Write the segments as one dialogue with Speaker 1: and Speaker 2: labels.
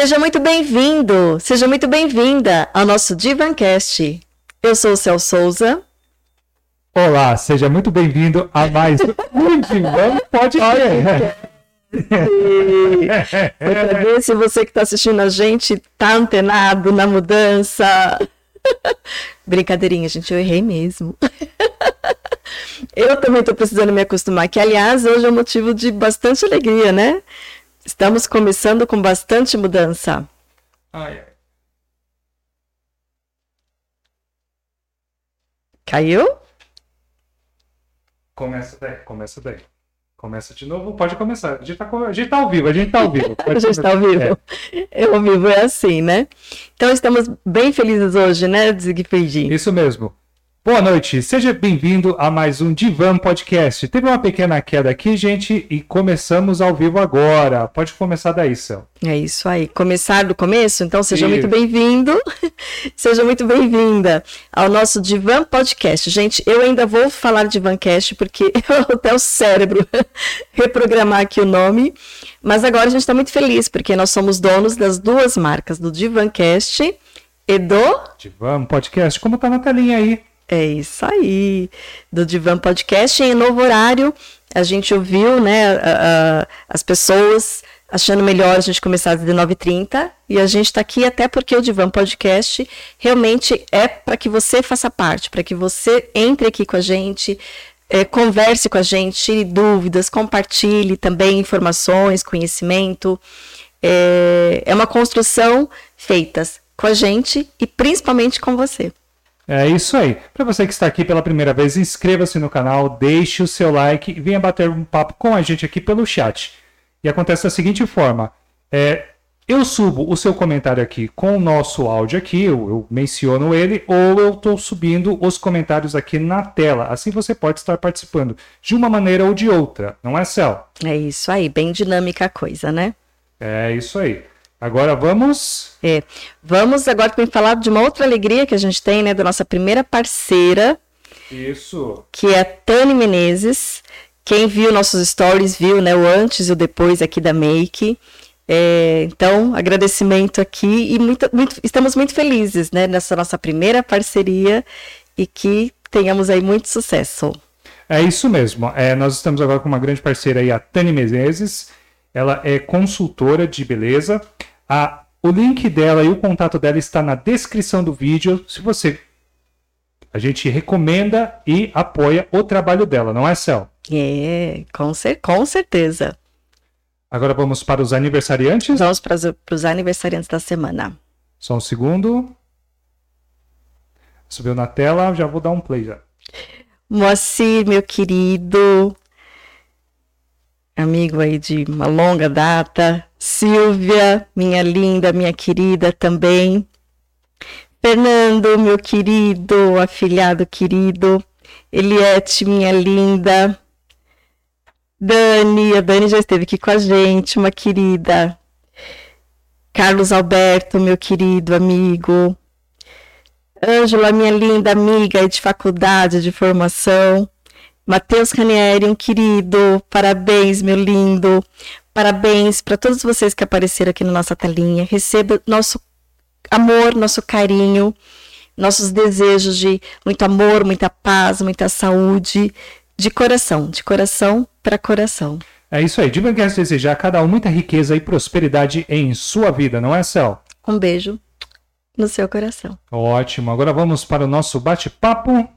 Speaker 1: Seja muito bem-vindo, seja muito bem-vinda ao nosso Divancast. Eu sou o Cel Souza.
Speaker 2: Olá, seja muito bem-vindo a mais um Divan Podcast.
Speaker 1: Para ver se você que está assistindo a gente está antenado na mudança. Brincadeirinha, gente, eu errei mesmo. eu também estou precisando me acostumar, que aliás hoje é um motivo de bastante alegria, né? Estamos começando com bastante mudança. Ai, ai. Caiu?
Speaker 2: Começa daí, começa daí. Começa de novo, pode começar. A gente tá, a gente tá ao vivo, a gente tá ao vivo.
Speaker 1: a gente está ao vivo. É. é. Ao vivo é assim, né? Então estamos bem felizes hoje, né, Zigfried?
Speaker 2: Isso mesmo. Boa noite, seja bem-vindo a mais um Divan Podcast. Teve uma pequena queda aqui, gente, e começamos ao vivo agora. Pode começar daí, Céu.
Speaker 1: É isso aí. Começar do começo? Então, seja isso. muito bem-vindo, seja muito bem-vinda ao nosso Divan Podcast. Gente, eu ainda vou falar Divancast porque eu até o cérebro reprogramar aqui o nome. Mas agora a gente está muito feliz porque nós somos donos das duas marcas, do Divancast e do...
Speaker 2: Divan Podcast, como tá na telinha aí.
Speaker 1: É isso aí, do Divan Podcast. Em novo horário, a gente ouviu né, a, a, as pessoas achando melhor a gente começar às 19h30 e a gente está aqui até porque o Divan Podcast realmente é para que você faça parte, para que você entre aqui com a gente, é, converse com a gente, tire dúvidas, compartilhe também informações, conhecimento. É, é uma construção feita com a gente e principalmente com você.
Speaker 2: É isso aí. Para você que está aqui pela primeira vez, inscreva-se no canal, deixe o seu like e venha bater um papo com a gente aqui pelo chat. E acontece da seguinte forma: é, eu subo o seu comentário aqui com o nosso áudio aqui, eu, eu menciono ele, ou eu estou subindo os comentários aqui na tela. Assim você pode estar participando de uma maneira ou de outra, não é, Cel?
Speaker 1: É isso aí, bem dinâmica a coisa, né?
Speaker 2: É isso aí. Agora vamos.
Speaker 1: É, vamos agora também falar de uma outra alegria que a gente tem, né, da nossa primeira parceira.
Speaker 2: Isso.
Speaker 1: Que é a Tani Menezes. Quem viu nossos stories viu, né, o antes e o depois aqui da Make. É, então, agradecimento aqui e muito, muito, estamos muito felizes, né, nessa nossa primeira parceria e que tenhamos aí muito sucesso.
Speaker 2: É isso mesmo. É, nós estamos agora com uma grande parceira aí, a Tani Menezes. Ela é consultora de beleza. A, o link dela e o contato dela está na descrição do vídeo. Se você. A gente recomenda e apoia o trabalho dela, não é, Cel?
Speaker 1: É, com, cer com certeza.
Speaker 2: Agora vamos para os aniversariantes?
Speaker 1: Vamos para os aniversariantes da semana.
Speaker 2: Só um segundo. Subiu na tela, já vou dar um play já.
Speaker 1: Moacir, meu querido, amigo aí de uma longa data, Silvia, minha linda, minha querida também, Fernando, meu querido, afilhado querido, Eliette, minha linda, Dani, a Dani já esteve aqui com a gente, uma querida, Carlos Alberto, meu querido amigo, Ângela, minha linda amiga de faculdade, de formação, Matheus Ranieri, um querido, parabéns, meu lindo. Parabéns para todos vocês que apareceram aqui na nossa telinha. Receba nosso amor, nosso carinho, nossos desejos de muito amor, muita paz, muita saúde, de coração, de coração para coração.
Speaker 2: É isso aí. Diva quer desejar a cada um muita riqueza e prosperidade em sua vida, não é, Cel?
Speaker 1: Um beijo no seu coração.
Speaker 2: Ótimo. Agora vamos para o nosso bate-papo.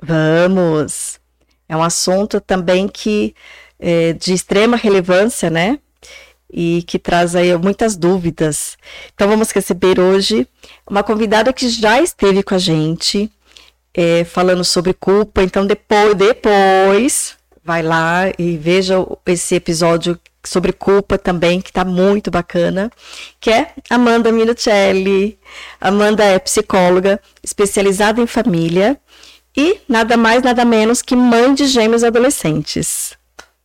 Speaker 1: Vamos. É um assunto também que é de extrema relevância, né? E que traz aí muitas dúvidas. Então vamos receber hoje uma convidada que já esteve com a gente é, falando sobre culpa. Então depois, depois vai lá e veja esse episódio sobre culpa também, que está muito bacana, que é Amanda Minuccelli. Amanda é psicóloga especializada em família e nada mais, nada menos que mãe de gêmeos adolescentes.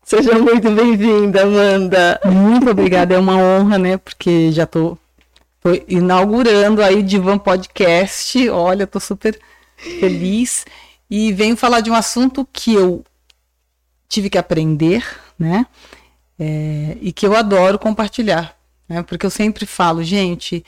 Speaker 1: Seja muito bem-vinda, Amanda.
Speaker 3: Muito obrigada, é uma honra, né? Porque já tô, tô inaugurando aí Divan Podcast. Olha, tô super feliz e venho falar de um assunto que eu tive que aprender, né? É, e que eu adoro compartilhar. Né? Porque eu sempre falo, gente,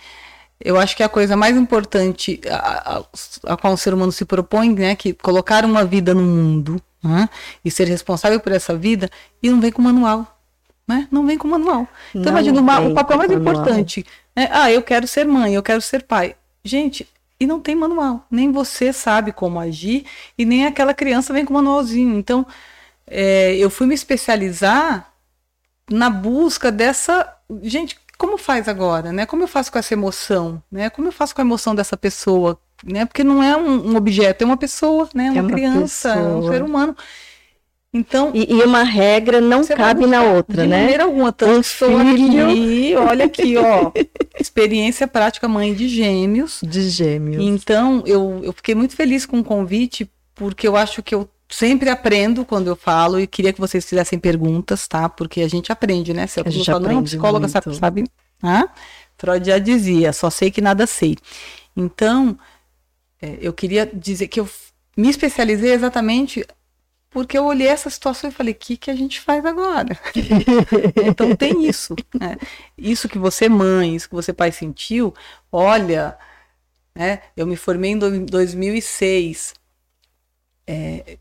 Speaker 3: eu acho que a coisa mais importante a, a, a qual o ser humano se propõe, né, que colocar uma vida no mundo né, e ser responsável por essa vida, e não vem com manual. Né? Não vem com manual. Então, não imagina, o papel mais manual. importante. Né? Ah, eu quero ser mãe, eu quero ser pai. Gente, e não tem manual. Nem você sabe como agir, e nem aquela criança vem com manualzinho. Então, é, eu fui me especializar na busca dessa. Gente, como faz agora, né? Como eu faço com essa emoção, né? Como eu faço com a emoção dessa pessoa, né? Porque não é um, um objeto, é uma pessoa, né? Uma, é uma criança, pessoa. um ser humano. Então,
Speaker 1: e, e, uma regra não cabe na outra,
Speaker 3: de
Speaker 1: né?
Speaker 3: De maneira alguma. Tanto um filho... aqui, olha aqui, ó. experiência prática mãe de gêmeos.
Speaker 1: De gêmeos.
Speaker 3: Então, eu, eu fiquei muito feliz com o convite, porque eu acho que eu sempre aprendo quando eu falo e queria que vocês fizessem perguntas, tá? Porque a gente aprende, né? Se a, a gente fala, não, psicóloga muito. sabe, sabe ah? Freud já dizia, só sei que nada sei. Então, é, eu queria dizer que eu me especializei exatamente porque eu olhei essa situação e falei, o que, que a gente faz agora? então tem isso. Né? Isso que você mãe, isso que você pai sentiu, olha, né? eu me formei em 2006. É,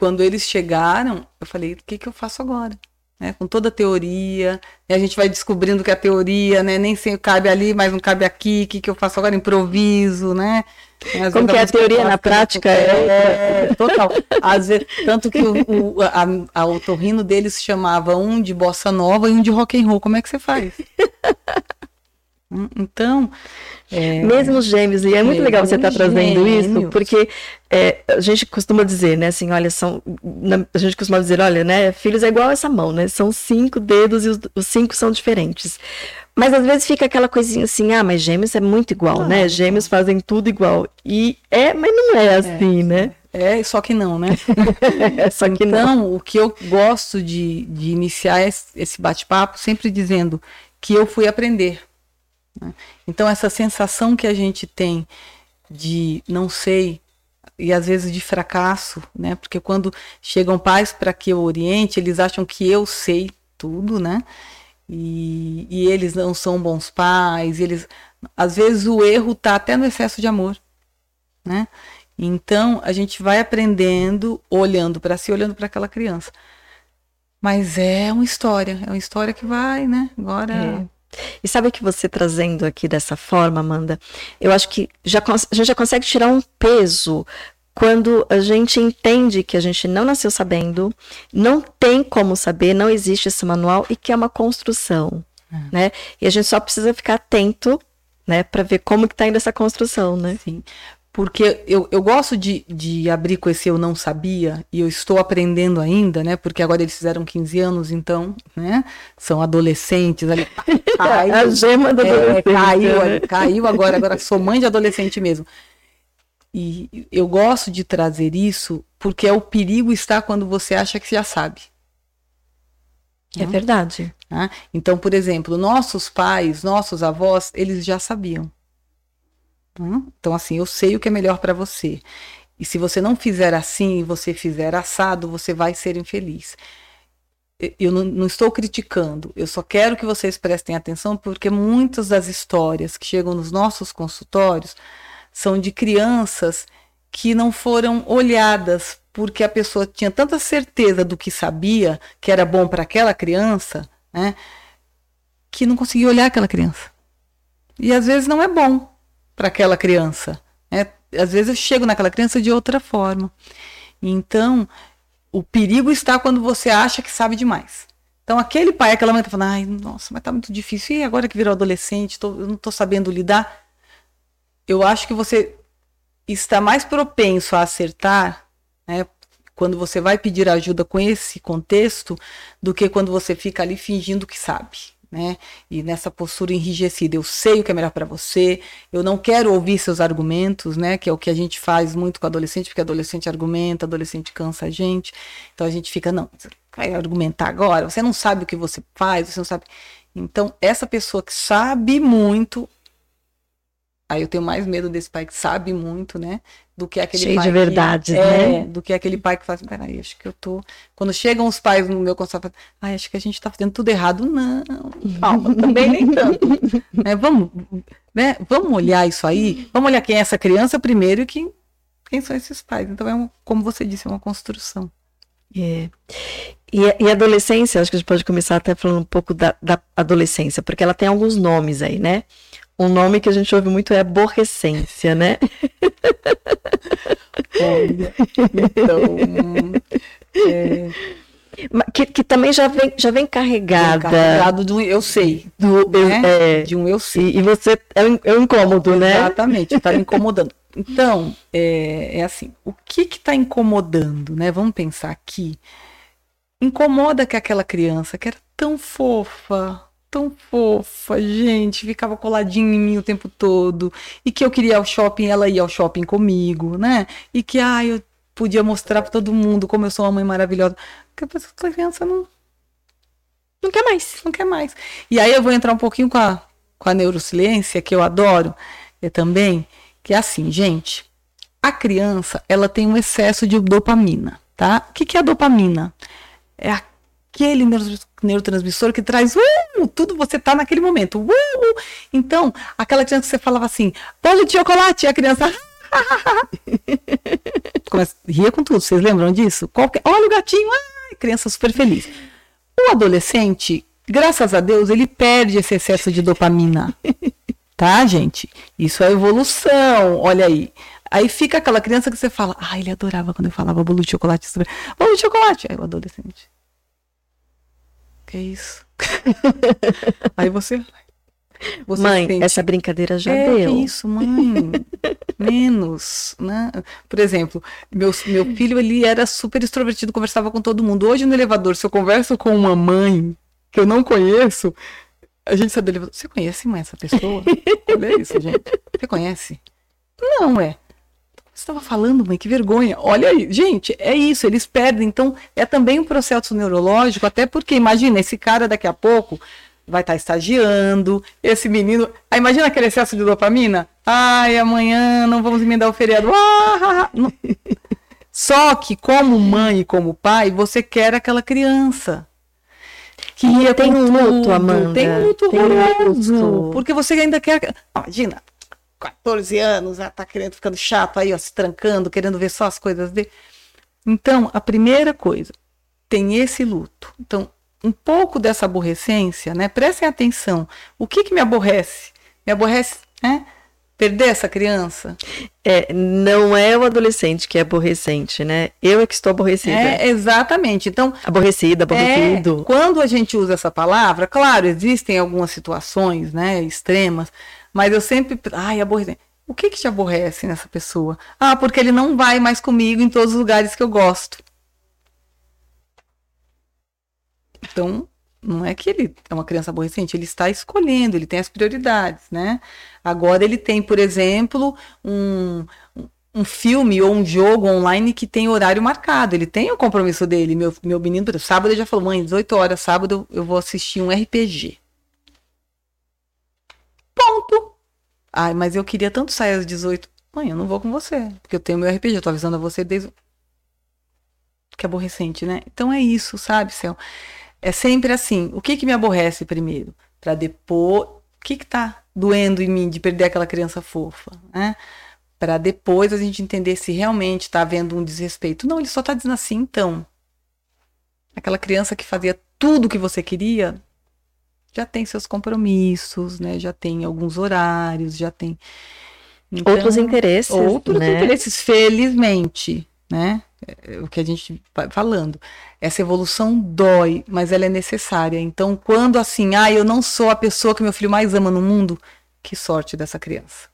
Speaker 3: quando eles chegaram, eu falei, o que, que eu faço agora? Né, com toda a teoria, e a gente vai descobrindo que a teoria, né, nem sempre cabe ali, mas não cabe aqui, o que, que eu faço agora? Improviso, né?
Speaker 1: Às Como que é a teoria na prática
Speaker 3: é, é total. Às vezes, tanto que o, o, a, a, o torrino deles chamava um de bossa nova e um de rock and roll. Como é que você faz? Então,
Speaker 1: é... mesmo os gêmeos, e é muito legal você estar tá trazendo isso, porque é, a gente costuma dizer, né, assim, olha, são, a gente costuma dizer, olha, né, filhos é igual essa mão, né, são cinco dedos e os, os cinco são diferentes. Mas às vezes fica aquela coisinha assim, ah, mas gêmeos é muito igual, ah, né? Gêmeos fazem tudo igual. E é, mas não é assim, é, né?
Speaker 3: É, só que não, né?
Speaker 1: só que
Speaker 3: então,
Speaker 1: não.
Speaker 3: o que eu gosto de, de iniciar esse bate-papo sempre dizendo que eu fui aprender. Né? Então, essa sensação que a gente tem de não sei, e às vezes de fracasso, né? Porque quando chegam pais para que eu oriente, eles acham que eu sei tudo, né? E, e eles não são bons pais, eles às vezes o erro está até no excesso de amor, né? Então a gente vai aprendendo, olhando para si, olhando para aquela criança. Mas é uma história, é uma história que vai, né? Agora. É.
Speaker 1: E sabe que você trazendo aqui dessa forma, Amanda, eu acho que já, a gente já consegue tirar um peso quando a gente entende que a gente não nasceu sabendo, não tem como saber, não existe esse manual e que é uma construção, é. né? E a gente só precisa ficar atento, né, para ver como que tá indo essa construção, né?
Speaker 3: Sim. Porque eu, eu gosto de, de abrir com esse eu não sabia, e eu estou aprendendo ainda, né? Porque agora eles fizeram 15 anos, então, né? São adolescentes ali.
Speaker 1: Caiu, a gema do é,
Speaker 3: caiu, caiu agora, agora sou mãe de adolescente mesmo. E eu gosto de trazer isso porque é o perigo está quando você acha que já sabe.
Speaker 1: É hum? verdade.
Speaker 3: Ah, então, por exemplo, nossos pais, nossos avós, eles já sabiam. Então, assim, eu sei o que é melhor para você. E se você não fizer assim, você fizer assado, você vai ser infeliz. Eu não, não, estou criticando, eu só quero que vocês prestem atenção, porque muitas das histórias que chegam nos nossos consultórios são de crianças que não foram olhadas porque a pessoa tinha tanta certeza do que sabia, que era bom para aquela criança, né, que não conseguia olhar aquela criança. E às vezes não é bom para aquela criança. Né? Às vezes eu chego naquela criança de outra forma. Então, o perigo está quando você acha que sabe demais. Então, aquele pai, aquela mãe está falando, ai, nossa, mas tá muito difícil. E agora que virou adolescente, tô, eu não estou sabendo lidar eu acho que você está mais propenso a acertar, né, quando você vai pedir ajuda com esse contexto, do que quando você fica ali fingindo que sabe. Né? E nessa postura enrijecida, eu sei o que é melhor para você, eu não quero ouvir seus argumentos, né? Que é o que a gente faz muito com adolescente, porque adolescente argumenta, adolescente cansa a gente. Então a gente fica, não, vai argumentar agora, você não sabe o que você faz, você não sabe. Então, essa pessoa que sabe muito, Aí eu tenho mais medo desse pai que sabe muito, né? Do que aquele
Speaker 1: Cheio
Speaker 3: pai
Speaker 1: de verdades,
Speaker 3: que, é,
Speaker 1: né?
Speaker 3: do que aquele pai que fala assim, peraí, acho que eu tô... Quando chegam os pais no meu consultório, ai, acho que a gente tá fazendo tudo errado. Não, calma, também nem tanto. né? Vamos, né? Vamos olhar isso aí, vamos olhar quem é essa criança primeiro e quem, quem são esses pais. Então, é um, como você disse, é uma construção.
Speaker 1: É. E, a- e adolescência, acho que a gente pode começar até falando um pouco da, da adolescência, porque ela tem alguns nomes aí, né? Um nome que a gente ouve muito é aborrecência, né?
Speaker 3: Olha, então... é,
Speaker 1: Que, que também já vem, já vem carregada.
Speaker 3: encarregado de um eu sei,
Speaker 1: do,
Speaker 3: né?
Speaker 1: é,
Speaker 3: de um eu sei.
Speaker 1: e, e você é um, é um incômodo, né?
Speaker 3: Exatamente, está incomodando. Então, é, é assim, o que está incomodando, né? Vamos pensar aqui. Incomoda que aquela criança que era tão fofa, tão fofa, gente, ficava coladinha em mim o tempo todo, e que eu queria ir ao shopping, ela ia ao shopping comigo, né? E que, ah, eu podia mostrar para todo mundo como eu sou uma mãe maravilhosa. Que essa criança não,
Speaker 1: Não quer mais.
Speaker 3: não quer mais. E aí eu vou entrar um pouquinho com a, com a neurociência, que eu adoro é, também, que é assim, gente, a criança, ela tem um excesso de dopamina, tá? O que, que é a dopamina? É aquele neuro- neurotransmissor que traz, uh, tudo você tá naquele momento, uh, uh. Então, aquela criança que você falava assim, bolo de chocolate, a criança... Começa, ria com tudo, vocês lembram disso? Qualquer, olha o gatinho, ai, criança super feliz. O adolescente, graças a Deus, ele perde esse excesso de dopamina. Tá, gente? Isso é evolução. Olha aí. Aí fica aquela criança que você fala, ah, ele adorava quando eu falava bolo de chocolate. Bolo de chocolate. Aí o adolescente. Que isso? aí você. você
Speaker 1: Mãe,
Speaker 3: sente,
Speaker 1: essa brincadeira já
Speaker 3: é,
Speaker 1: deu.
Speaker 3: Que isso, mãe? Menos, né? Por exemplo, meu, meu filho, ele era super extrovertido, conversava com todo mundo. Hoje no elevador, se eu converso com uma mãe que eu não conheço, a gente sabe do elevador. Você conhece, mãe, essa pessoa? Olha isso, gente. Você conhece? Não, é. Você estava falando, mãe, que vergonha. Olha aí, gente, é isso, eles perdem. Então, é também um processo neurológico, até porque, imagina, esse cara daqui a pouco vai estar estagiando, esse menino. Aí imagina aquele excesso de dopamina? Ai, amanhã não vamos emendar o feriado. Ah, não. Só que, como mãe e como pai, você quer aquela criança. Que ia
Speaker 1: tem
Speaker 3: com
Speaker 1: um luto,
Speaker 3: tudo,
Speaker 1: Amanda,
Speaker 3: Tem um luto horroroso. Porque você ainda quer. Imagina, 14 anos, já tá querendo, ficando chato aí, ó, se trancando, querendo ver só as coisas dele. Então, a primeira coisa, tem esse luto. Então, um pouco dessa aborrecência, né? Prestem atenção. O que que me aborrece? Me aborrece, né? Perder essa criança?
Speaker 1: É, não é o adolescente que é aborrecente, né? Eu é que estou aborrecida.
Speaker 3: É, exatamente. Então,
Speaker 1: Aborrecida, aborrecido.
Speaker 3: É, quando a gente usa essa palavra, claro, existem algumas situações, né, extremas, mas eu sempre, ai, aborrecente. O que que te aborrece nessa pessoa? Ah, porque ele não vai mais comigo em todos os lugares que eu gosto. Então, não é que ele é uma criança aborrecente, ele está escolhendo, ele tem as prioridades, né? Agora ele tem, por exemplo, um, um filme ou um jogo online que tem horário marcado. Ele tem o compromisso dele. Meu, meu menino, sábado ele já falou, mãe, 18 horas, sábado eu vou assistir um RPG. Ponto. Ai, mas eu queria tanto sair às 18. Mãe, eu não vou com você, porque eu tenho meu RPG, eu tô avisando a você desde. Que aborrecente, né? Então é isso, sabe, Céu? É sempre assim. O que que me aborrece primeiro? Pra depois. O que que tá doendo em mim de perder aquela criança fofa, né? Para depois a gente entender se realmente está havendo um desrespeito. Não, ele só está dizendo assim, então. Aquela criança que fazia tudo o que você queria já tem seus compromissos, né? Já tem alguns horários, já tem Então,
Speaker 1: Outros interesses.
Speaker 3: outros
Speaker 1: né?
Speaker 3: interesses, felizmente, né? É o que a gente vai falando. Essa evolução dói, mas ela é necessária. Então, quando assim, ah, eu não sou a pessoa que meu filho mais ama no mundo, que sorte dessa criança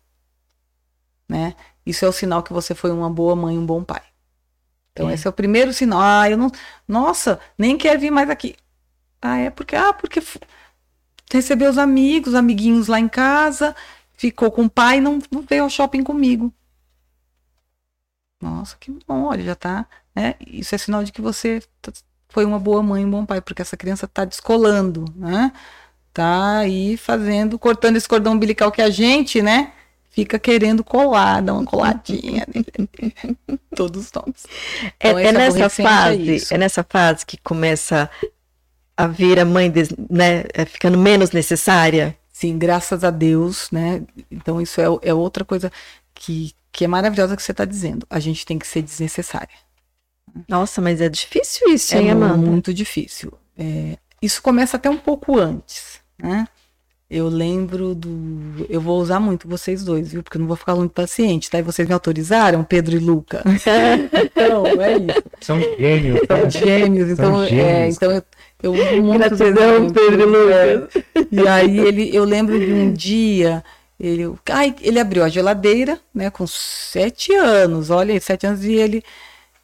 Speaker 3: né? Isso é o sinal que você foi uma boa mãe, um bom pai. Então,
Speaker 1: É.
Speaker 3: esse é o primeiro sinal. Ah, eu não. Nossa, nem quero vir mais aqui. Ah, é porque. Ah, porque recebeu os amigos, amiguinhos lá em casa, ficou com o pai, não, não veio ao shopping comigo. Nossa, que bom, olha, já tá. Né? Isso é sinal de que você foi uma boa mãe, um bom pai, porque essa criança tá descolando, né? Tá aí fazendo, cortando esse cordão umbilical que a gente, né? fica querendo colar, dar uma coladinha. Todos nós.
Speaker 1: É,
Speaker 3: Então,
Speaker 1: é
Speaker 3: esse
Speaker 1: nessa
Speaker 3: é
Speaker 1: fase,
Speaker 3: isso.
Speaker 1: é nessa fase que começa a vir a mãe, né, é ficando menos necessária.
Speaker 3: Sim, graças a Deus, né? Então isso é, é outra coisa que, que é maravilhosa que você está dizendo. A gente tem que ser desnecessária.
Speaker 1: Nossa, mas é difícil isso,
Speaker 3: É
Speaker 1: hein, Amanda?
Speaker 3: muito difícil. É, isso começa até um pouco antes, né? Eu lembro do. Eu vou usar muito vocês dois, viu? Porque eu não vou ficar muito paciente, tá? E vocês me autorizaram, Pedro e Luca? então, é isso.
Speaker 2: São gênios.
Speaker 3: São gêmeos, então,
Speaker 2: São
Speaker 3: é,
Speaker 2: gêmeos.
Speaker 3: então eu, eu uso muito.
Speaker 1: Gratidão, Pedro e Lucas.
Speaker 3: é. E aí ele, eu lembro de um dia, ele, ai, ele abriu a geladeira, né, com sete anos, olha aí, sete anos, e ele,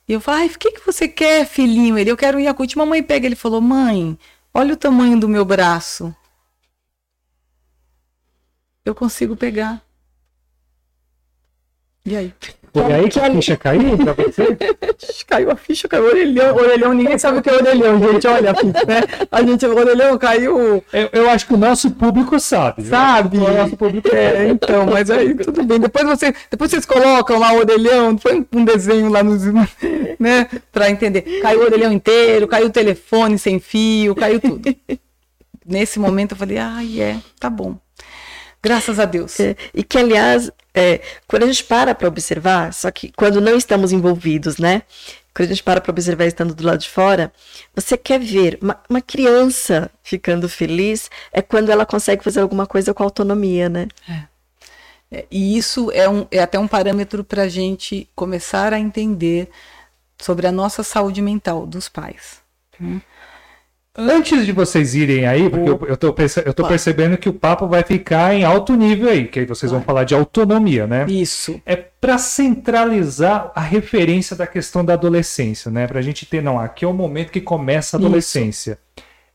Speaker 3: e eu falei, ai, o que, que você quer, filhinho? Ele, eu quero um Yakult. Mamãe pega, ele falou, mãe, olha o tamanho do meu braço. Eu consigo pegar. E aí?
Speaker 2: Foi aí que a ficha caiu pra você?
Speaker 3: Caiu a ficha, caiu o orelhão. Orelhão, ninguém sabe o que é orelhão, gente. Olha, né? A gente, o orelhão caiu.
Speaker 2: Eu, eu acho que o nosso público sabe.
Speaker 3: Sabe?
Speaker 2: O nosso público
Speaker 3: É, então, mas aí tudo bem. Depois, você, depois vocês colocam lá o orelhão, põe um desenho lá nos. né? Pra entender. Caiu o orelhão inteiro, caiu o telefone sem fio, caiu tudo. Nesse momento eu falei, ai, é, tá bom. Graças a Deus.
Speaker 1: É, e que, aliás, é, quando a gente para para observar, só que quando não estamos envolvidos, né? Quando a gente para para observar estando do lado de fora, você quer ver uma, uma criança ficando feliz é quando ela consegue fazer alguma coisa com autonomia, né?
Speaker 3: É, E isso é, um, é até um parâmetro para a gente começar a entender sobre a nossa saúde mental dos pais.
Speaker 2: Antes de vocês irem aí, porque eu, eu, tô, eu tô percebendo que o papo vai ficar em alto nível aí, que aí vocês vão falar de autonomia, né?
Speaker 3: Isso.
Speaker 2: É para centralizar a referência da questão da adolescência, né? Pra gente ter, não, aqui é o momento que começa a
Speaker 3: Isso.
Speaker 2: adolescência.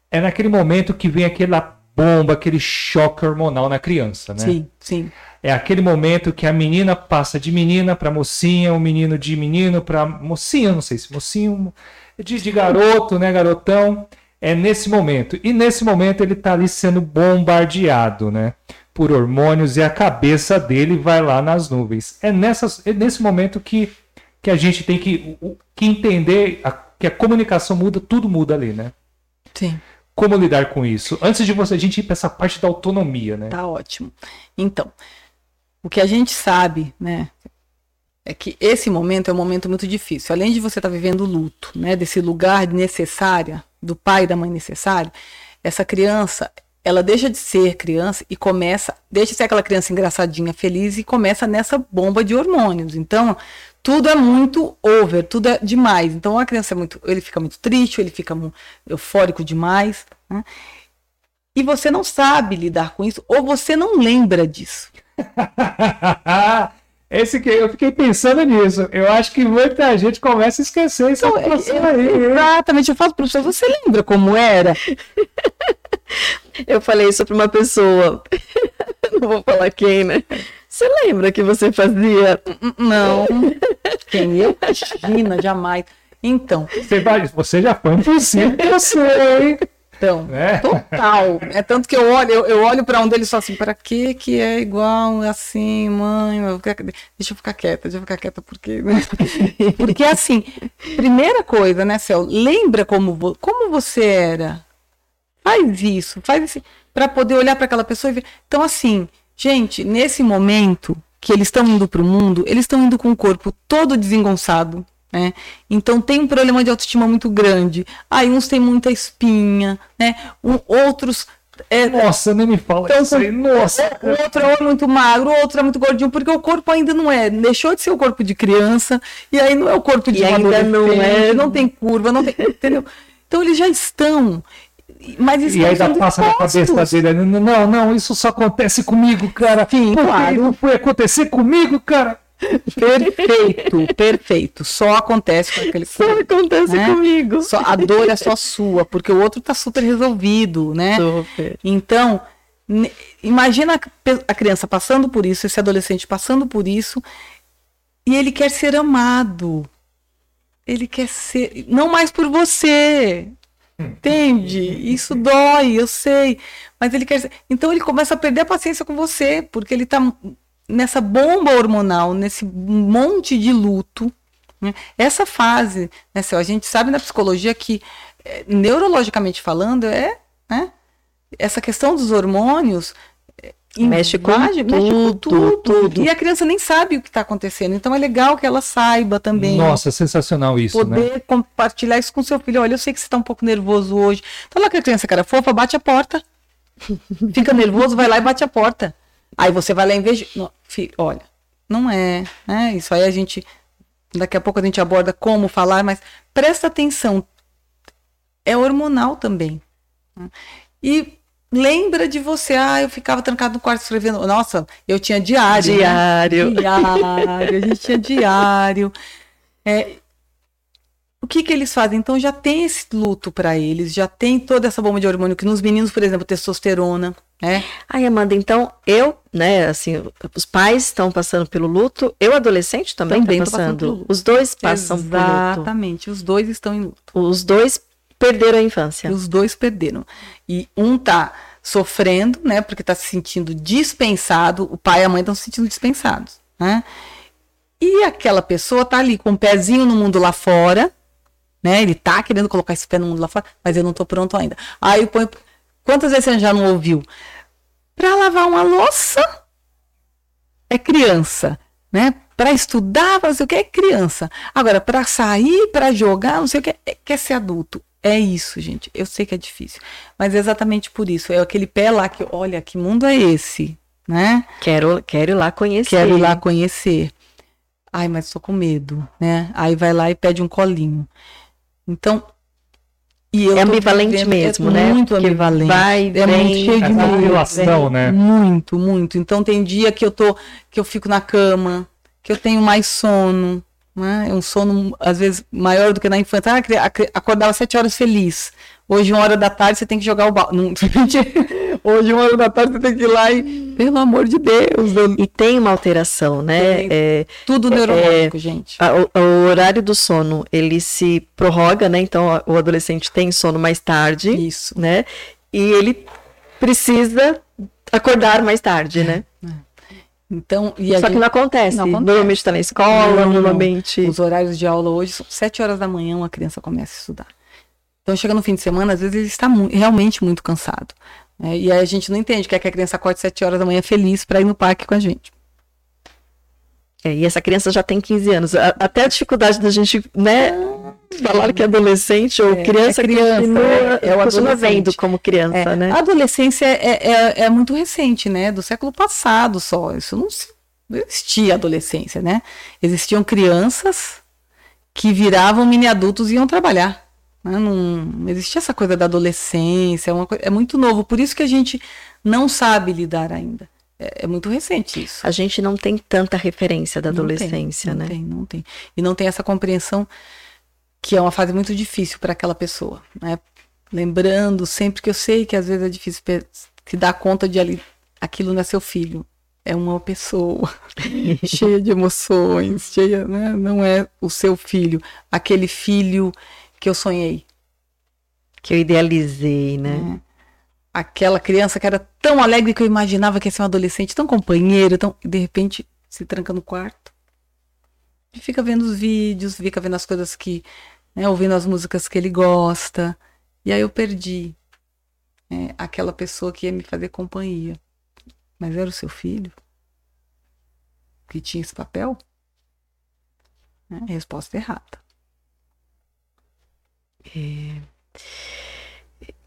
Speaker 2: É naquele momento que vem aquela bomba, aquele choque hormonal na criança, né?
Speaker 3: Sim, sim.
Speaker 2: É aquele momento que a menina passa de menina para mocinha, o menino de menino para mocinha, não sei se mocinho, de, de garoto, né, garotão. É nesse momento. E nesse momento ele tá ali sendo bombardeado, né, por hormônios e a cabeça dele vai lá nas nuvens. É, nessas, é nesse momento que, que a gente tem que, que entender a- que a comunicação muda, tudo muda ali, né?
Speaker 3: Sim.
Speaker 2: Como lidar com isso? Antes de você a gente ir para essa parte da autonomia, né?
Speaker 3: Tá ótimo. Então, o que a gente sabe, né, é que esse momento é um momento muito difícil. Além de você estar vivendo o luto, né, desse lugar de necessária, do pai e da mãe necessário, essa criança, ela deixa de ser criança e começa, deixa de ser aquela criança engraçadinha, feliz e começa nessa bomba de hormônios. Então, tudo é muito over, tudo é demais. Então, a criança é muito, ele fica muito triste, ele fica eufórico demais, né? E você não sabe lidar com isso, ou você não lembra disso.
Speaker 2: Esse que eu fiquei pensando nisso. Eu acho que muita gente começa a esquecer essa
Speaker 3: Então, é-
Speaker 2: aí.
Speaker 3: Exatamente, eu falo para você, você lembra como era?
Speaker 1: Eu falei isso para uma pessoa, não vou falar quem, né? Você lembra que você fazia?
Speaker 3: Não. Quem eu? Imagina, jamais. Então,
Speaker 2: Você, vai, você já foi impossível, eu sei, hein?
Speaker 3: Então,
Speaker 2: Né?
Speaker 3: total. É tanto que eu olho, eu, eu olho para um deles e falo assim, para que que é igual assim, mãe? Eu quero- Deixa eu ficar quieta, deixa eu ficar quieta, porque... Porque assim, primeira coisa, né, Céu? Lembra como, como você era. Faz isso, faz assim, para poder olhar para aquela pessoa e ver. Então, assim, gente, nesse momento que eles estão indo para o mundo, eles estão indo com o corpo todo desengonçado, né? Então tem um problema de autoestima muito grande. Aí uns têm muita espinha, né? O- outros é,
Speaker 2: Nossa, nem me fala
Speaker 3: Então,
Speaker 2: isso aí. Nossa.
Speaker 3: o outro é muito magro, o outro é muito gordinho, porque o corpo ainda não é, deixou de ser o corpo de criança, e aí não é o corpo de
Speaker 1: E
Speaker 3: um
Speaker 1: ainda não é-
Speaker 3: não tem curva, não tem, entendeu? Então eles já estão, mas
Speaker 2: E ainda passa na cabeça dele. Não, não, não, isso só acontece comigo, cara.
Speaker 3: Sim,
Speaker 2: Por que
Speaker 3: claro.
Speaker 2: Não foi acontecer comigo, cara.
Speaker 3: Perfeito, perfeito. Só acontece com aquele
Speaker 1: Só acontece
Speaker 3: Né?
Speaker 1: comigo.
Speaker 3: Só, a dor é só sua, porque o outro tá super resolvido, né?
Speaker 1: Super.
Speaker 3: Então, imagina a a criança passando por isso, esse adolescente passando por isso, e ele quer ser amado. Ele quer ser. Não mais por você. Entende? Isso dói, eu sei. Mas ele quer ser. Então ele começa a perder a paciência com você, porque ele tá. Nessa bomba hormonal, nesse monte de luto. Né? Essa fase, né, Céu, a gente sabe na psicologia que, é, neurologicamente falando, é né, essa questão dos hormônios é,
Speaker 1: mexe com,
Speaker 3: invade,
Speaker 1: tudo,
Speaker 3: mexe com tudo,
Speaker 1: tudo.
Speaker 3: E a criança nem sabe o que está acontecendo. Então é legal que ela saiba também.
Speaker 2: Nossa, sensacional isso, né?
Speaker 3: poder compartilhar isso com seu filho. Olha, eu sei que você está um pouco nervoso hoje. Então lá que a criança cara fofa, bate a porta. Fica nervoso, vai lá e bate a porta. Aí você vai lá em vez de... Não, filho, olha, não é, né? Isso aí a gente daqui a pouco a gente aborda como falar, mas presta atenção. É hormonal também. né? E lembra de você, ah, eu ficava trancado no quarto escrevendo. Nossa, eu tinha diário. né?
Speaker 1: Diário.
Speaker 3: Diário, a gente tinha diário. É, o que que eles fazem? Então já tem esse luto para eles, já tem toda essa bomba de hormônio que nos meninos, por exemplo, testosterona, né?
Speaker 1: Ai, Amanda, então eu, né, assim, os pais estão passando pelo luto, eu adolescente também,
Speaker 3: Também
Speaker 1: tá
Speaker 3: passando
Speaker 1: passando.
Speaker 3: pelo luto.
Speaker 1: Os dois passam pelo luto.
Speaker 3: Exatamente, os dois estão em luto.
Speaker 1: Os dois perderam a infância.
Speaker 3: Os dois perderam. E um tá sofrendo, né, porque tá se sentindo dispensado, o pai e a mãe estão se sentindo dispensados, né? E aquela pessoa tá ali com o pezinho no mundo lá fora, né? Ele tá querendo colocar esse pé no mundo lá fora, mas eu não tô pronto ainda. Aí Quantas vezes você já não ouviu? Para lavar uma louça é criança, né? Para estudar, fazer o que é criança. Agora, para sair, para jogar, não sei o que, é, quer ser adulto. É isso, gente. Eu sei que é difícil, mas é exatamente por isso. É aquele pé lá que, olha, que mundo é esse, né?
Speaker 1: Quero, quero ir lá conhecer.
Speaker 3: Quero ir lá conhecer. Ai, mas tô com medo, né? Aí vai lá e pede um colinho. Então, e eu
Speaker 1: É ambivalente
Speaker 3: vivendo-
Speaker 1: mesmo,
Speaker 3: é
Speaker 1: né?
Speaker 3: Muito
Speaker 1: Porque
Speaker 3: ambivalente.
Speaker 1: vai,
Speaker 3: é
Speaker 1: vem,
Speaker 3: muito cheio de medo, vem.
Speaker 2: né?
Speaker 3: Muito, muito. Então tem dia que eu tô, que eu fico na cama, que eu tenho mais sono, né? É um sono às vezes maior do que na infância. Ah, acordava às sete horas feliz. Hoje, uma hora da tarde, você tem que jogar o balde. Não, Hoje, uma hora da tarde, você tem que ir lá e. Pelo amor de Deus. eu-
Speaker 1: E tem uma alteração, né?
Speaker 3: Tem.
Speaker 1: É,
Speaker 3: Tudo neurológico, gente.
Speaker 1: a- o, o horário do sono, ele se prorroga, né? Então, o adolescente tem sono mais tarde,
Speaker 3: Isso.
Speaker 1: né? E ele precisa acordar mais tarde, né?
Speaker 3: Então, e a
Speaker 1: Só que
Speaker 3: gente-
Speaker 1: não acontece.
Speaker 3: Não acontece.
Speaker 1: Normalmente está na escola,
Speaker 3: Não, não.
Speaker 1: normalmente...
Speaker 3: Os horários de aula hoje são 7 horas da manhã, uma criança começa a estudar. Então chega no fim de semana, às vezes ele está mu- realmente muito cansado. Né? E aí a gente não entende, quer que a criança acorde 7 horas da manhã feliz para ir no parque com a gente.
Speaker 1: É, e essa criança já tem 15 anos. A- Até a dificuldade da gente, né, falar que é adolescente ou
Speaker 3: É,
Speaker 1: criança,
Speaker 3: é criança,
Speaker 1: continua,
Speaker 3: é, é o
Speaker 1: continua vendo como criança,
Speaker 3: É,
Speaker 1: né?
Speaker 3: A adolescência é, é, é muito recente, né? Do século passado só. Isso não, se- não existia adolescência, né? Existiam crianças que viravam mini adultos e iam trabalhar. Né? Não, não existia essa coisa da adolescência, é, uma é muito novo. Por isso que a gente não sabe lidar ainda. É, é muito recente isso.
Speaker 1: A gente não tem tanta referência da
Speaker 3: Não tem,
Speaker 1: adolescência,
Speaker 3: não
Speaker 1: né?
Speaker 3: tem, não tem. E não tem essa compreensão que é uma fase muito difícil para aquela pessoa, né? Lembrando sempre que eu sei que às vezes é difícil se dar conta de ali, aquilo não é seu filho, é uma pessoa cheia de emoções, cheia, né? Não é o seu filho, aquele filho que eu sonhei,
Speaker 1: Que eu idealizei, né?
Speaker 3: né? Aquela criança que era tão alegre que eu imaginava que ia ser um adolescente, tão companheiro, tão... de repente se tranca no quarto. E fica vendo os vídeos, fica vendo as coisas que. Né, ouvindo as músicas que ele gosta. E aí eu perdi né, aquela pessoa que ia me fazer companhia. Mas era o seu filho? Que tinha esse papel? Né, Resposta errada.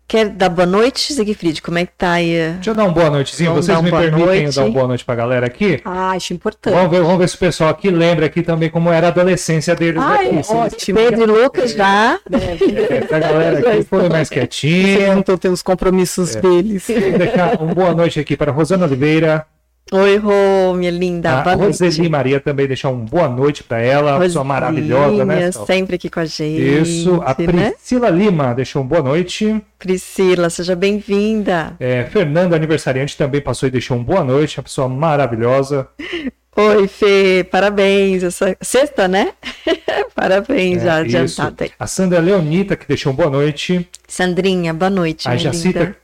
Speaker 1: Quer dar boa noite, Siegfried? Como é que tá aí?
Speaker 2: Deixa eu dar uma boa noitezinha.
Speaker 1: Vamos
Speaker 2: Vocês me permitem eu
Speaker 1: noite.
Speaker 2: dar uma boa noite pra galera aqui?
Speaker 3: Ah, acho importante.
Speaker 2: Vamos ver, vamos ver se o pessoal aqui lembra aqui também como era a adolescência deles.
Speaker 3: Ai,
Speaker 2: aqui. Se-
Speaker 3: ótimo.
Speaker 1: Pedro e Lucas já.
Speaker 2: É, pra galera aqui foi mais
Speaker 3: Vocês
Speaker 2: quietinha.
Speaker 3: não estão tendo os compromissos
Speaker 2: É.
Speaker 3: deles.
Speaker 2: Vou deixar uma boa noite aqui para Rosana Oliveira,
Speaker 1: Oi, Rô, minha linda.
Speaker 2: a
Speaker 1: boa noite.
Speaker 2: Roseli Maria também deixar uma boa noite para ela, uma pessoa maravilhosa, né?
Speaker 1: Rosinha, sempre aqui com a gente.
Speaker 2: Isso, a
Speaker 1: né?
Speaker 2: Priscila Lima deixou uma boa noite.
Speaker 1: Priscila, seja bem-vinda.
Speaker 2: É, Fernanda Aniversariante também passou e deixou uma boa noite, uma pessoa maravilhosa.
Speaker 1: Oi, Fê, parabéns. Essa... Sexta, né? parabéns,
Speaker 2: É,
Speaker 1: já aí.
Speaker 2: A Sandra Leonita que deixou uma boa noite.
Speaker 1: Sandrinha, boa noite.
Speaker 2: A Jacita,
Speaker 1: linda.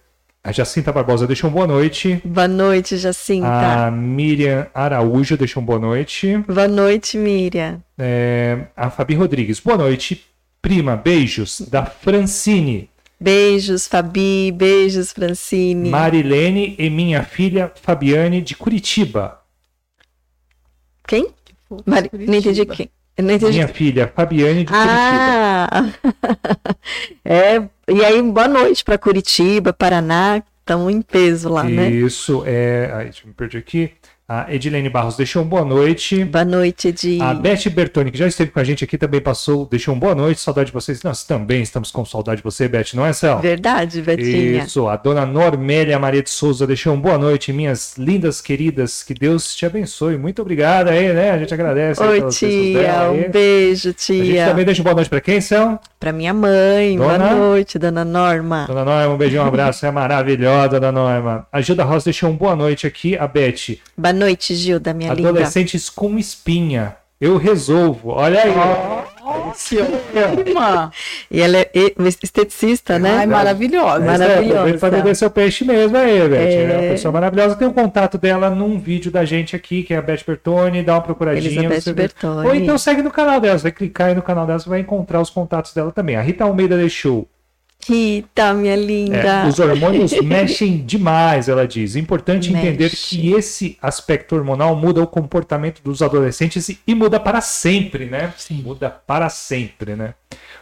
Speaker 2: A Jacinta Barbosa deixou um boa noite.
Speaker 1: Boa noite, Jacinta.
Speaker 2: A Miriam Araújo deixou um boa noite.
Speaker 1: Boa noite, Miriam.
Speaker 2: É, a Fabi Rodrigues, boa noite. Prima, beijos. Da Francine.
Speaker 1: Beijos, Fabi. Beijos, Francine.
Speaker 2: Marilene e minha filha Fabiane de Curitiba.
Speaker 1: Quem? Mari... Não entendi quem. Entendi.
Speaker 2: Minha filha Fabiane de
Speaker 1: ah, é. E aí, boa noite para Curitiba, Paraná. Estamos em peso lá,
Speaker 2: Isso,
Speaker 1: né?
Speaker 2: Isso, é. Ai, deixa eu me perder aqui. A Edilene Barros deixou um boa noite.
Speaker 1: Boa noite, Edi.
Speaker 2: A Beth Bertoni, que já esteve com a gente aqui, também passou, deixou um boa noite. Saudade de vocês. Nós também estamos com saudade de você, Beth, não é, Céu?
Speaker 1: Verdade, Betinha.
Speaker 2: Isso. A dona Normélia Maria de Souza deixou um boa noite, minhas lindas queridas. Que Deus te abençoe. Muito obrigada aí, né? A gente agradece.
Speaker 1: Oi, tia. Um beijo, tia. A
Speaker 2: gente também deixa um boa noite para quem, Céu?
Speaker 1: Para minha mãe. Dona... Boa noite, dona Norma.
Speaker 2: Dona Norma, um beijão, um abraço. É maravilhosa, dona Norma. A Gilda Rosa deixou um boa noite aqui. A Beth.
Speaker 1: Boa noite, Gilda minha
Speaker 2: Adolescentes
Speaker 1: linda.
Speaker 2: com espinha. Eu resolvo. Olha aí.
Speaker 1: Nossa, e ela é esteticista, né?
Speaker 3: Ai, maravilhosa.
Speaker 2: Maravilhosa. É, pra vender seu peixe mesmo aí, Beth. É... é uma pessoa maravilhosa. Tem o um contato dela num vídeo da gente aqui, que é a Beth Bertoni. Dá uma procuradinha.
Speaker 1: Elizabeth Bertoni.
Speaker 2: Ou então segue no canal dela. Você vai clicar aí no canal dela, você vai encontrar os contatos dela também. A Rita Almeida deixou
Speaker 1: Rita, minha linda.
Speaker 2: É, os hormônios mexem demais, ela diz. Importante Mexe. entender que esse aspecto hormonal muda o comportamento dos adolescentes e muda para sempre, né?
Speaker 3: Sim.
Speaker 2: Muda para sempre, né?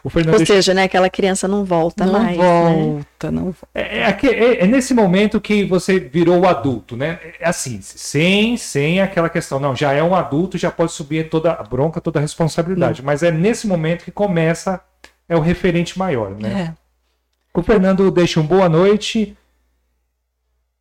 Speaker 1: O Fernando Ou seja, né, aquela criança não volta
Speaker 3: não
Speaker 1: mais.
Speaker 3: Volta,
Speaker 1: né?
Speaker 3: não volta,
Speaker 2: é, é, é, é, nesse momento que você virou o adulto, né? É assim, sem, sem aquela questão, não, já é um adulto, já pode subir toda a bronca, toda a responsabilidade. Não. Mas é nesse momento que começa, é o referente maior, né? É. O Fernando deixa um boa noite.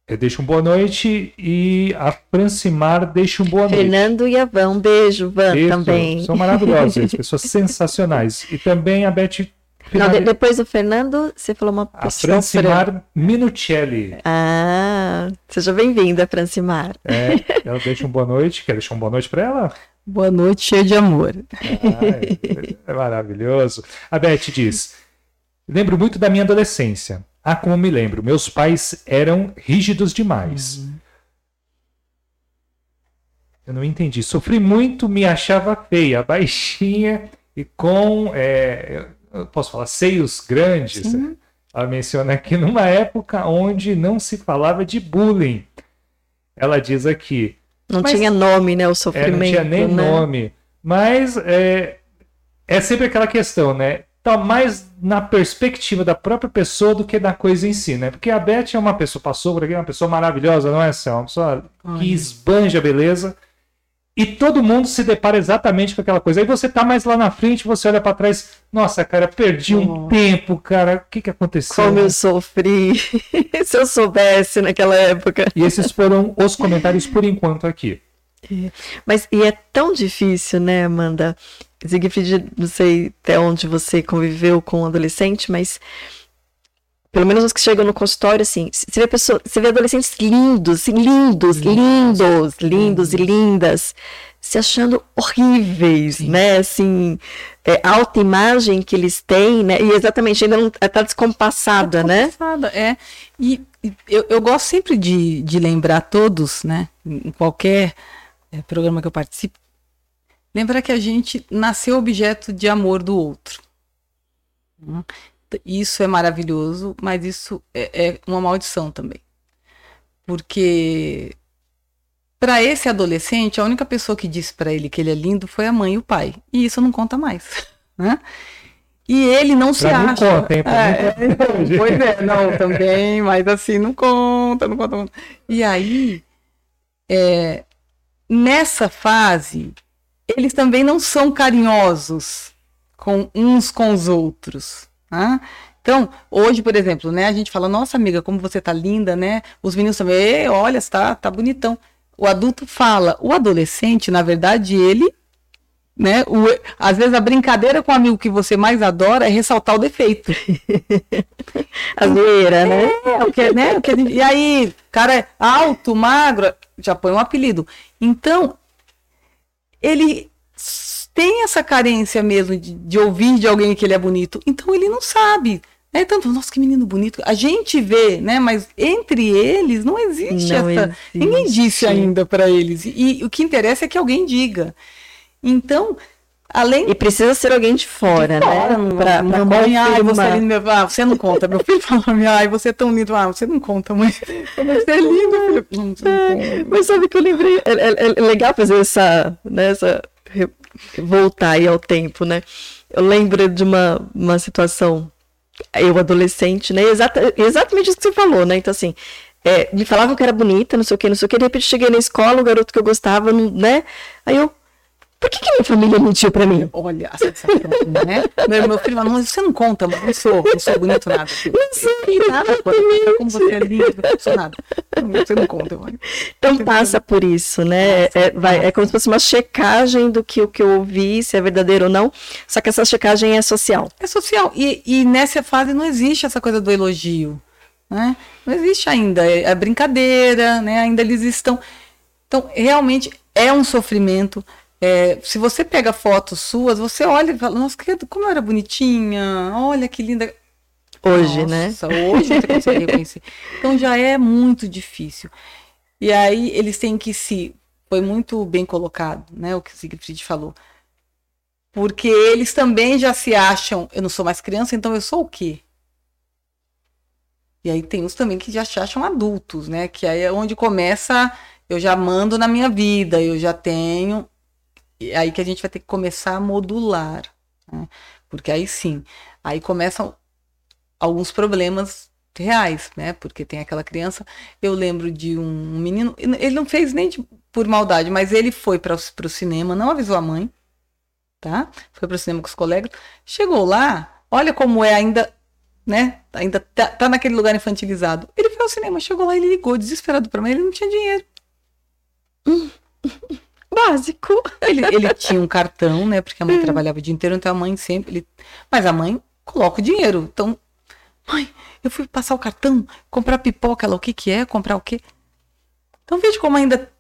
Speaker 2: Eu deixo um boa noite e a Francimar deixa um boa
Speaker 1: noite. Fernando e a Van, um beijo, Van, Isso, também.
Speaker 2: São maravilhosos, pessoas sensacionais. E também a Beth.
Speaker 1: Não, de, depois do Fernando, você falou uma
Speaker 2: pessoa. A Francimar Fran... Minuccelli.
Speaker 1: Ah, seja bem-vinda, Francimar.
Speaker 2: É, ela deixa um boa noite. Quer deixar uma boa noite para ela?
Speaker 3: Boa noite, cheia de amor.
Speaker 2: Ai, é maravilhoso. A Beth diz. Lembro muito da minha adolescência. Ah, como me lembro. Meus pais eram rígidos demais. Uhum. Eu não entendi. Sofri muito, me achava feia, baixinha e com. É, posso falar, seios grandes. Sim. Ela menciona aqui numa época onde não se falava de bullying. Ela diz aqui.
Speaker 1: Não tinha nome, né? O sofrimento. É, não
Speaker 2: tinha nem
Speaker 1: né?
Speaker 2: nome. Mas é, é sempre aquela questão, né? Tá mais na perspectiva da própria pessoa do que da coisa em si, né? Porque a Beth é uma pessoa, passou por aqui, é uma pessoa maravilhosa, não é, Céu? Uma pessoa que esbanja a beleza. E todo mundo se depara exatamente com aquela coisa. Aí você tá mais lá na frente, você olha para trás, nossa, cara, perdi um oh. tempo, cara. O que que aconteceu?
Speaker 1: Como eu sofri. se eu soubesse naquela época.
Speaker 2: E esses foram os comentários por enquanto aqui.
Speaker 1: É. Mas e é tão difícil, né, Amanda? Siegfried, não sei até onde você conviveu com um adolescente, mas pelo menos os que chegam no consultório, assim, você vê, pessoa, você vê adolescentes lindos, assim, lindos, lindos, lindos e lindas, se achando horríveis, Sim. né? Assim, é, a autoimagem que eles têm, né? E exatamente, ainda não está descompassada, tá né?
Speaker 3: Descompassada, é. E eu, eu gosto sempre de, de lembrar todos, né? Em qualquer é, programa que eu participo, lembra que a gente nasceu objeto de amor do outro. Isso é maravilhoso, mas isso é, é uma maldição também. Porque para esse adolescente, a única pessoa que disse para ele que ele é lindo foi a mãe e o pai. E isso não conta mais. Né? E ele não pra se acha.
Speaker 2: Conta, hein? É,
Speaker 3: pois é, não, também, mas assim, não conta, não conta. E aí, é, nessa fase, eles também não são carinhosos com uns com os outros. Tá? Então, hoje, por exemplo, né, a gente fala, nossa amiga, como você tá linda, né? Os meninos também, olha, tá, tá bonitão. O adulto fala, o adolescente, na verdade, ele, né? O, às vezes a brincadeira com o amigo que você mais adora é ressaltar o defeito.
Speaker 1: a zoeira, né?
Speaker 3: É, o que, né? O que e aí, cara é alto, magro, já põe um apelido. Então, ele tem essa carência mesmo de, de, ouvir de alguém que ele é bonito. Então ele não sabe É tanto, nossa, que menino bonito. A gente vê, né? Mas entre eles não existe
Speaker 1: Não
Speaker 3: essa.
Speaker 1: existe.
Speaker 3: Ninguém disse ainda para eles. E, e o que interessa é que alguém diga. Então, além
Speaker 1: E precisa ser alguém de fora,
Speaker 3: fora,
Speaker 1: né?
Speaker 3: não-
Speaker 1: Pra, pra
Speaker 3: mamãe, ai, você é lindo, ah, você não conta. Meu filho fala pra mim, ai, você é tão lindo. Ah, você não conta, mãe. Você é lindo, filho. Conta.
Speaker 1: Mas sabe que eu lembrei, é, é- é legal fazer essa, né, essa voltar aí ao tempo, né? Eu lembro de uma, uma situação, eu adolescente, né? Exata, exatamente isso que você falou, né? Então assim, é, me falavam que era bonita, não sei o que, não sei o que, de repente cheguei na escola, o garoto que eu gostava, né? Aí eu, por que, que minha família mentiu pra mim?
Speaker 3: Olha a sensação, né? Meu, meu filho fala, não, você não conta, mãe, não sou, não sou bonito nada. Filho.
Speaker 1: Não sou,
Speaker 3: nada, pô, como você é lindo, não sou nada. Você não conta, mãe.
Speaker 1: Então passa por isso, né? É, vai- é como se fosse uma checagem do que o que eu ouvi, se é verdadeiro ou não. Só que essa checagem é social.
Speaker 3: É social. E, e nessa fase não existe essa coisa do elogio. Né? Não existe ainda. É, é brincadeira, né? ainda eles estão. Então, realmente é um sofrimento. É, se você pega fotos suas, você olha e fala, nossa, que- como eu era bonitinha, olha que linda.
Speaker 1: Hoje, né?
Speaker 3: Nossa, hoje você consegue reconhecer. Então já é muito difícil. E aí eles têm que se. Foi muito bem colocado, né? O que o Siegfried falou. Porque eles também já se acham, eu não sou mais criança, então eu sou o quê? E aí tem uns também que já se acham adultos, né? Que aí é onde começa, eu já mando na minha vida, eu já tenho. E aí que a gente vai ter que começar a modular. né? Porque aí sim, aí começam alguns problemas reais, né? Porque tem aquela criança. Eu lembro de um menino, ele não fez nem de- por maldade, mas ele foi para o cinema, não avisou a mãe, tá? Foi para o cinema com os colegas. Chegou lá, olha como é ainda, né? Ainda tá, tá naquele lugar infantilizado. Ele foi ao cinema, chegou lá, ele ligou desesperado para mãe, ele não tinha dinheiro.
Speaker 1: Básico.
Speaker 3: Ele, ele tinha um cartão, né? Porque a mãe trabalhava o dia inteiro, então a mãe sempre. Ele... Mas a mãe coloca o dinheiro. Então, mãe, eu fui passar o cartão, comprar pipoca, ela, o que que é? Comprar o quê? Então veja como ainda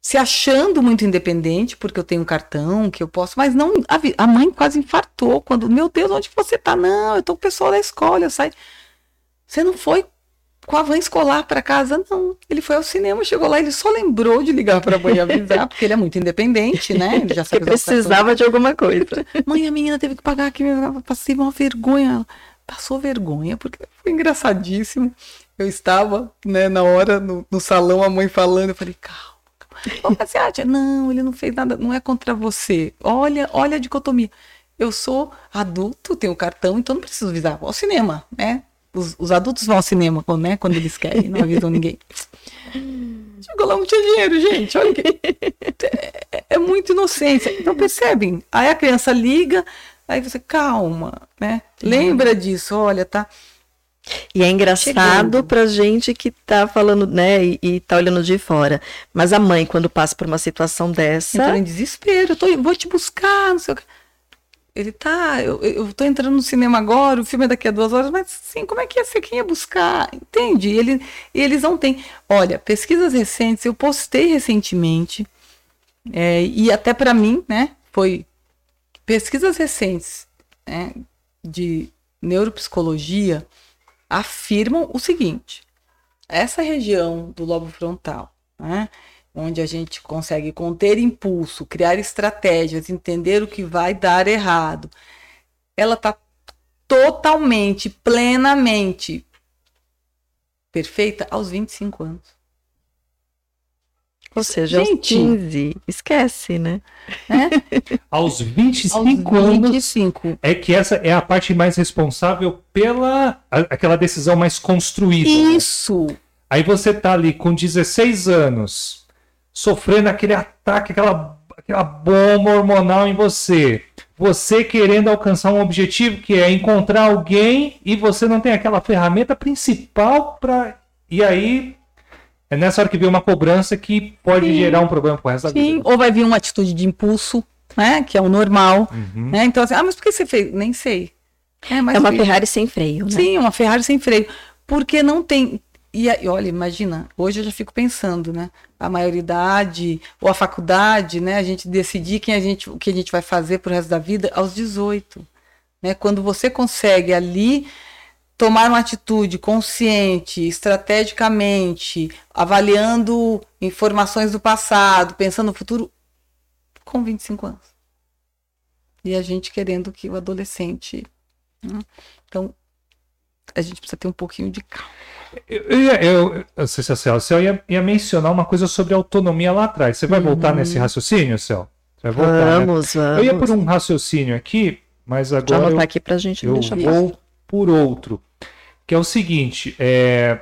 Speaker 3: se achando muito independente, porque eu tenho um cartão, que eu posso, mas não. A, a mãe quase infartou quando, meu Deus, onde você tá? Não, eu tô com o pessoal da escola, eu saio. Você não foi com a van escolar para casa, não. Ele foi ao cinema, chegou lá, ele só lembrou de ligar para a mãe e avisar, porque ele é muito independente, né? Ele já sabe
Speaker 1: precisava de alguma coisa.
Speaker 3: Mãe, a menina teve que pagar aqui, passei uma vergonha. Passou vergonha, porque foi engraçadíssimo. Eu estava, né, na hora, no, no salão, a mãe falando, eu falei, calma. calma. Não, ele não fez nada, não é contra você. Olha, olha a dicotomia. Eu sou adulto, tenho cartão, então não preciso avisar. Vou ao cinema, né? Os, os adultos vão ao cinema quando, né, quando eles querem, não avisam ninguém. Chegou lá, não tinha dinheiro, gente. Olha que. É, é muita inocência. Então, percebem? Aí a criança liga, aí você, calma, né? Lembra disso, olha, tá?
Speaker 1: E é engraçado pra gente que tá falando, né, e, e tá olhando de fora. Mas a mãe, quando passa por uma situação dessa,
Speaker 3: Entrou em desespero, tô, vou te buscar, não sei o que. Ele tá, eu, eu tô entrando no cinema agora, o filme é daqui a duas horas, mas sim, como é que ia ser quem ia buscar? Entende? E, ele, eles não têm. Olha, pesquisas recentes, eu postei recentemente, é, e até para mim, né, foi pesquisas recentes né, de neuropsicologia afirmam o seguinte: essa região do lobo frontal, né, onde a gente consegue conter impulso, criar estratégias, entender o que vai dar errado, ela está totalmente, plenamente perfeita aos 25 anos.
Speaker 1: ou seja, aos
Speaker 3: Gente.
Speaker 1: 15, esquece, né?
Speaker 3: Né?
Speaker 2: Aos 25
Speaker 3: aos
Speaker 2: anos
Speaker 3: 25.
Speaker 2: é que essa é a parte mais responsável pela a- aquela decisão mais construída. né?
Speaker 3: Isso.
Speaker 2: Aí você tá ali com 16 anos, sofrendo aquele ataque, aquela, aquela bomba hormonal em você. Você querendo alcançar um objetivo que é encontrar alguém e você não tem aquela ferramenta principal para. E aí é nessa hora que vem uma cobrança que pode
Speaker 3: Sim.
Speaker 2: gerar um problema pro resto da
Speaker 3: Sim,
Speaker 2: vida.
Speaker 3: ou vai vir uma atitude de impulso, né? Que é o normal.
Speaker 2: Uhum.
Speaker 3: Né? Então, assim, ah, mas por que você fez? Nem sei. É, mas
Speaker 1: É uma Ferrari sem freio, né?
Speaker 3: Sim, uma Ferrari sem freio. Porque não tem. E, aí, olha, imagina, hoje eu já fico pensando, né? A maioridade ou a faculdade, né? A gente decidir quem a gente, o que a gente vai fazer pro resto da vida aos 18. Né? Quando você consegue ali tomar uma atitude consciente, estrategicamente, avaliando informações do passado, pensando no futuro, com 25 anos. E a gente querendo que o adolescente. Né? Então, a gente precisa ter um pouquinho de calma.
Speaker 2: Eu, eu, eu, eu, Céu, você ia, ia mencionar uma coisa sobre autonomia lá atrás. Você vai uhum. voltar nesse raciocínio, Céu? Você vai voltar,
Speaker 1: vamos, né? vamos.
Speaker 2: Eu ia por um raciocínio aqui, mas agora.
Speaker 1: Já
Speaker 2: eu,
Speaker 1: aqui pra gente
Speaker 2: eu vou por outro. Que é o seguinte: é...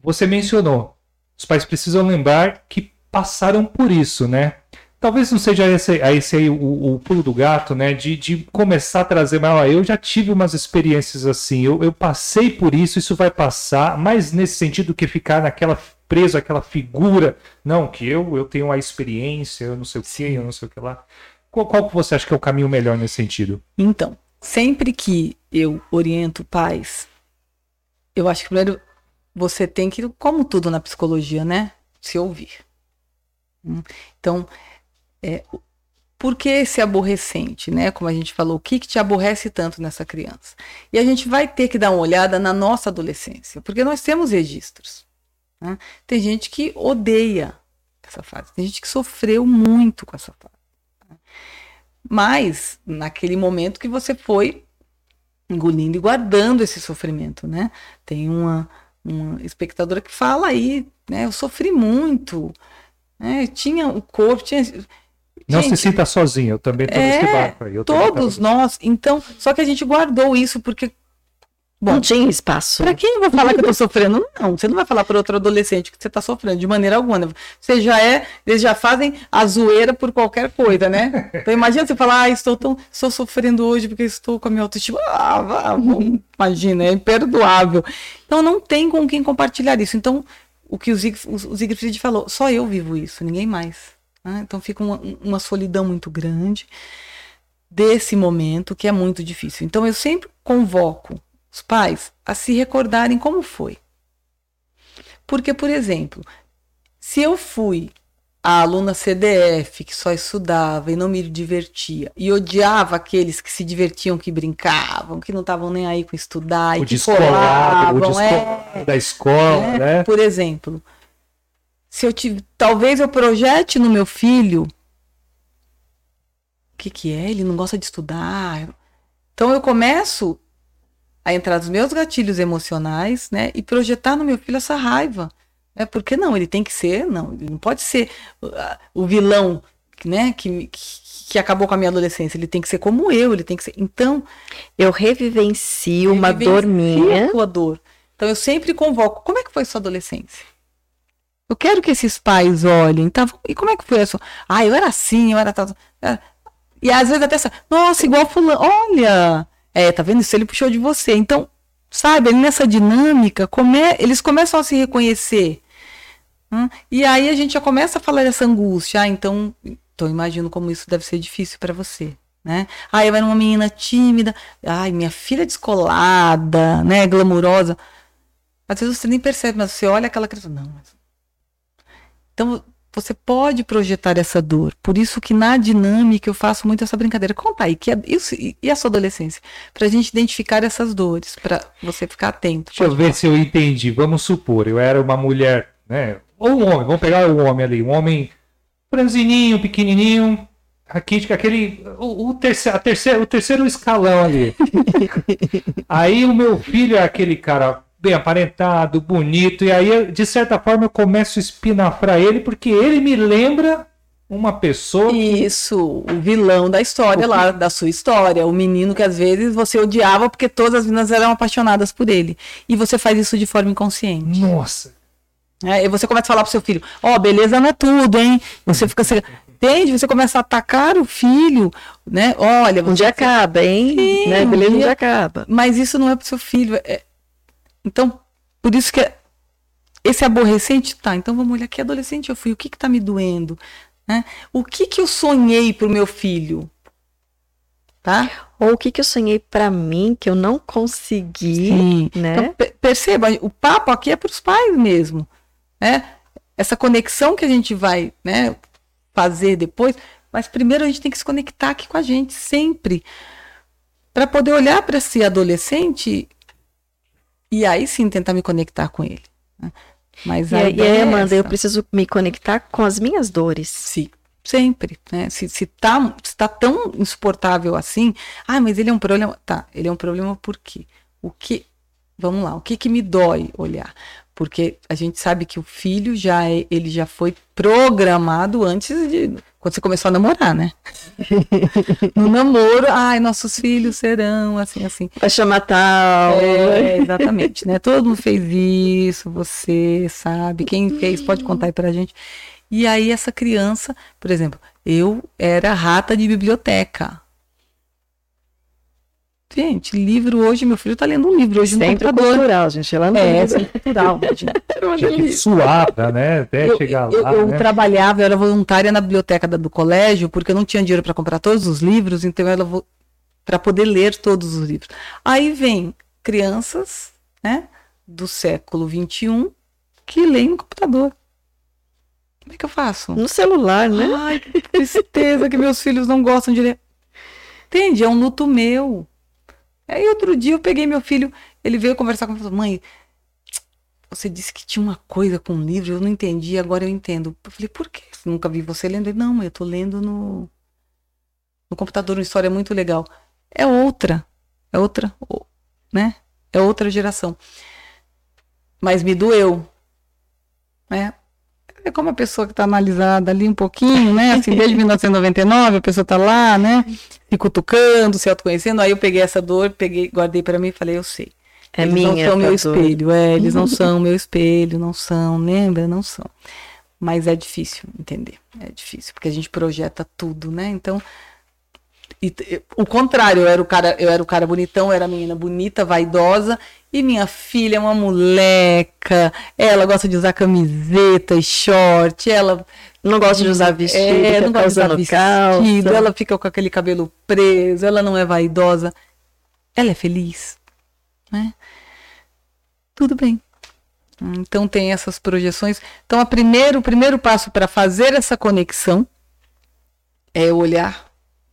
Speaker 2: você mencionou, os pais precisam lembrar que passaram por isso, né? Talvez não seja esse, esse aí o, o, pulo do gato, né? De, de começar a trazer, mas ó, eu já tive umas experiências assim, eu, eu passei por isso, isso vai passar, mais nesse sentido que ficar naquela preso àquela figura, não, que eu, eu tenho a experiência, eu não sei o que, eu não sei o que lá. Qual, qual que você acha que é o caminho melhor nesse sentido?
Speaker 3: Então, sempre que eu oriento pais, eu acho que primeiro você tem que, como tudo na psicologia, né? Se ouvir. Então, é, por que esse aborrecente, né? Como a gente falou, o que, que te aborrece tanto nessa criança? E a gente vai ter que dar uma olhada na nossa adolescência, porque nós temos registros. Né? Tem gente que odeia essa fase, tem gente que sofreu muito com essa fase. Né? Mas, naquele momento que você foi engolindo e guardando esse sofrimento, né? Tem uma, uma espectadora que fala aí, né? Eu sofri muito, né? Tinha o corpo, tinha
Speaker 2: não gente, se sinta sozinho, eu também estou
Speaker 3: é,
Speaker 2: nesse barco aí.
Speaker 3: todos nós. Então, só que a gente guardou isso porque.
Speaker 1: Bom, não tinha espaço.
Speaker 3: Para quem eu vou falar que eu tô sofrendo? Não, você não vai falar para outro adolescente que você tá sofrendo, de maneira alguma. Você já é, eles já fazem a zoeira por qualquer coisa, né? Então imagina você falar, ah, estou tão, estou sofrendo hoje porque estou com a minha autoestima. Ah, imagina, é imperdoável. Então não tem com quem compartilhar isso. Então, o que o Siegfried falou, só eu vivo isso, ninguém mais. Né? Então fica uma, uma solidão muito grande desse momento que é muito difícil. Então eu sempre convoco os pais a se recordarem como foi. Porque, por exemplo, se eu fui a aluna CDF que só estudava e não me divertia e odiava aqueles que se divertiam, que brincavam, que não estavam nem aí com estudar
Speaker 2: o
Speaker 3: e que
Speaker 2: colavam, o é, da escola, é, né?
Speaker 3: Por exemplo, se eu tive, talvez eu projete no meu filho o que que é? Ele não gosta de estudar. Então eu começo a entrar nos meus gatilhos emocionais, né, e projetar no meu filho essa raiva. Né? Porque não, ele tem que ser, não, ele não pode ser uh, o vilão, né, que, que acabou com a minha adolescência. Ele tem que ser como eu, ele tem que ser. Então,
Speaker 1: eu revivencio uma dor minha.
Speaker 3: A dor. Então, eu sempre convoco. Como é que foi sua adolescência? Eu quero que esses pais olhem, tá? E como é que foi isso? Ah, eu era assim, eu era tal. E às vezes até essa, nossa, igual fulano, olha, é, tá vendo? Isso ele puxou de você. Então, sabe, nessa dinâmica, come, eles começam a se reconhecer. Hum? E aí a gente já começa a falar dessa angústia. Ah, então, então imagino como isso deve ser difícil para você. Né? Ah, eu era uma menina tímida, ai, minha filha descolada, né, glamurosa. Às vezes você nem percebe, mas você olha aquela criança, não, mas então, você pode projetar essa dor. Por isso que na dinâmica eu faço muito essa brincadeira. Conta aí, que é isso, e a sua adolescência? Para a gente identificar essas dores, para você ficar atento.
Speaker 2: Deixa eu ver se eu entendi. Vamos supor, eu era uma mulher, né? Ou um homem, vamos pegar o homem ali, um homem franzininho, pequenininho, aqui, aquele, o, o, terceiro, a terceiro, o terceiro escalão ali. aí o meu filho é aquele cara bem aparentado, bonito, e aí, de certa forma, eu começo a espinafrar ele, porque ele me lembra uma pessoa.
Speaker 3: Isso, o vilão da história lá, da sua história. O menino que às vezes você odiava porque todas as meninas eram apaixonadas por ele. E você faz isso de forma inconsciente.
Speaker 2: Nossa.
Speaker 3: É, e você começa a falar pro seu filho: Ó, oh, beleza não é tudo, hein? Você fica. Entende? Você começa a atacar o filho, né? Olha.
Speaker 1: Um dia acaba, hein? Sim, né? Beleza, um dia acaba.
Speaker 3: Mas isso não é pro seu filho. É, então, por isso que é, esse aborrecente, tá, então vamos olhar que adolescente eu fui, o que que tá me doendo, né? O que que eu sonhei pro meu filho, tá?
Speaker 1: Ou o que que eu sonhei para mim que eu não consegui, Sim. né? Então,
Speaker 3: perceba, o papo aqui é para os pais mesmo, né? Essa conexão que a gente vai, né, fazer depois, mas primeiro a gente tem que se conectar aqui com a gente sempre para poder olhar para esse adolescente E aí sim tentar me conectar com ele. né? Mas
Speaker 1: E, aí,
Speaker 3: é
Speaker 1: Amanda, eu preciso me conectar com as minhas dores.
Speaker 3: Sim, sempre. Né? Se, se, tá, se tá tão insuportável assim, ah, mas ele é um problema. Tá, ele é um problema por quê? O que. Vamos lá, o que que me dói olhar? Porque a gente sabe que o filho já é, ele já foi programado antes de quando você começou a namorar, né? no namoro, ai, nossos filhos serão assim, assim.
Speaker 1: Vai chamar tal.
Speaker 3: É, exatamente, né? Todo mundo fez isso, você sabe. Quem fez pode contar aí pra gente. E aí essa criança, por exemplo, eu era rata de biblioteca. Gente, livro hoje, meu filho tá lendo um livro hoje no
Speaker 1: Sempre
Speaker 3: computador.
Speaker 1: cultural, gente. Ela não
Speaker 3: É,
Speaker 1: tem
Speaker 3: sempre cultural. gente.
Speaker 2: Tinha que suar pra, né? Até
Speaker 3: Eu,
Speaker 2: chegar
Speaker 3: eu-
Speaker 2: lá.
Speaker 3: eu
Speaker 2: né?
Speaker 3: trabalhava, eu era voluntária na biblioteca do colégio, porque eu não tinha dinheiro para comprar todos os livros, então ela para poder ler todos os livros. Aí vem crianças, né, do século XXI que leem no computador. Como é que eu faço?
Speaker 1: No celular, né?
Speaker 3: Ai, que tristeza que meus filhos não gostam de ler. Entende? É um luto meu. Aí outro dia eu peguei meu filho, ele veio conversar comigo e falou, mãe, você disse que tinha uma coisa com um livro, eu não entendi, agora eu entendo. Eu falei, por quê? Nunca vi você lendo. Ele, não, mãe, eu tô lendo no, no computador uma história muito legal. É outra, é outra, né? É outra geração. Mas me doeu, né? É como a pessoa que está analisada ali um pouquinho, né? Assim, desde 1999, a pessoa está lá, né? Se cutucando, se autoconhecendo. Aí eu peguei essa dor, peguei, guardei para mim e falei, eu sei.
Speaker 1: É
Speaker 3: eles
Speaker 1: minha.
Speaker 3: não são meu
Speaker 1: dor.
Speaker 3: espelho, é, eles não são meu espelho, não são, lembra? Não são. Mas é difícil entender, é difícil, porque a gente projeta tudo, né? Então, e o contrário, eu era o cara, eu era o cara bonitão, eu era a menina bonita, vaidosa, e minha filha é uma moleca, ela gosta de usar camiseta e short, ela
Speaker 1: Não gosta de usar vestido,
Speaker 3: é, não gosta de usar vestido,
Speaker 1: calça.
Speaker 3: ela fica com aquele cabelo preso, ela não é vaidosa. Ela é feliz, né? Tudo bem. Então tem essas projeções. Então a primeiro, o primeiro passo para fazer essa conexão é olhar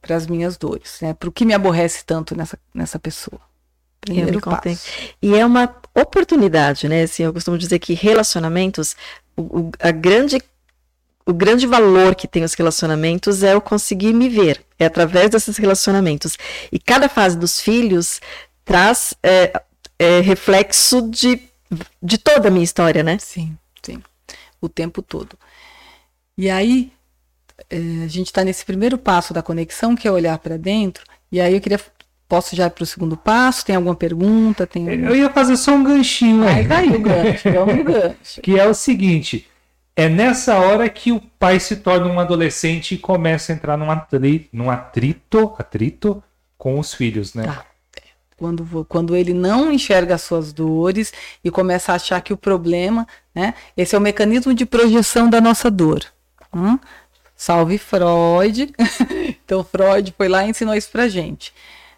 Speaker 3: para as minhas dores, né? Para o que me aborrece tanto nessa, nessa pessoa.
Speaker 1: Eu
Speaker 3: Primeiro passo.
Speaker 1: E é uma oportunidade, né? Assim, eu costumo dizer que relacionamentos, o, o- a grande, o grande valor que tem os relacionamentos é eu conseguir me ver, é através desses relacionamentos. E cada fase dos filhos traz é, é, reflexo de, de toda a minha história, né?
Speaker 3: Sim, sim. O tempo todo. E aí, a gente está nesse primeiro passo da conexão, que é olhar para dentro. E aí eu queria. Posso já ir para o segundo passo? Tem alguma pergunta? Tem alguma...
Speaker 2: Eu ia fazer só um ganchinho
Speaker 3: Aí
Speaker 2: aí.
Speaker 3: vai o gancho, vamos no gancho.
Speaker 2: Que é o seguinte: é nessa hora que o pai se torna um adolescente e começa a entrar num, atri, num atrito, atrito com os filhos, né?
Speaker 3: Tá. Quando, quando ele não enxerga as suas dores e começa a achar que o problema, né? Esse é o mecanismo de projeção da nossa dor. Hum? Salve Freud. então Freud foi lá e ensinou isso pra gente.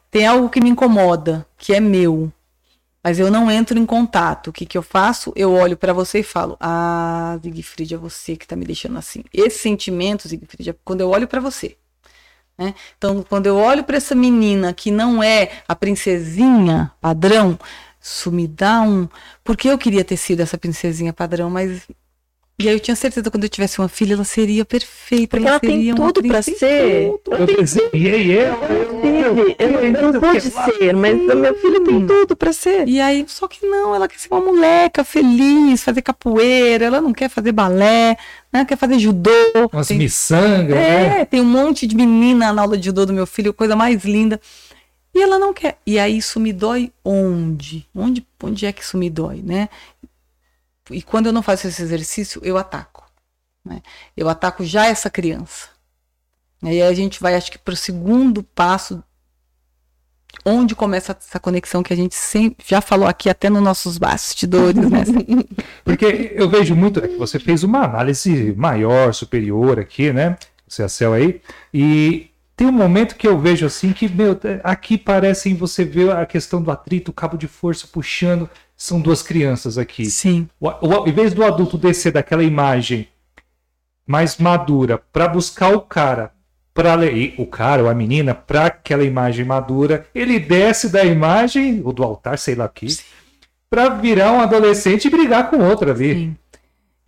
Speaker 3: Tem algo que me incomoda, que é meu, mas eu não entro em contato. O que, que eu faço? Eu olho pra você e falo: Ah, Siegfried, é você que tá me deixando assim. Esse sentimento, Siegfried, é quando eu olho pra você. né? Então, quando eu olho pra essa menina que não é a princesinha padrão, isso me dá um. Porque eu queria ter sido essa princesinha padrão, mas. E aí eu tinha certeza que quando eu tivesse uma filha, ela seria perfeita.
Speaker 1: Porque ela tem
Speaker 3: seria uma
Speaker 1: tudo pra
Speaker 3: princesa,
Speaker 1: ser.
Speaker 3: tudo.
Speaker 2: Eu desenhei eu.
Speaker 1: Teve, eu, eu não pude ser, mas a minha filha tem tudo para ser.
Speaker 3: E aí, só que não, ela quer ser uma moleca feliz, fazer capoeira, ela não quer fazer balé, né? quer fazer judô.
Speaker 2: Umas
Speaker 3: Tem-
Speaker 2: miçangas, né?
Speaker 3: É, tem um monte de menina na aula de judô do meu filho, coisa mais linda. E ela não quer. E aí isso me dói onde? Onde, onde é que isso me dói, né? E quando eu não faço esse exercício, eu ataco. Né? Eu ataco já essa criança. E aí a gente vai, acho que, para o segundo passo, onde começa essa conexão que a gente sempre já falou aqui, até nos nossos bastidores, né?
Speaker 2: Porque eu vejo muito é que você fez uma análise maior, superior aqui, né? Você é a aí. E tem um momento que eu vejo assim que, meu, aqui parece você ver a questão do atrito, o cabo de força puxando. São duas crianças aqui.
Speaker 3: Sim.
Speaker 2: O, o, em vez do adulto descer daquela imagem mais madura para buscar o cara, para o cara ou a menina para aquela imagem madura, ele desce da imagem ou do altar, sei lá o que, para virar um adolescente e brigar com outro ali. Sim.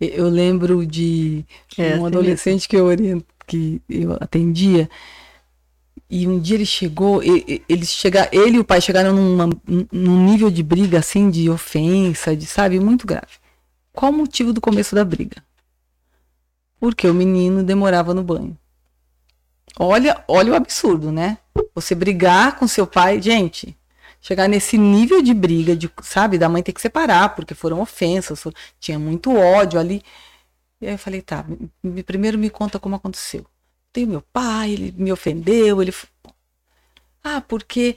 Speaker 3: Eu lembro de é, um adolescente que eu, oriento, que eu atendia, e um dia ele chegou, ele, ele, chega, ele e o pai chegaram numa, num nível de briga, assim, de ofensa, de, sabe, muito grave. Qual o motivo do começo da briga? Porque o menino demorava no banho. Olha, olha o absurdo, né? Você brigar com seu pai, gente, chegar nesse nível de briga, de, sabe, da mãe ter que separar, porque foram ofensas, tinha muito ódio ali. E aí eu falei, tá, me, primeiro me conta como aconteceu. Tem meu pai, ele me ofendeu, ele. Ah, porque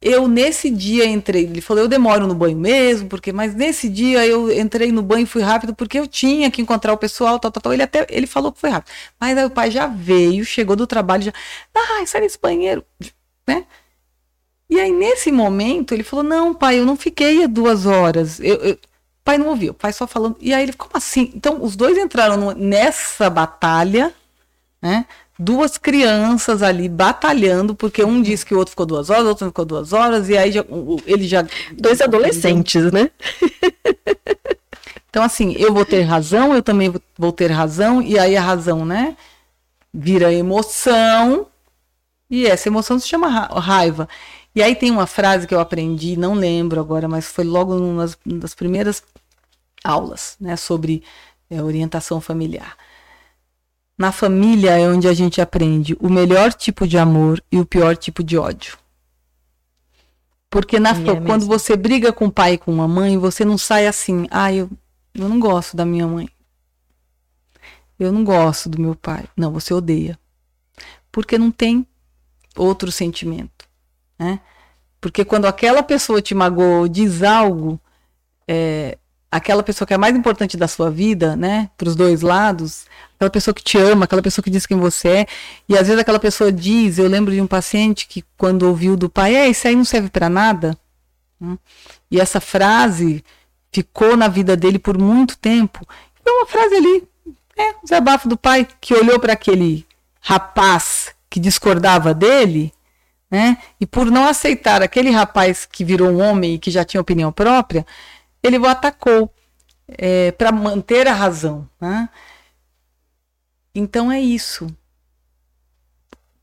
Speaker 3: eu nesse dia entrei, ele falou, eu demoro no banho mesmo, porque, mas nesse dia eu entrei no banho e fui rápido porque eu tinha que encontrar o pessoal, tal, tal, tal. Ele até, ele falou que foi rápido. Mas aí o pai já veio, chegou do trabalho, já, ah, sai desse banheiro, né? E aí, nesse momento, ele falou: Não, pai, eu não fiquei duas horas. Eu, eu... O pai não ouviu, o pai só falando. E aí ele, como assim? Então, os dois entraram nessa batalha, né? Duas crianças ali batalhando, porque um disse que o outro ficou duas horas, o outro ficou duas horas, e aí já, ele já.
Speaker 1: Dois adolescentes, né?
Speaker 3: Então, assim, eu vou ter razão, eu também vou ter razão, e aí a razão, né? Vira emoção, e essa emoção se chama raiva. E aí tem uma frase que eu aprendi, não lembro agora, mas foi logo numa das primeiras aulas, né, sobre é, orientação familiar. Na família é onde a gente aprende o melhor tipo de amor e o pior tipo de ódio. Porque na, é quando você briga com o pai e com a mãe, você não sai assim, ah, eu, eu não gosto da minha mãe. Eu não gosto do meu pai. Não, você odeia. Porque não tem outro sentimento né? Porque quando aquela pessoa te magoou, diz algo, é, aquela pessoa que é mais importante da sua vida, né, para os dois lados, aquela pessoa que te ama, aquela pessoa que diz quem você é, e às vezes aquela pessoa diz, eu lembro de um paciente que quando ouviu do pai, é, isso aí não serve para nada, né? e essa frase ficou na vida dele por muito tempo, e uma frase ali, é, um desabafo do pai que olhou para aquele rapaz que discordava dele né? E por não aceitar aquele rapaz que virou um homem e que já tinha opinião própria, ele o atacou é, para manter a razão. Né? Então é isso.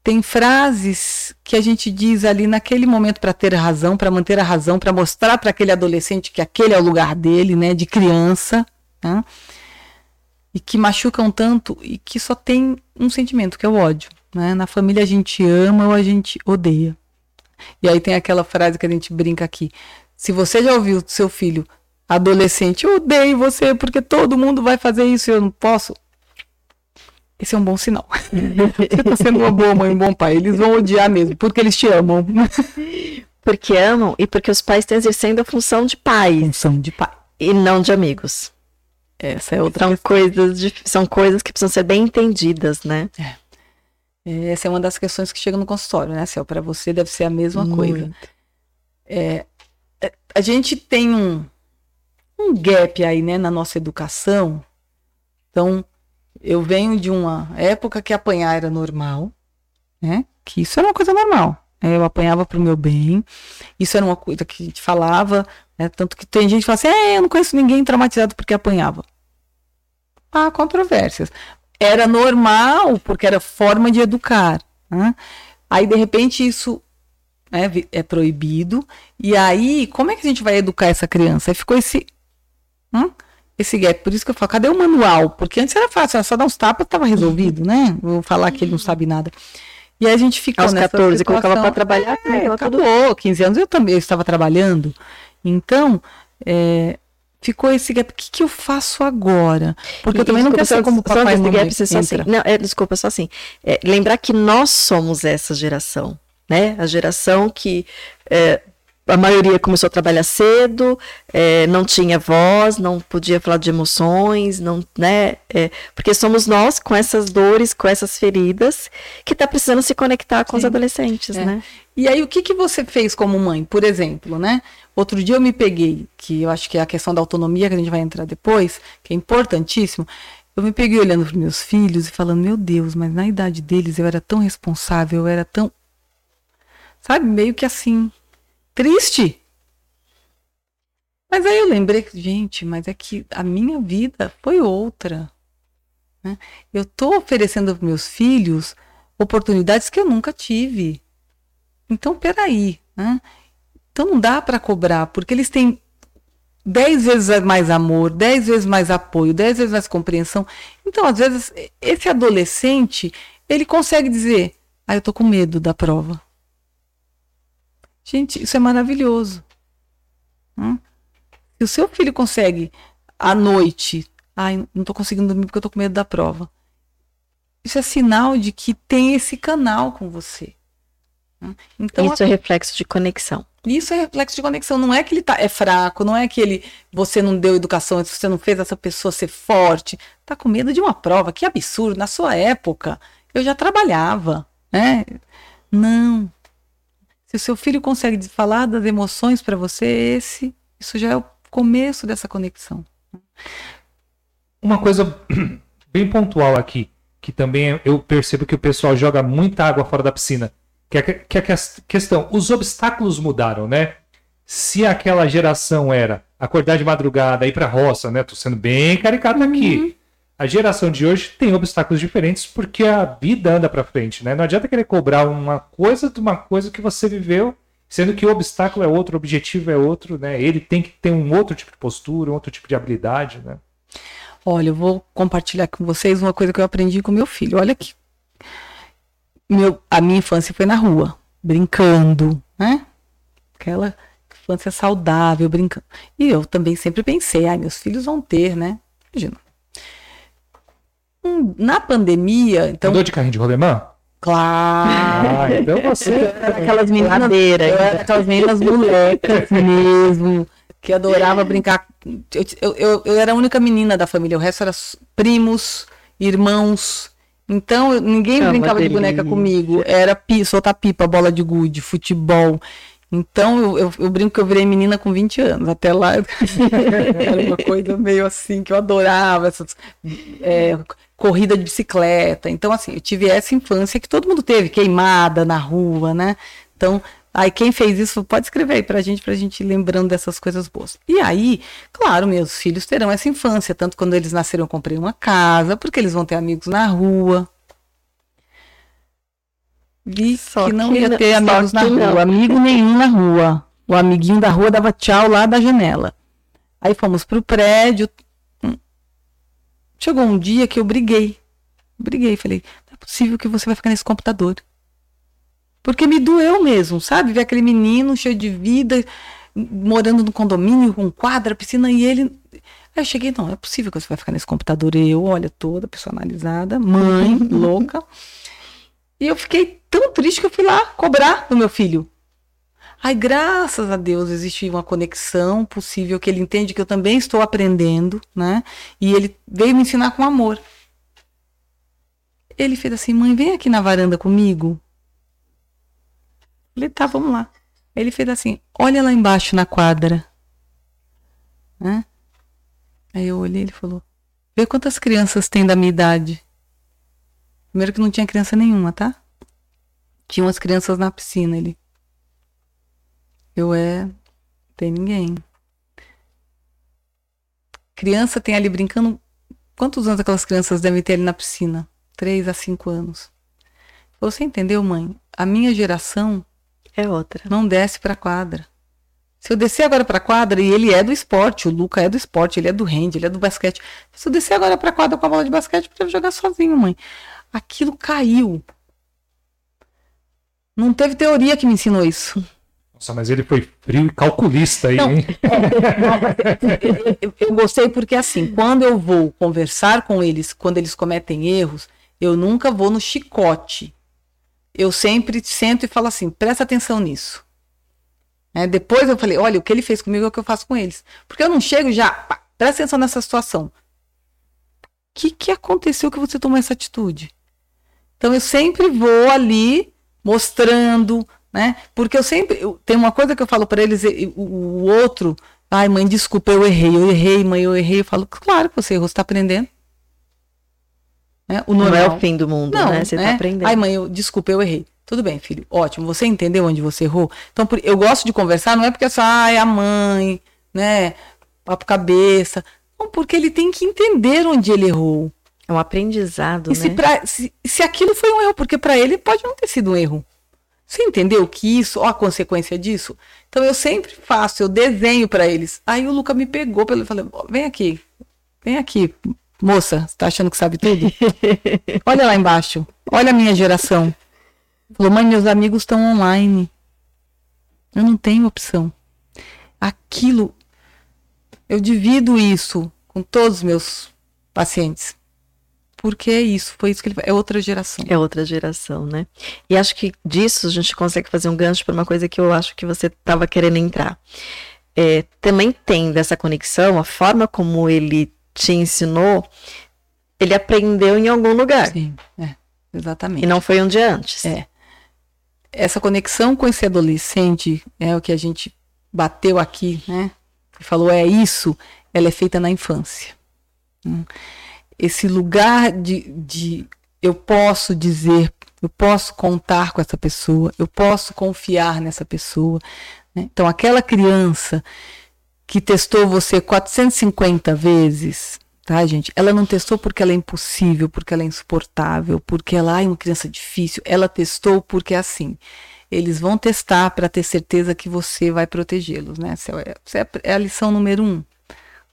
Speaker 3: Tem frases que a gente diz ali naquele momento para ter razão, para manter a razão, para mostrar para aquele adolescente que aquele é o lugar dele, né, de criança, né? e que machucam tanto e que só tem um sentimento, que é o ódio. Né? Na família a gente ama ou a gente odeia. E aí tem aquela frase que a gente brinca aqui. Se você já ouviu seu filho adolescente, eu odeio você porque todo mundo vai fazer isso e eu não posso. Esse é um bom sinal. você está sendo uma boa mãe, um bom pai. Eles vão odiar mesmo, porque eles te amam.
Speaker 1: porque amam e porque os pais estão exercendo a função de pai.
Speaker 3: Função de pai.
Speaker 1: E não de amigos.
Speaker 3: Essa é outra
Speaker 1: são coisas de, são coisas que precisam ser bem entendidas, né?
Speaker 3: É. Essa é uma das questões que chega no consultório, né, Céu? Para você deve ser a mesma Muito. coisa. É, é, a gente tem um, um gap aí, né, na nossa educação. Então, eu venho de uma época que apanhar era normal, né? Que isso era uma coisa normal. Eu apanhava para o meu bem. Isso era uma coisa que a gente falava, né? Tanto que tem gente que fala assim: é, eu não conheço ninguém traumatizado porque apanhava. Há controvérsias era normal, porque era forma de educar. Né? Aí, de repente, isso né, é proibido. E aí, como é que a gente vai educar essa criança? Aí ficou esse. Hum, esse gap. Por isso que eu falo, cadê o manual? Porque antes era fácil, era só dar uns tapas, estava resolvido, né? Vou falar que ele não sabe nada. E aí a gente ficou
Speaker 1: Aos 14, situação. colocava para trabalhar.
Speaker 3: É, acabou, tudo... 15 anos eu também eu estava trabalhando. Então, é, ficou esse gap. O que, que eu faço agora? Porque e, eu também não quero ser como papai
Speaker 1: só gap, só assim. Não, é, desculpa, só assim. É, lembrar que nós somos essa geração, né? A geração que é, a maioria começou a trabalhar cedo, é, não tinha voz, não podia falar de emoções, não, né? É, porque somos nós com essas dores, com essas feridas, que está precisando se conectar com Sim. os adolescentes, é. né?
Speaker 3: E aí, o que, que você fez como mãe, por exemplo, né? Outro dia eu me peguei, que eu acho que é a questão da autonomia, que a gente vai entrar depois, que é importantíssimo. Eu me peguei olhando para meus filhos e falando, meu Deus, mas na idade deles eu era tão responsável, eu era tão. Sabe, meio que assim, triste. Mas aí eu lembrei gente, mas é que a minha vida foi outra. Né? Eu estou oferecendo para meus filhos oportunidades que eu nunca tive. Então, peraí. Né? Então não dá para cobrar, porque eles têm dez vezes mais amor, dez vezes mais apoio, dez vezes mais compreensão. Então, às vezes, esse adolescente, ele consegue dizer, ah, eu tô com medo da prova. Gente, isso é maravilhoso. Hum? Se o seu filho consegue, à noite, ai, não tô conseguindo dormir porque eu tô com medo da prova. Isso é sinal de que tem esse canal com você.
Speaker 1: Hum? Então, isso a... é reflexo de conexão.
Speaker 3: Isso é reflexo de conexão. Não é que ele tá, é fraco, não é que ele você não deu educação, você não fez essa pessoa ser forte. Tá com medo de uma prova. Que absurdo. Na sua época, eu já trabalhava. Né? Não. Se o seu filho consegue falar das emoções para você, esse, isso já é o começo dessa conexão.
Speaker 2: Uma coisa bem pontual aqui, que também eu percebo que o pessoal joga muita água fora da piscina que é, que é a questão, os obstáculos mudaram, né? Se aquela geração era acordar de madrugada, ir para roça, né? Tô sendo bem caricato uhum. aqui. A geração de hoje tem obstáculos diferentes porque a vida anda para frente, né? Não adianta querer cobrar uma coisa de uma coisa que você viveu, sendo que o obstáculo é outro, o objetivo é outro, né? Ele tem que ter um outro tipo de postura, um outro tipo de habilidade, né?
Speaker 3: Olha, eu vou compartilhar com vocês uma coisa que eu aprendi com meu filho. Olha que meu, a minha infância foi na rua, brincando, né? Aquela infância saudável, brincando. E eu também sempre pensei, ai, meus filhos vão ter, né? Imagina. Hum, na pandemia, então.
Speaker 2: Andou de carrinho de rolemã?
Speaker 3: Claro.
Speaker 2: Ah, então você.
Speaker 3: aquelas meninas. aquelas meninas molecas mesmo, que adorava brincar. Eu, eu, eu, era a única menina da família, o resto era primos, irmãos. Então, ninguém é brincava de boneca comigo. Era pi, soltar pipa, bola de gude, futebol. Então, eu, eu, eu, brinco que eu virei menina com 20 anos. Até lá, era uma coisa meio assim, que eu adorava. Essas, é, corrida de bicicleta. Então, assim, eu tive essa infância que todo mundo teve, queimada na rua, né? Então, Aí quem fez isso pode escrever aí pra gente, pra gente ir lembrando dessas coisas boas. E aí, claro, meus filhos terão essa infância, tanto quando eles nasceram eu comprei uma casa, porque eles vão ter amigos na rua. Vi só que não que, ia ter amigos na rua, não. amigo nenhum na rua. O amiguinho da rua dava tchau lá da janela. Aí fomos pro prédio. Hum. Chegou um dia que eu briguei. Briguei, falei, não é possível que você vai ficar nesse computador. Porque me doeu mesmo, sabe? Ver aquele menino cheio de vida, morando no condomínio, com quadra, piscina, e ele. Aí eu cheguei, não, é possível que você vai ficar nesse computador. Eu, olha, toda personalizada, mãe, louca. E eu fiquei tão triste que eu fui lá cobrar do meu filho. Ai, graças a Deus existe uma conexão possível que ele entende que eu também estou aprendendo, né? E ele veio me ensinar com amor. Ele fez assim, mãe, vem aqui na varanda comigo. Falei, tá, vamos lá. Ele fez assim, olha lá embaixo na quadra. Né? Aí eu olhei, ele falou, vê quantas crianças tem da minha idade. Primeiro que não tinha criança nenhuma, tá? Tinha umas crianças na piscina, ele. Eu é, tem ninguém. Criança tem ali brincando. Quantos anos aquelas crianças devem ter ali na piscina? Três a cinco anos. Você entendeu, mãe? A minha geração
Speaker 1: é outra.
Speaker 3: Não desce para quadra. Se eu descer agora para quadra, e ele é do esporte, o Luca é do esporte, ele é do hand, ele é do basquete. Se eu descer agora para quadra com a bola de basquete, eu jogar sozinho, mãe. Aquilo caiu. Não teve teoria que me ensinou isso.
Speaker 2: Nossa, mas ele foi frio e calculista aí, não, hein?
Speaker 3: É, eu, eu gostei porque assim, quando eu vou conversar com eles, quando eles cometem erros, eu nunca vou no chicote eu sempre sento e falo assim: presta atenção nisso. É, depois eu falei: olha, o que ele fez comigo é o que eu faço com eles. Porque eu não chego já, pá, presta atenção nessa situação. O que, que aconteceu que você tomou essa atitude? Então eu sempre vou ali mostrando, né? Porque eu sempre. Eu, tem uma coisa que eu falo para eles, o, o outro. Ai, mãe, desculpa, eu errei, eu errei, mãe, eu errei. Eu falo, claro que você errou, você está aprendendo.
Speaker 1: Né? O normal. Não é o fim do mundo, não, né? Você né? tá aprendendo.
Speaker 3: Ai, mãe, eu, desculpa, eu errei. Tudo bem, filho. Ótimo. Você entendeu onde você errou? Então, por, eu gosto de conversar, não é porque só, ai, a mãe. né? Papo cabeça. Não, porque ele tem que entender onde ele errou.
Speaker 1: É um aprendizado,
Speaker 3: E
Speaker 1: né?
Speaker 3: se, pra- se, se aquilo foi um erro, porque para ele pode não ter sido um erro. Você entendeu que isso, ó, a consequência disso? Então eu sempre faço, eu desenho para eles. Aí o Luca me pegou pelo, falei, "Ó, vem aqui, vem aqui, moça, você tá achando que sabe tudo? Olha lá embaixo, olha a minha geração. Falou, mãe, meus amigos estão online. Eu não tenho opção. Aquilo, eu divido isso com todos os meus pacientes. Porque é isso, foi isso que ele é outra geração.
Speaker 1: É outra geração, né? E acho que disso a gente consegue fazer um gancho para uma coisa que eu acho que você estava querendo entrar. É, também tem dessa conexão, a forma como ele te ensinou, ele aprendeu em algum lugar.
Speaker 3: Sim, é, exatamente.
Speaker 1: E não foi um dia antes.
Speaker 3: É. Essa conexão com esse adolescente é o que a gente bateu aqui, né? E falou, é isso, ela é feita na infância. Hum. Esse lugar de, de eu posso dizer, eu posso contar com essa pessoa, eu posso confiar nessa pessoa. né? Então, aquela criança que testou você 450 vezes, tá, gente? Ela não testou porque ela é impossível, porque ela é insuportável, porque ela é uma criança difícil. Ela testou porque é assim. Eles vão testar para ter certeza que você vai protegê-los, né? Essa é, é- é a lição número um.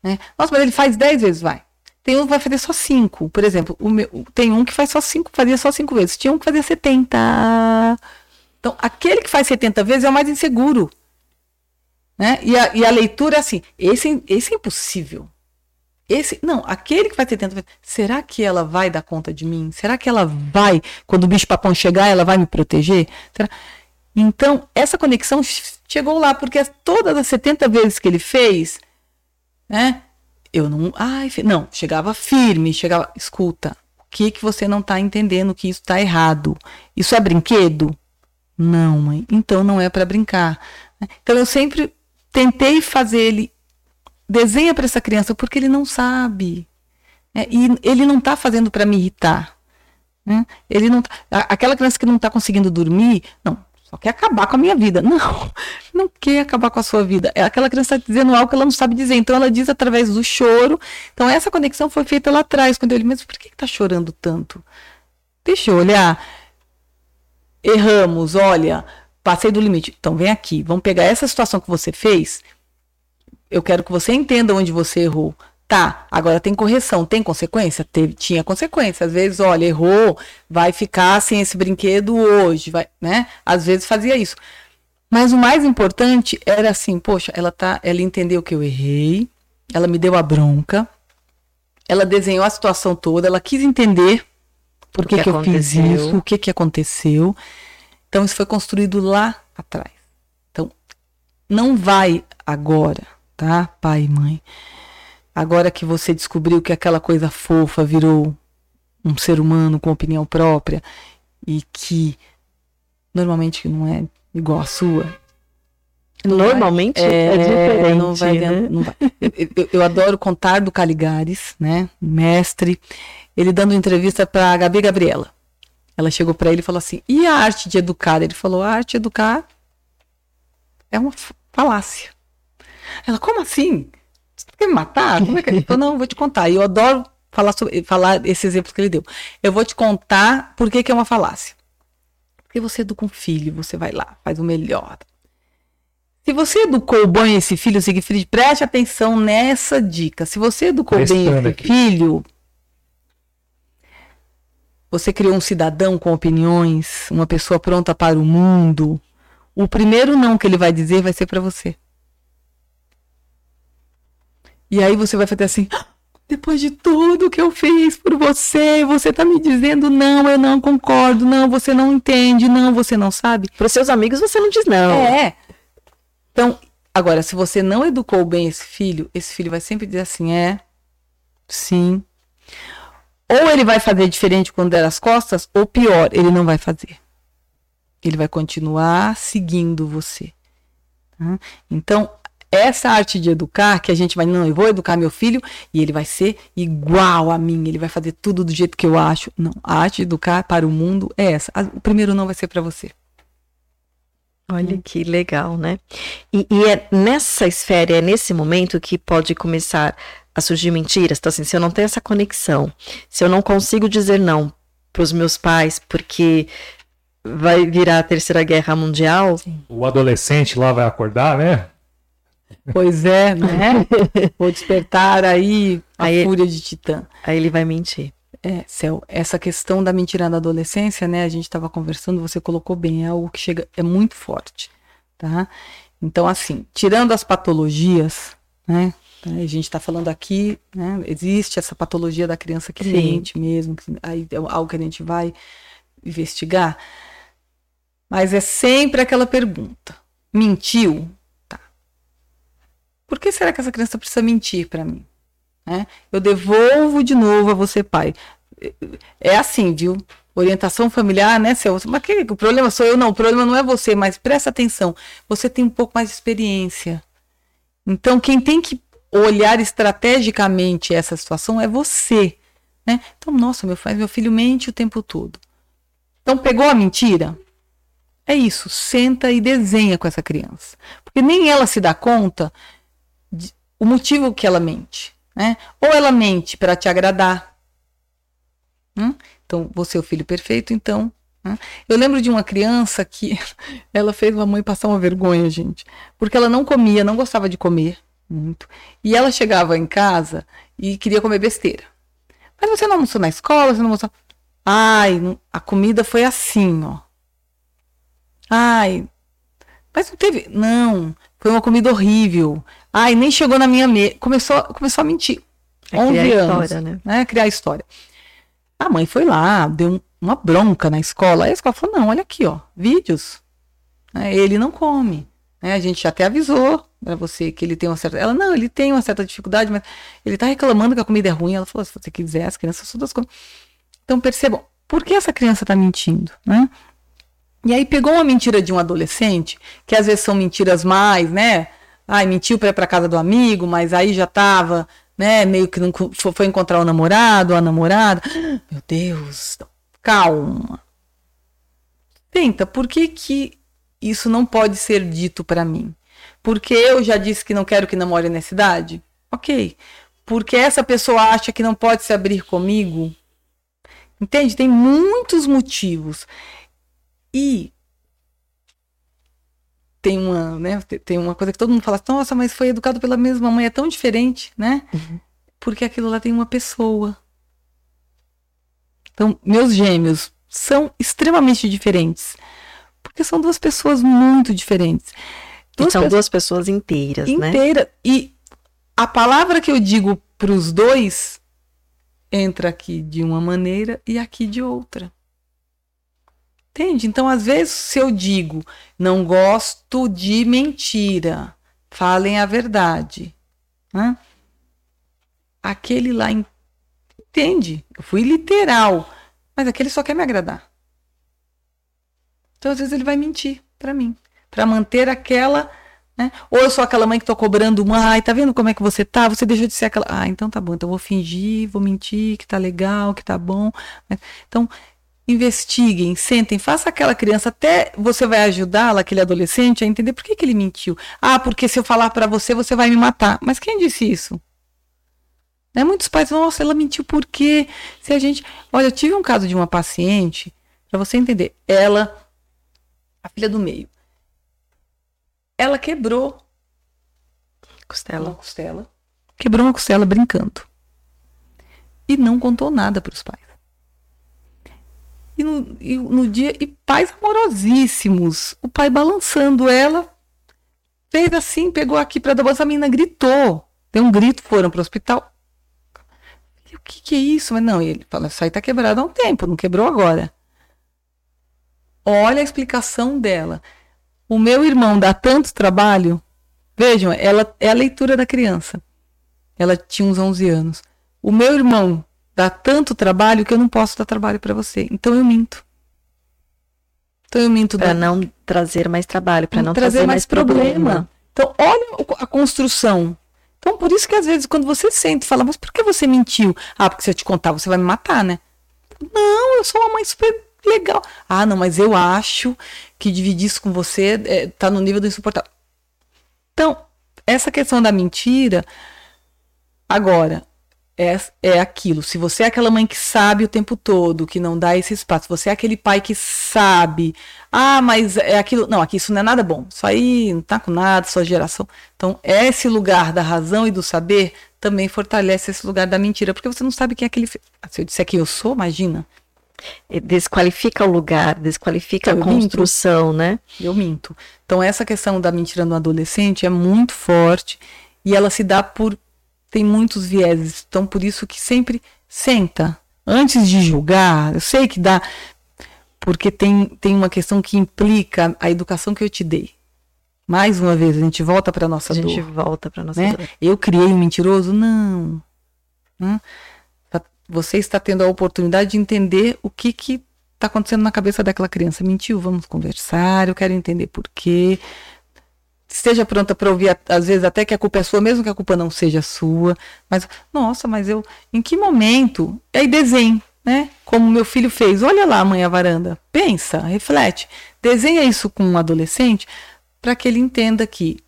Speaker 3: Né? Nossa, mas ele faz 10 vezes, vai. Tem um que vai fazer só 5. Por exemplo, meu- tem um que faz só 5, fazia só 5 vezes. Tinha um que fazia 70. Então, aquele que faz 70 vezes é o mais inseguro. Né? E, a, e a leitura é assim: esse, esse é impossível. Esse, não, aquele que vai 70 vezes. Será que ela vai dar conta de mim? Será que ela vai, quando o bicho papão chegar, ela vai me proteger? Será? Então, essa conexão ch- chegou lá, porque todas as 70 vezes que ele fez, né? Eu não. Ai, não, chegava firme, chegava. Escuta, o que, que você não está entendendo que isso está errado? Isso é brinquedo? Não, mãe. Então não é para brincar. Então eu sempre tentei fazer ele desenha para essa criança porque ele não sabe. né? E ele não está fazendo para me irritar. né? Ele não tá- aquela criança que não está conseguindo dormir, não, só quer acabar com a minha vida. Não, não quer acabar com a sua vida. É aquela criança está dizendo algo que ela não sabe dizer. Então ela diz através do choro. Então essa conexão foi feita lá atrás, quando eu olhei, mas por que está chorando tanto? Deixa eu olhar. Erramos, olha, passei do limite. Então vem aqui, vamos pegar essa situação que você fez. Eu quero que você entenda onde você errou. Tá, agora tem correção, tem consequência? Teve, tinha consequência. Às vezes, olha, errou, vai ficar sem esse brinquedo hoje, vai, né? Às vezes fazia isso. Mas o mais importante era assim, poxa, ela tá, ela entendeu que eu errei, ela me deu a bronca, ela desenhou a situação toda, ela quis entender por que,
Speaker 1: que
Speaker 3: que eu fiz isso, o que que aconteceu. Então isso foi construído lá atrás. Então não vai agora, tá, pai e mãe? Agora que você descobriu que aquela coisa fofa virou um ser humano com opinião própria e que normalmente não é igual à sua. Não vai-
Speaker 1: Normalmente é, diferente.
Speaker 3: não vai
Speaker 1: né?
Speaker 3: não vai. Eu, eu- adoro contar do Caligares, né? Mestre. Ele dando entrevista para Gabi Gabriela. Ela chegou para ele e falou assim: e a arte de educar? Ele falou: a arte de educar é uma falácia. Ela, como assim? Você quer me matar? Como é que... Ele falou, não, eu vou te contar. E eu adoro falar, sobre, falar esse exemplo que ele deu. Eu vou te contar por que, que é uma falácia. Porque você educa um filho, você vai lá, faz o melhor. Se você educou bem esse filho, Siegfried, preste atenção nessa dica. Se você educou bem
Speaker 2: Prestando
Speaker 3: esse
Speaker 2: aqui.
Speaker 3: filho, você criou um cidadão com opiniões, uma pessoa pronta para o mundo. O primeiro não que ele vai dizer vai ser para você. E aí você vai fazer assim: "Ah, depois de tudo que eu fiz por você, você tá me dizendo não, eu não concordo, não, você não entende, não, você não sabe.
Speaker 1: Para os seus amigos você não diz não.
Speaker 3: É. Então, agora, se você não educou bem esse filho, esse filho vai sempre dizer assim: é, sim. Ou ele vai fazer diferente quando der as costas, ou pior, ele não vai fazer. Ele vai continuar seguindo você. tá? Então, essa arte de educar, que a gente vai, não, eu vou educar meu filho e ele vai ser igual a mim, ele vai fazer tudo do jeito que eu acho. Não, a arte de educar para o mundo é essa. O primeiro não vai ser para você.
Speaker 1: Olha que legal, né? E, e, é nessa esfera, é nesse momento que pode começar a surgir mentiras. Então, assim, se eu não tenho essa conexão, se eu não consigo dizer não para os meus pais, porque vai virar a terceira guerra mundial. Sim.
Speaker 2: O adolescente lá vai acordar, né?
Speaker 3: Pois é, né? Vou despertar aí a aí, fúria de Titã.
Speaker 1: Aí ele vai mentir.
Speaker 3: É, Céu, essa questão da mentira na adolescência, né? A gente estava conversando, você colocou bem, é algo que chega, é muito forte, tá? Então, assim, tirando as patologias, né? A gente está falando aqui, né? Existe essa patologia da criança que Sim. mente mesmo, que, aí é algo que a gente vai investigar. Mas é sempre aquela pergunta: mentiu? Por que será que essa criança precisa mentir para mim? Né? Eu devolvo de novo a você, pai. É assim, viu? Orientação familiar, né? Mas que, o problema sou eu, não. O problema não é você, mas presta atenção. Você tem um pouco mais de experiência. Então, quem tem que olhar estrategicamente essa situação é você. Né? Então, nossa, meu, meu filho mente o tempo todo. Então, pegou a mentira? É isso, senta e desenha com essa criança. Porque nem ela se dá conta o motivo que ela mente. Né? Ou ela mente para te agradar. Hum? Então, você é o filho perfeito, então. Hum? Eu lembro de uma criança que ela fez a mãe passar uma vergonha, gente. Porque ela não comia, não gostava de comer muito. E ela chegava em casa e queria comer besteira. Mas você não almoçou na escola, você não almoçou. Ai, a comida foi assim, ó. Ai, mas não teve. Não, foi uma comida horrível. Ai, nem chegou na minha mesa. Começou, começou a mentir. É 11 anos. História, né? né? Criar história. A mãe foi lá, deu uma bronca na escola. Aí a escola falou: não, olha aqui, ó, vídeos. É, ele não come. É, a gente até avisou para você que ele tem uma certa. Ela, não, ele tem uma certa dificuldade, mas ele tá reclamando que a comida é ruim. Ela falou: se você quiser, as crianças são das coisas. Então percebam, por que essa criança tá mentindo? Né? E aí pegou uma mentira de um adolescente, que às vezes são mentiras mais, né? Ai, mentiu para ir para casa do amigo, mas aí já tava, né, meio que não foi encontrar o namorado, a namorada. Meu Deus, calma. Tenta, por que que isso não pode ser dito para mim? Porque eu já disse que não quero que namore nessa idade? OK. Porque essa pessoa acha que não pode se abrir comigo? Entende? Tem muitos motivos. E tem uma, né, tem uma coisa que todo mundo fala, nossa, mas foi educado pela mesma mãe, é tão diferente, né? Uhum. Porque aquilo lá tem uma pessoa. Então, meus gêmeos são extremamente diferentes. Porque são duas pessoas muito diferentes.
Speaker 1: Duas são duas pessoas inteiras,
Speaker 3: inteira. né? Inteira. E a palavra que eu digo para os dois entra aqui de uma maneira e aqui de outra. Entende? Então, às vezes, se eu digo, não gosto de mentira, falem a verdade. Né? Aquele lá entende. Eu fui literal, mas aquele só quer me agradar. Então, às vezes, ele vai mentir para mim, para manter aquela. Né? Ou eu sou aquela mãe que tô cobrando uma, ai, tá vendo como é que você tá? Você deixou de ser aquela. Ah, então tá bom, então eu vou fingir, vou mentir, que tá legal, que tá bom. Então, investiguem, sentem, faça aquela criança, até você vai ajudá-la, aquele adolescente, a entender por que, que ele mentiu. Ah, porque se eu falar para você, você vai me matar. Mas quem disse isso? Né? Muitos pais, nossa, ela mentiu por quê? Se a gente. Olha, eu tive um caso de uma paciente, para você entender, ela, a filha do meio, ela quebrou
Speaker 1: costela.
Speaker 3: uma costela, quebrou uma costela brincando. E não contou nada para os pais. E no, e no dia, e pais amorosíssimos. O pai balançando ela, fez assim, pegou aqui para dar bolsa, a menina gritou. Deu um grito, foram para o hospital. o que, que é isso? Mas não, ele fala, isso aí tá quebrado há um tempo, não quebrou agora. Olha a explicação dela. O meu irmão dá tanto trabalho. Vejam, ela é a leitura da criança. Ela tinha uns 11 anos. O meu irmão dá tanto trabalho que eu não posso dar trabalho para você. Então eu minto.
Speaker 1: Então eu minto para não trazer mais trabalho, para não trazer, trazer mais, mais problema. problema.
Speaker 3: Então olha a construção. Então por isso que às vezes quando você sente, fala, mas por que você mentiu? Ah, porque se eu te contar você vai me matar, né? Não, eu sou uma mãe super legal. Ah, não, mas eu acho que dividir isso com você é, tá no nível do insuportável. Então, essa questão da mentira, agora, é, é aquilo. Se você é aquela mãe que sabe o tempo todo, que não dá esse espaço, você é aquele pai que sabe, ah, mas é aquilo. Não, aqui isso não é nada bom. Isso aí não tá com nada, sua geração. Então, esse lugar da razão e do saber também fortalece esse lugar da mentira, porque você não sabe quem é aquele. Se eu disser que eu sou, imagina.
Speaker 1: Desqualifica o lugar, desqualifica então, a construção, minto. né?
Speaker 3: Eu minto. Então, essa questão da mentira no adolescente é muito forte e ela se dá por tem muitos vieses. Então, por isso que sempre senta. Antes de julgar, eu sei que dá. Porque tem, tem uma questão que implica a educação que eu te dei. Mais uma vez, a gente volta para nossa dor.
Speaker 1: A gente dor, volta para nossa
Speaker 3: né?
Speaker 1: dor.
Speaker 3: Eu criei um mentiroso? Não. Hum? Você está tendo a oportunidade de entender o que que está acontecendo na cabeça daquela criança. Mentiu? Vamos conversar. Eu quero entender por quê esteja pronta para ouvir, às vezes até que a culpa é sua, mesmo que a culpa não seja sua. Mas, nossa, mas eu, em que momento? Aí desenhe, né? Como meu filho fez. Olha lá, mãe, a varanda. Pensa, reflete. Desenha isso com um adolescente para que ele entenda que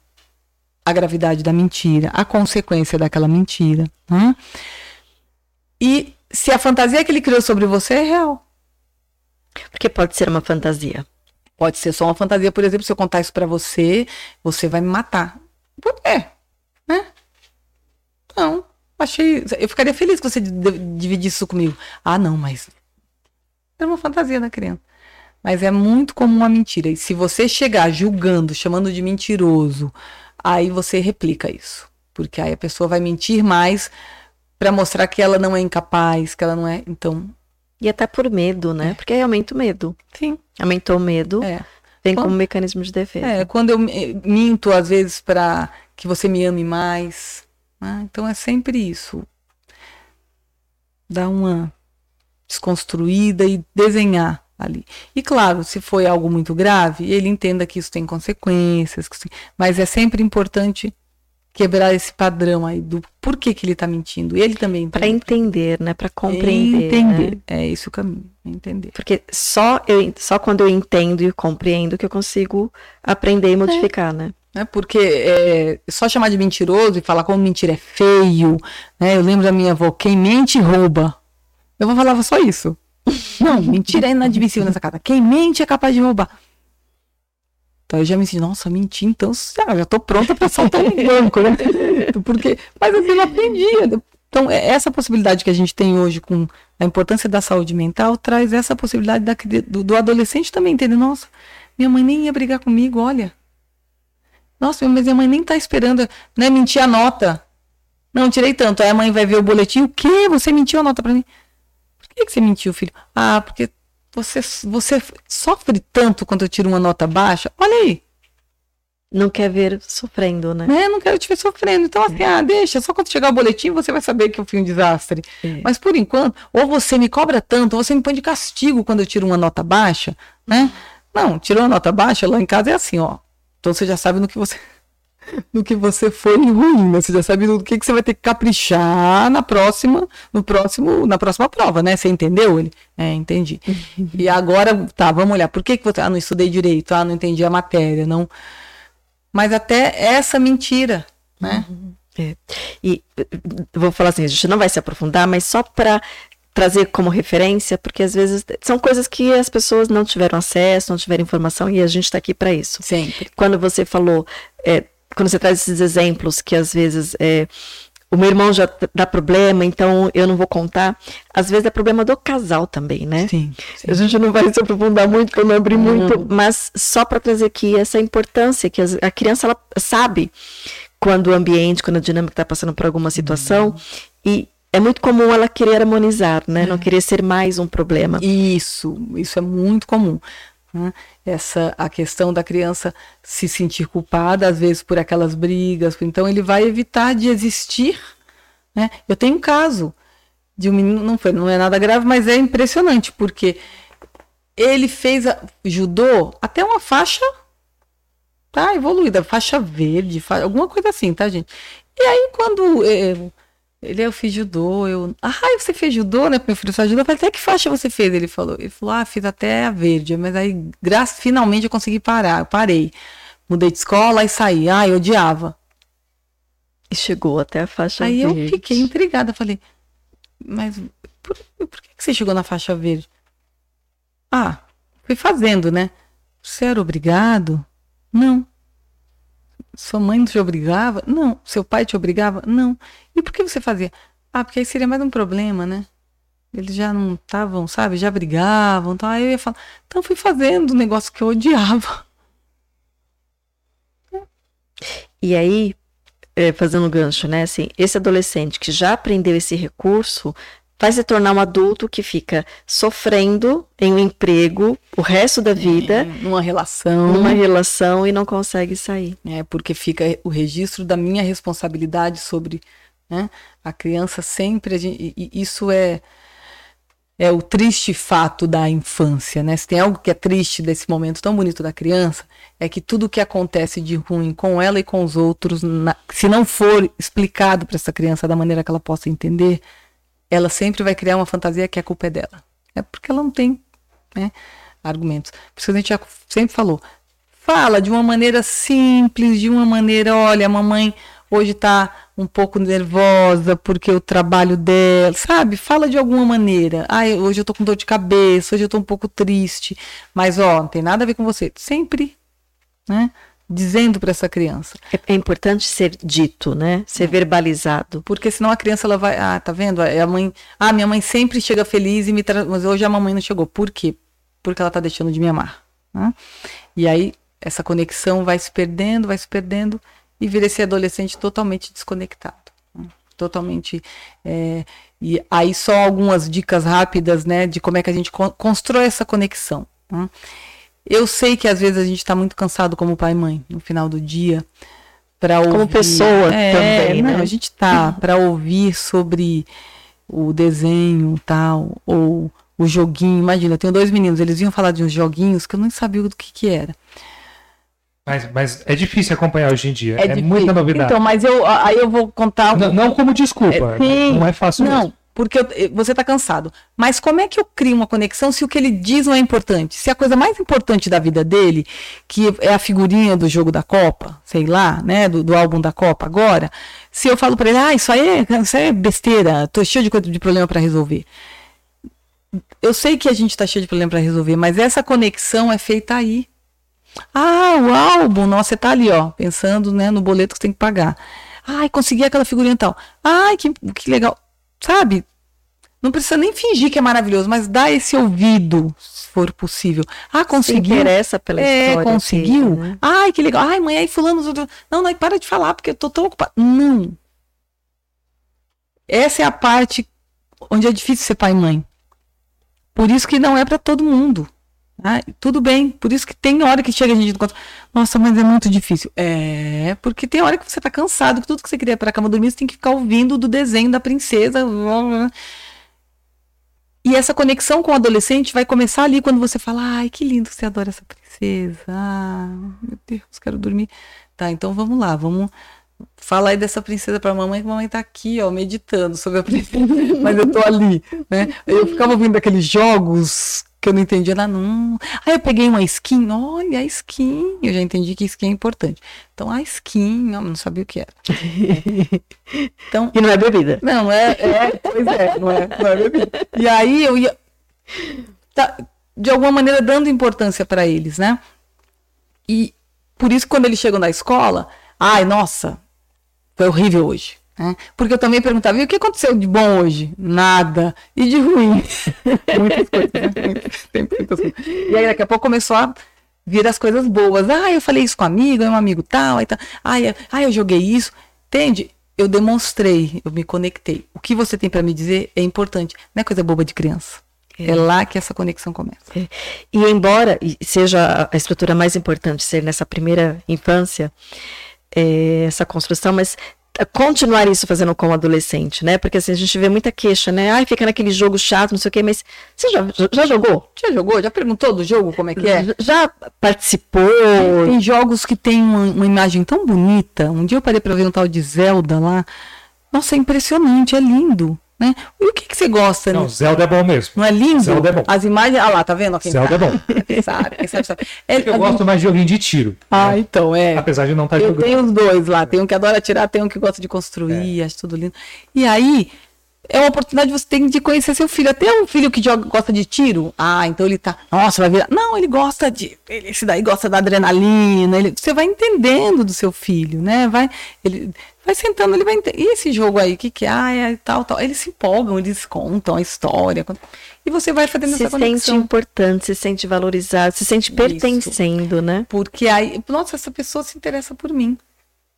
Speaker 3: a gravidade da mentira, a consequência daquela mentira. Né? E se a fantasia que ele criou sobre você é real.
Speaker 1: Porque pode ser uma fantasia.
Speaker 3: Pode ser só uma fantasia, por exemplo, se eu contar isso para você, você vai me matar. É, né? Não, achei. Eu ficaria feliz que você dividisse isso comigo. Ah, não, mas. É uma fantasia da criança. Mas é muito comum a mentira. E se você chegar julgando, chamando de mentiroso, aí você replica isso. Porque aí a pessoa vai mentir mais para mostrar que ela não é incapaz, que ela não é. Então,
Speaker 1: e até por medo, né? É. Porque aí aumenta o medo.
Speaker 3: Sim.
Speaker 1: Aumentou o medo. É. Vem quando, como mecanismo de defesa.
Speaker 3: É, quando eu minto, às vezes, para que você me ame mais. Né? Então é sempre isso. Dar uma desconstruída e desenhar ali. E claro, se foi algo muito grave, ele entenda que isso tem consequências, mas é sempre importante quebrar esse padrão aí do porquê que ele está mentindo. Ele também
Speaker 1: para entender, né, para compreender.
Speaker 3: Entender, né? é isso o caminho, entender.
Speaker 1: Porque só eu só quando eu entendo e compreendo que eu consigo aprender e modificar,
Speaker 3: é.
Speaker 1: né?
Speaker 3: É porque é, só chamar de mentiroso e falar como mentira é feio, né? Eu lembro da minha avó, quem mente rouba. Eu vou falar só isso. Não, mentira é inadmissível nessa casa. Quem mente é capaz de roubar. Então eu já me senti, nossa, menti, então ah, já tô pronta para saltar um banco, né? Porque, mas assim, eu aprendia. Então, é, essa possibilidade que a gente tem hoje com a importância da saúde mental traz essa possibilidade da, do, do adolescente também entender, nossa, minha mãe nem ia brigar comigo, olha. Nossa, mas minha mãe nem tá esperando, né, mentir a nota. Não, tirei tanto. Aí a mãe vai ver o boletim, o quê? Você mentiu a nota para mim? Por que, que você mentiu, filho? Ah, porque você, você sofre tanto quando eu tiro uma nota baixa? Olha aí.
Speaker 1: Não quer ver sofrendo, né?
Speaker 3: É, não quero te ver sofrendo. Então, assim, é. ah, deixa, só quando chegar o boletim você vai saber que eu fui um desastre. É. Mas por enquanto, ou você me cobra tanto, ou você me põe de castigo quando eu tiro uma nota baixa, né? Não, tirou uma nota baixa, lá em casa é assim, ó. Então você já sabe no que você no que você foi ruim, né? Você já sabe do que, que você vai ter que caprichar na próxima, no próximo, na próxima prova, né? Você entendeu ele? É, entendi. e agora, tá, vamos olhar. Por que, que você. Ah, não estudei direito, ah, não entendi a matéria, não. Mas até essa mentira, né?
Speaker 1: É. E vou falar assim, a gente não vai se aprofundar, mas só para trazer como referência, porque às vezes são coisas que as pessoas não tiveram acesso, não tiveram informação e a gente está aqui para isso.
Speaker 3: Sempre.
Speaker 1: Quando você falou é, quando você traz esses exemplos que às vezes é, o meu irmão já dá problema, então eu não vou contar. Às vezes é problema do casal também, né?
Speaker 3: Sim. sim.
Speaker 1: A gente não vai se aprofundar muito, eu não abri muito, mas só para trazer aqui essa importância que a criança ela sabe quando o ambiente, quando a dinâmica está passando por alguma situação uhum. e é muito comum ela querer harmonizar, né? É. Não querer ser mais um problema.
Speaker 3: Isso, isso é muito comum. Né? Essa a questão da criança se sentir culpada às vezes por aquelas brigas, então ele vai evitar de existir. Né? Eu tenho um caso de um menino, não foi, não é nada grave, mas é impressionante porque ele fez a, judô até uma faixa tá evoluída, faixa verde, fa, alguma coisa assim, tá gente? E aí quando é, Ele, eu fiz judô, eu. Ah, você fez judô, né? Meu filho faz judô. Eu falei, até que faixa você fez? Ele falou, ele falou, ah, fiz até a verde. Mas aí, graças, finalmente eu consegui parar. Eu parei. Mudei de escola e saí. Ah, eu odiava.
Speaker 1: E chegou até a faixa
Speaker 3: aí
Speaker 1: verde.
Speaker 3: eu fiquei intrigada. Falei, mas por, por que você chegou na faixa verde? Ah, fui fazendo, né? Você era obrigado? Não. Sua mãe não te obrigava? Não. Seu pai te obrigava? Não. E por que você fazia? Ah, porque aí seria mais um problema, né? Eles já não estavam, sabe? Já brigavam. Então aí eu ia falar. Então fui fazendo um negócio que eu odiava.
Speaker 1: E aí, é, fazendo gancho, né? Assim, esse adolescente que já aprendeu esse recurso vai se tornar um adulto que fica sofrendo em um emprego o resto da vida,
Speaker 3: É, numa relação.
Speaker 1: numa relação e não consegue sair.
Speaker 3: É, porque fica o registro da minha responsabilidade sobre né, a criança sempre. E- isso é, é o triste fato da infância, né? Se tem algo que é triste desse momento tão bonito da criança, é que tudo que acontece de ruim com ela e com os outros, na- se não for explicado para essa criança da maneira que ela possa entender, ela sempre vai criar uma fantasia que a culpa é dela. É porque ela não tem né, argumentos. Por isso que a gente já sempre falou. Fala de uma maneira simples, de uma maneira, olha, a mamãe hoje tá um pouco nervosa porque o trabalho dela, sabe? Fala de alguma maneira. Ai, hoje eu tô com dor de cabeça, hoje eu tô um pouco triste, mas ó, não tem nada a ver com você. Sempre, né? Dizendo para essa criança.
Speaker 1: É, é importante ser dito, né? Ser verbalizado.
Speaker 3: Porque senão a criança ela vai, ah, tá vendo? É a mãe, ah, minha mãe sempre chega feliz e me traz, mas hoje a mamãe não chegou. Por quê? Porque ela tá deixando de me amar, né? E aí essa conexão vai se perdendo, vai se perdendo e vira esse adolescente totalmente desconectado, né? totalmente. é, e aí só algumas dicas rápidas, né, de como é que a gente con- constrói essa conexão. né? Eu sei que às vezes a gente está muito cansado como pai e mãe no final do dia para ouvir.
Speaker 1: Como pessoa
Speaker 3: é,
Speaker 1: também,
Speaker 3: não,
Speaker 1: né?
Speaker 3: A gente tá para ouvir sobre o desenho tal ou o joguinho. Imagina, eu tenho dois meninos, eles vinham falar de uns joguinhos que eu nem sabia do que que era.
Speaker 2: Mas, mas é difícil acompanhar hoje em dia. É,
Speaker 3: difícil.
Speaker 2: muita novidade.
Speaker 3: Então, mas eu aí eu vou contar.
Speaker 2: Não, não como desculpa.
Speaker 3: É, sim.
Speaker 2: Não é fácil
Speaker 3: Não,
Speaker 2: mesmo.
Speaker 3: Porque eu- você está cansado. Mas como é que eu crio uma conexão se o que ele diz não é importante? Se a coisa mais importante da vida dele, que é a figurinha do jogo da Copa, sei lá, né, do, do álbum da Copa agora, se eu falo para ele, ah, isso aí isso aí é besteira, tô cheio de, de problema para resolver. Eu sei que a gente está cheio de problema para resolver, mas essa conexão é feita aí. Ah, o álbum, nossa, você tá ali, ó, pensando, né, no boleto que você tem que pagar. Ai, consegui aquela figurinha tal. Ai, que, que legal. Sabe? Não precisa nem fingir que é maravilhoso, mas dá esse ouvido, se for possível. Ah,
Speaker 1: Se
Speaker 3: conseguiu.
Speaker 1: interessa pela
Speaker 3: É,
Speaker 1: história.
Speaker 3: conseguiu.
Speaker 1: né?
Speaker 3: Ai, que legal. Ai, mãe, aí fulano. Não, não, para de falar, porque eu tô tão ocupada. Não. Essa é a parte onde é difícil ser pai e mãe. Por isso que não é para todo mundo. Tá? tudo bem. Por isso que tem hora que chega a gente e conta, nossa, mas é muito difícil. É, porque tem hora que você tá cansado, que tudo que você queria para a cama dormir, você tem que ficar ouvindo do desenho da princesa. E essa conexão com o adolescente vai começar ali quando você fala, ai, que lindo você adora essa princesa. Ah, meu Deus, quero dormir. Tá, então vamos lá, vamos falar aí dessa princesa pra mamãe, que mamãe tá aqui, ó, meditando sobre a princesa, mas eu tô ali, né? Eu ficava ouvindo aqueles jogos que eu não entendia nada, não. Aí eu peguei uma skin, olha a skin, eu já entendi que skin é importante. Então a skin, eu não sabia o que era. Então,
Speaker 1: E não é bebida.
Speaker 3: não, é, é, pois é, não é, não é bebida. E aí eu ia, tá, de alguma maneira, dando importância para eles, né? E por isso, quando eles chegam da escola, ai, nossa, foi horrível hoje. Né? Porque eu também perguntava, e o que aconteceu de bom hoje? Nada. E de ruim? muitas coisas, né? Muitas, sempre muitas coisas. E aí, daqui a pouco começou a vir as coisas boas. Ah, eu falei isso com um amigo, é um amigo tal, aí tá. Ai, eu- ai, eu joguei isso. Entende? Eu demonstrei, eu me conectei. O que você tem para me dizer é importante. Não é coisa boba de criança. É, lá que essa conexão começa.
Speaker 1: E embora seja a estrutura mais importante ser nessa primeira infância, é, essa construção, mas continuar isso fazendo com o adolescente, né? Porque assim, a gente vê muita queixa, né? Ai, fica naquele jogo chato, não sei o quê, mas você já, já jogou?
Speaker 3: Já jogou? Já perguntou do jogo como é que é?
Speaker 1: Já- Já participou?
Speaker 3: Tem jogos que tem uma, uma imagem tão bonita. Um dia eu parei pra ver um tal de Zelda lá. Nossa, é impressionante, é lindo. Né? E o que, que você gosta?
Speaker 2: Não,
Speaker 3: né?
Speaker 2: Zelda é bom mesmo.
Speaker 3: Não é lindo?
Speaker 2: Zelda é bom.
Speaker 3: As imagens. Ah lá, tá vendo? Quem
Speaker 2: Zelda é bom.
Speaker 3: sabe, quem sabe, sabe. É,
Speaker 2: Eu gosto mais de joguinho de tiro.
Speaker 3: Ah, então, é.
Speaker 2: Apesar de não estar
Speaker 3: Eu
Speaker 2: jogando.
Speaker 3: tenho os dois lá. Tem um que adora atirar, tem um que gosta de construir, acho tudo lindo. E aí, é uma oportunidade que você tem de conhecer seu filho. Até um filho que joga, gosta de tiro. Ah, então ele tá. Nossa, vai virar. Não, ele gosta de. ele- Esse daí gosta da adrenalina. Ele, você vai entendendo do seu filho, né? Vai. Ele. Vai sentando, ele vai entender. E esse jogo aí, o que, que é? Ah, é tal, tal. Eles se empolgam, eles contam a história. E você vai fazendo
Speaker 1: Se
Speaker 3: essa
Speaker 1: sente
Speaker 3: conexão.
Speaker 1: importante, se sente valorizado, se sente pertencendo, né?
Speaker 3: Porque aí, nossa, essa pessoa se interessa por mim.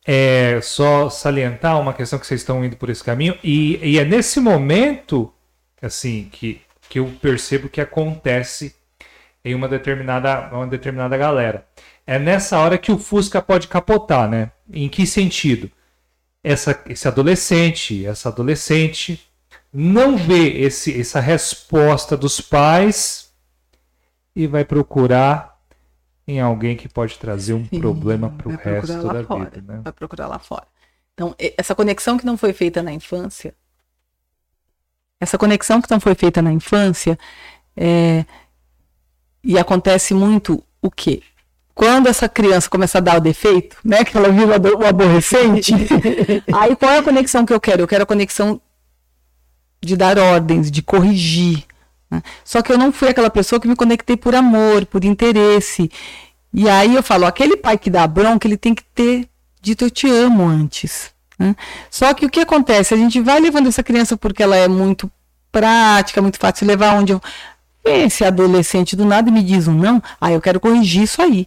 Speaker 2: É só salientar uma questão que vocês estão indo por esse caminho. E, e é nesse momento, assim, que, que eu percebo que acontece em uma determinada, uma determinada galera. É nessa hora que o Fusca pode capotar, né? Em que sentido? Essa, esse adolescente, essa adolescente não vê esse, essa resposta dos pais e vai procurar em alguém que pode trazer um
Speaker 3: Sim,
Speaker 2: problema para o resto da
Speaker 3: fora,
Speaker 2: vida, né?
Speaker 3: Vai procurar lá fora. Então, essa conexão que não foi feita na infância, essa conexão que não foi feita na infância, é, e acontece muito o quê? Quando essa criança começa a dar o defeito, né, que ela vira o aborrecente, aí qual é a conexão que eu quero? Eu quero a conexão de dar ordens, de corrigir. né? Só que eu não fui aquela pessoa que me conectei por amor, por interesse. E aí eu falo, aquele pai que dá bronca, ele tem que ter dito eu te amo antes. né? Só que o que acontece? A gente vai levando essa criança porque ela é muito prática, muito fácil de levar onde eu. Esse adolescente do nada me diz um não, aí eu quero corrigir isso aí.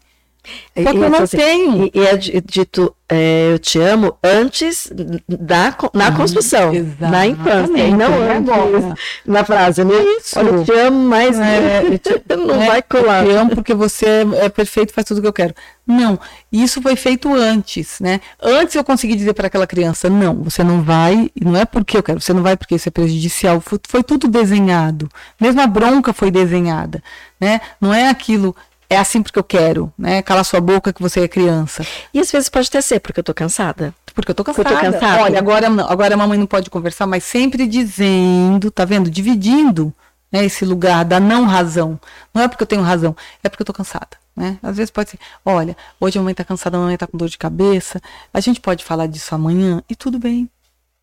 Speaker 3: Só que
Speaker 1: E-
Speaker 3: eu não
Speaker 1: assim,
Speaker 3: tenho.
Speaker 1: E, é di- dito é, eu te amo antes da, na construção, na infância, e não
Speaker 3: exatamente,
Speaker 1: antes na frase, né?
Speaker 3: Isso.
Speaker 1: Olha, eu te amo, mas
Speaker 3: É, te-
Speaker 1: não
Speaker 3: É,
Speaker 1: vai colar.
Speaker 3: Eu te amo porque você é, é perfeito, faz tudo o que eu quero. Não, isso foi feito antes, né? Antes eu consegui dizer para aquela criança, não, você não vai, não é porque eu quero, você não vai porque isso é prejudicial, foi, foi tudo desenhado. Mesmo a bronca foi desenhada, né? Não é aquilo, é assim porque eu quero, né? Cala sua boca que você é criança.
Speaker 1: E às vezes pode até ser porque eu tô cansada.
Speaker 3: Porque eu tô cansada.
Speaker 1: eu tô cansada.
Speaker 3: Olha, agora, não, agora a mamãe não pode conversar, mas sempre dizendo, tá vendo? Dividindo né, esse lugar da não razão. Não é porque eu tenho razão, é porque eu tô cansada. Né? Às vezes pode ser, olha, hoje a mamãe tá cansada, a mamãe tá com dor de cabeça, a gente pode falar disso amanhã e tudo bem.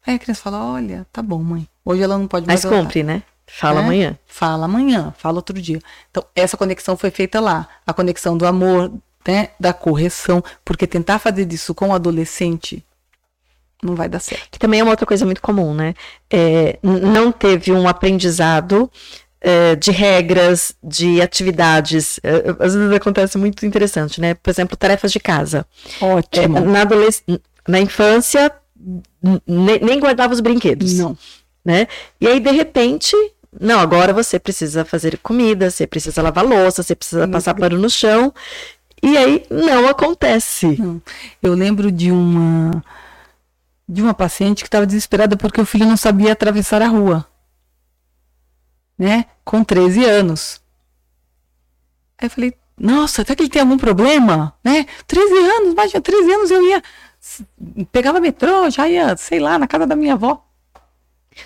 Speaker 3: Aí a criança fala, olha, tá bom, mãe. Hoje ela não pode mais.
Speaker 1: Mas cumpre, né? Fala
Speaker 3: né?
Speaker 1: amanhã.
Speaker 3: Fala amanhã, fala outro dia. Então, essa conexão foi feita lá. A conexão do amor, né, da correção, porque tentar fazer isso com o adolescente não vai dar certo.
Speaker 1: Que também é uma outra coisa muito comum, né? É, não teve um aprendizado é, de regras, de atividades. É, às vezes acontece muito interessante, né? Por exemplo, tarefas de casa. É,
Speaker 3: Ótimo.
Speaker 1: na, adolesc- na infância, nem guardava os brinquedos.
Speaker 3: Não.
Speaker 1: né? E aí, de repente, não, agora você precisa fazer comida, você precisa lavar louça, você precisa
Speaker 3: Muito
Speaker 1: passar pano no chão. E aí não acontece.
Speaker 3: Não. Eu lembro de uma de uma paciente que estava desesperada porque o filho não sabia atravessar a rua. Né? Com 13 anos. Aí eu falei, nossa, até que ele tem algum problema, né? 13 anos, imagina, 13 anos eu ia pegava metrô, já ia, sei lá, na casa da minha avó.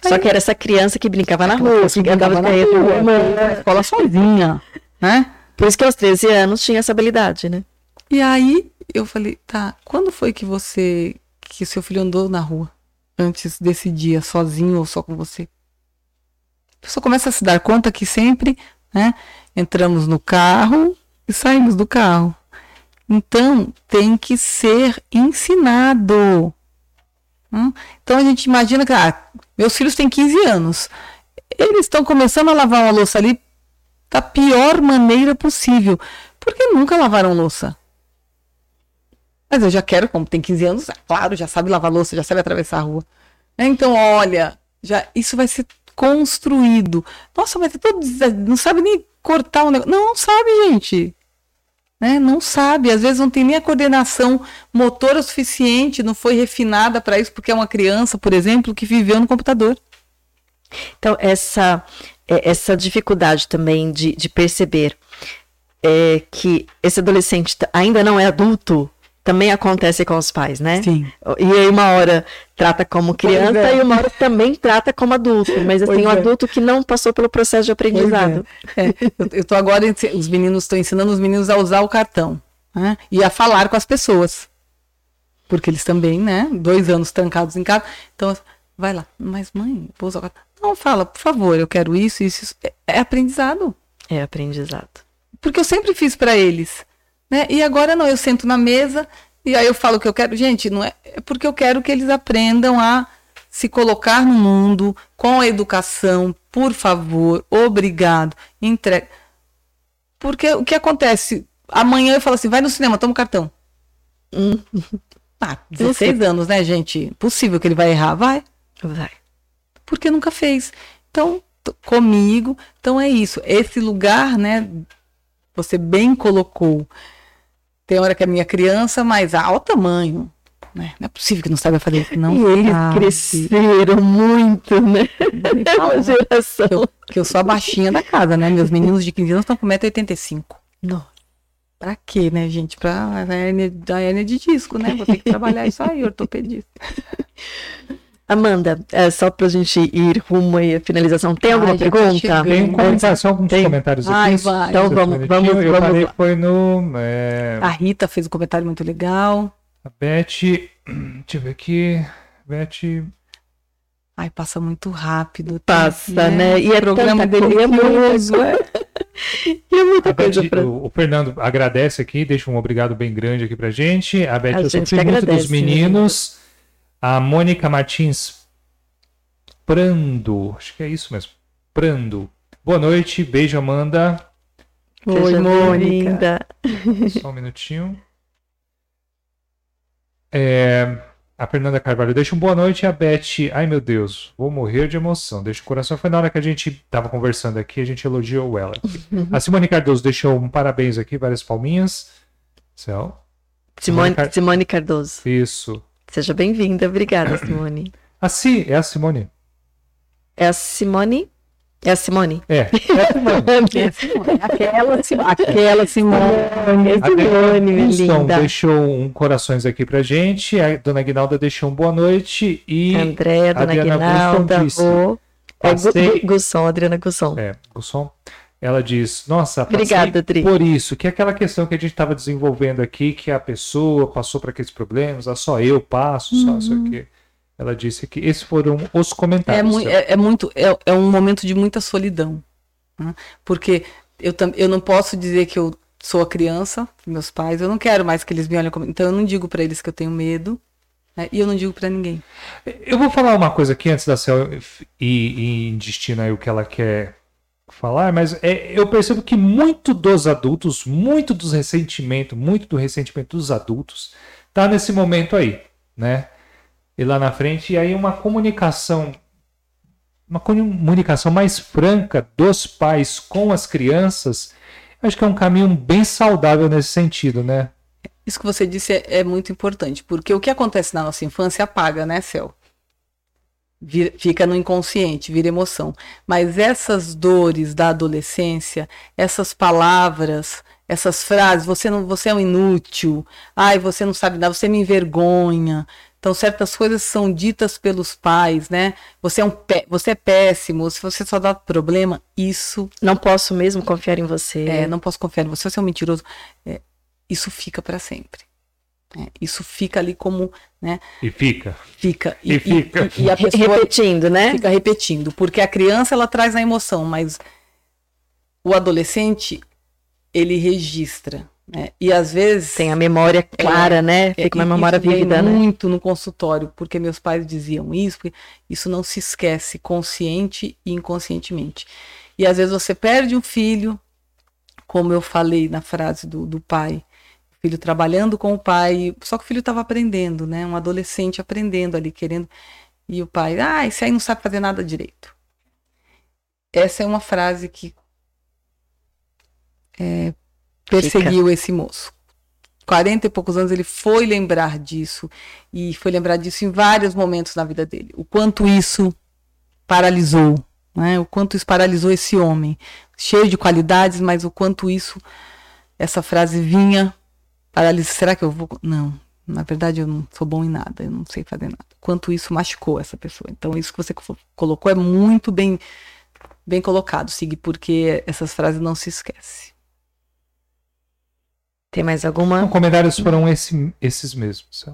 Speaker 1: Só que era essa criança que brincava na rua, que andava
Speaker 3: na rua,
Speaker 1: rolemã.
Speaker 3: na escola sozinha, né?
Speaker 1: Por isso que aos 13 anos tinha essa habilidade, né?
Speaker 3: E aí eu falei, tá, quando foi que você, que seu filho andou na rua? Antes desse dia, sozinho ou só com você? A pessoa começa a se dar conta que sempre, né, entramos no carro e saímos do carro. Então, tem que ser ensinado. Hum? Então, a gente imagina que, ah, meus filhos têm 15 anos. Eles estão começando a lavar uma louça ali da pior maneira possível. Porque nunca lavaram louça. Mas eu já quero, como tem 15 anos, ah, claro, já sabe lavar louça, já sabe atravessar a rua. Então, olha, já isso vai ser construído. Nossa, mas é todo, não sabe nem cortar um negócio. Não, não sabe, gente. Né? Não sabe. Às vezes não tem nem a coordenação motora suficiente, não foi refinada para isso, porque é uma criança, por exemplo, que viveu no computador.
Speaker 1: Então, essa, é, essa dificuldade também de, de perceber é, que esse adolescente ainda não é adulto também acontece com os pais, né?
Speaker 3: Sim.
Speaker 1: E aí uma hora trata como criança
Speaker 3: é.
Speaker 1: e uma hora também trata como adulto. Mas assim,
Speaker 3: Pois
Speaker 1: um
Speaker 3: é.
Speaker 1: adulto que não passou pelo processo de aprendizado.
Speaker 3: É, eu, tô agora, os meninos, estou ensinando os meninos a usar o cartão né? e a falar com as pessoas. Porque eles também, né? Dois anos trancados em casa. Então, vai lá, mas mãe, vou usar o cartão. Não, fala, por favor, eu quero isso, isso, isso. É, é aprendizado.
Speaker 1: É aprendizado.
Speaker 3: Porque eu sempre fiz para eles. Né? E agora não, eu sento na mesa e aí eu falo o que eu quero. Gente, não é, é porque eu quero que eles aprendam a se colocar no mundo com a educação, por favor, obrigado, entrega. Porque o que acontece? Amanhã eu falo assim, vai no cinema, toma o cartão.
Speaker 1: Hum.
Speaker 3: Ah, 16 anos, né, gente? Possível que ele vai errar, vai.
Speaker 1: Vai.
Speaker 3: Porque nunca fez. Então, comigo, então é isso. Esse lugar, né, você bem colocou. Tem hora que a minha criança, mas ah, o tamanho. Né? Não é possível que não saiba fazer isso, não.
Speaker 1: e eles
Speaker 3: sabe.
Speaker 1: cresceram muito, né? É uma geração.
Speaker 3: que, eu, que eu sou a baixinha da casa, né? Meus meninos de 15 anos estão com 1,85m.
Speaker 1: Nossa.
Speaker 3: Pra quê, né, gente? Pra a hernia, a hernia de disco, né? Vou ter que trabalhar isso aí, ortopedista.
Speaker 1: Amanda, é, só pra gente ir rumo aí à finalização, tem alguma
Speaker 3: Ai,
Speaker 1: pergunta?
Speaker 2: Tem um comentário, só alguns
Speaker 1: Tem.
Speaker 2: comentários aqui.
Speaker 3: Ai, vai.
Speaker 1: Então vamos, vamos,
Speaker 2: Eu
Speaker 1: vamos
Speaker 2: parei,
Speaker 1: lá.
Speaker 2: foi no... é,
Speaker 3: A Rita fez um comentário muito legal.
Speaker 2: A Beth... Deixa eu ver aqui... Beth...
Speaker 3: Ai, passa muito rápido.
Speaker 1: Passa, né? E é
Speaker 3: o programa dele é é.
Speaker 1: E é muita
Speaker 2: A Beth,
Speaker 1: coisa pra...
Speaker 2: o, Fernando agradece aqui, deixa um obrigado bem grande aqui pra gente. A Beth,
Speaker 1: A
Speaker 2: eu
Speaker 1: gente
Speaker 2: sofri
Speaker 1: que
Speaker 2: muito
Speaker 1: agradece,
Speaker 2: dos meninos. A Mônica Martins Prando, acho que é isso mesmo. Prando. Boa noite, beijo, Amanda.
Speaker 3: Oi,
Speaker 1: Seja
Speaker 3: Mônica.
Speaker 1: bem-vinda.
Speaker 2: Só um minutinho. É, a Fernanda Carvalho, deixa um boa noite. A Beth, ai meu Deus, vou morrer de emoção. Deixa o coração. Foi na hora que a gente tava conversando aqui, a gente elogiou ela. A Simone Cardoso deixou um parabéns aqui, várias palminhas. Céu.
Speaker 1: Simone,
Speaker 2: Car-
Speaker 1: Simone Cardoso.
Speaker 2: Isso.
Speaker 1: Seja bem-vinda. Obrigada, Simone.
Speaker 2: A Si, é a Simone.
Speaker 1: É a Simone? É a Simone?
Speaker 2: É, é a Simone.
Speaker 3: É, Simone, Aquela, Simone. Aquela Simone.
Speaker 1: É
Speaker 2: A
Speaker 1: Simone, minha linda.
Speaker 2: deixou um corações aqui pra gente. A dona Guinalda deixou um boa noite. E
Speaker 1: Andréa, Dona
Speaker 2: Adriana
Speaker 1: Guinalda,
Speaker 2: Gusson disse.
Speaker 1: É
Speaker 2: passei-
Speaker 1: Gusson, Adriana Gusson.
Speaker 2: É, som. Ela diz: Nossa,
Speaker 1: Obrigada, Dri.
Speaker 2: por isso, que é aquela questão que a gente estava desenvolvendo aqui, que a pessoa passou por aqueles problemas, ah, só eu passo, só isso aqui. Ela disse que esses foram os
Speaker 3: É,
Speaker 2: comentários.
Speaker 3: mui- é, é muito, é, é um momento de muita solidão. né? Porque eu, eu não posso dizer que eu sou a criança, meus pais, eu não quero mais que eles me olhem como. Então eu não digo pra eles que eu tenho medo. né? E eu não digo pra ninguém.
Speaker 2: Eu vou falar uma coisa aqui antes da Cel ir, ir destino aí o que ela quer falar, mas é, eu percebo que muito dos adultos, muito dos ressentimento, muito do ressentimento dos adultos, tá nesse momento aí, né? E lá na frente, e aí uma comunicação, uma comunicação mais franca dos pais com as crianças, acho que é um caminho bem saudável nesse sentido, né?
Speaker 3: Isso que você disse é, é muito importante, porque o que acontece na nossa infância apaga, né, Céu? Vira- fica no inconsciente, vira emoção. Mas essas dores da adolescência, essas palavras, essas frases, você não, você é um inútil, ai, você não sabe nada, você me envergonha. Então, certas coisas são ditas pelos pais, né? Você é um pé, você é péssimo, se você só dá problema, isso
Speaker 1: Não posso mesmo confiar em você.
Speaker 3: é, não posso confiar em você, você é um mentiroso. É, isso fica para sempre. É, isso fica ali como, né?
Speaker 2: E fica.
Speaker 3: Fica
Speaker 2: E fica.
Speaker 3: e, e a pessoa
Speaker 1: Repetindo, né?
Speaker 3: fica repetindo, porque a criança ela traz a emoção, mas o adolescente ele registra, né? E às vezes
Speaker 1: Tem a memória clara, né?
Speaker 3: é,
Speaker 1: Fica uma
Speaker 3: e
Speaker 1: memória vívida, né?
Speaker 3: muito no consultório, porque meus pais diziam isso, porque isso não se esquece consciente e inconscientemente. E às vezes você perde um filho, como eu falei na frase do, do pai, filho trabalhando com o pai, só que o filho estava aprendendo, né? Um adolescente aprendendo ali, querendo. E o pai, ah, esse aí não sabe fazer nada direito. Essa é uma frase que é, perseguiu esse moço. 40 e poucos anos ele foi lembrar disso e foi lembrar disso em vários momentos na vida dele. O quanto isso paralisou, né? O quanto isso paralisou esse homem, cheio de qualidades, mas o quanto isso essa frase vinha paralisia, será que eu vou? Não, na verdade eu não sou bom em nada, eu não sei fazer nada. Quanto isso machucou essa pessoa. Então isso que você colocou é muito bem bem colocado, Sig, porque essas frases não se esquecem.
Speaker 1: Tem mais alguma?
Speaker 2: Os comentários foram esse, esses mesmos.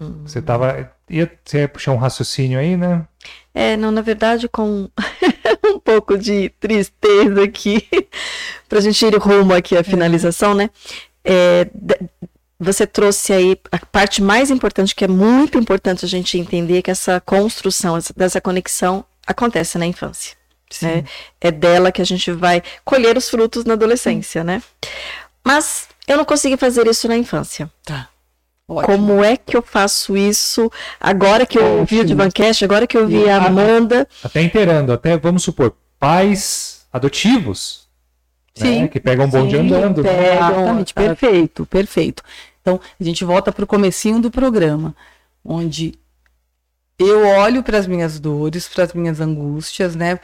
Speaker 2: Hum. Você tava. Ia, você ia puxar um raciocínio aí, né?
Speaker 1: É, não, na verdade, com um pouco de tristeza aqui, para a gente ir rumo aqui à é. finalização, é. né? É, você trouxe aí a parte mais importante, que é muito importante a gente entender que essa construção, dessa conexão acontece na infância. Né? É dela que a gente vai colher os frutos na adolescência, né? Mas eu não consegui fazer isso na infância.
Speaker 3: Tá.
Speaker 1: Ótimo. Como é que eu faço isso agora que eu ouvi o Divancast, agora que eu vi a Amanda?
Speaker 2: Até inteirando, até vamos supor, pais adotivos, Sim. Né, que pegam um bonde andando.
Speaker 3: Pegam, Exatamente, perfeito, perfeito. Então, a gente volta para o comecinho do programa, onde eu olho para as minhas dores, para as minhas angústias, né?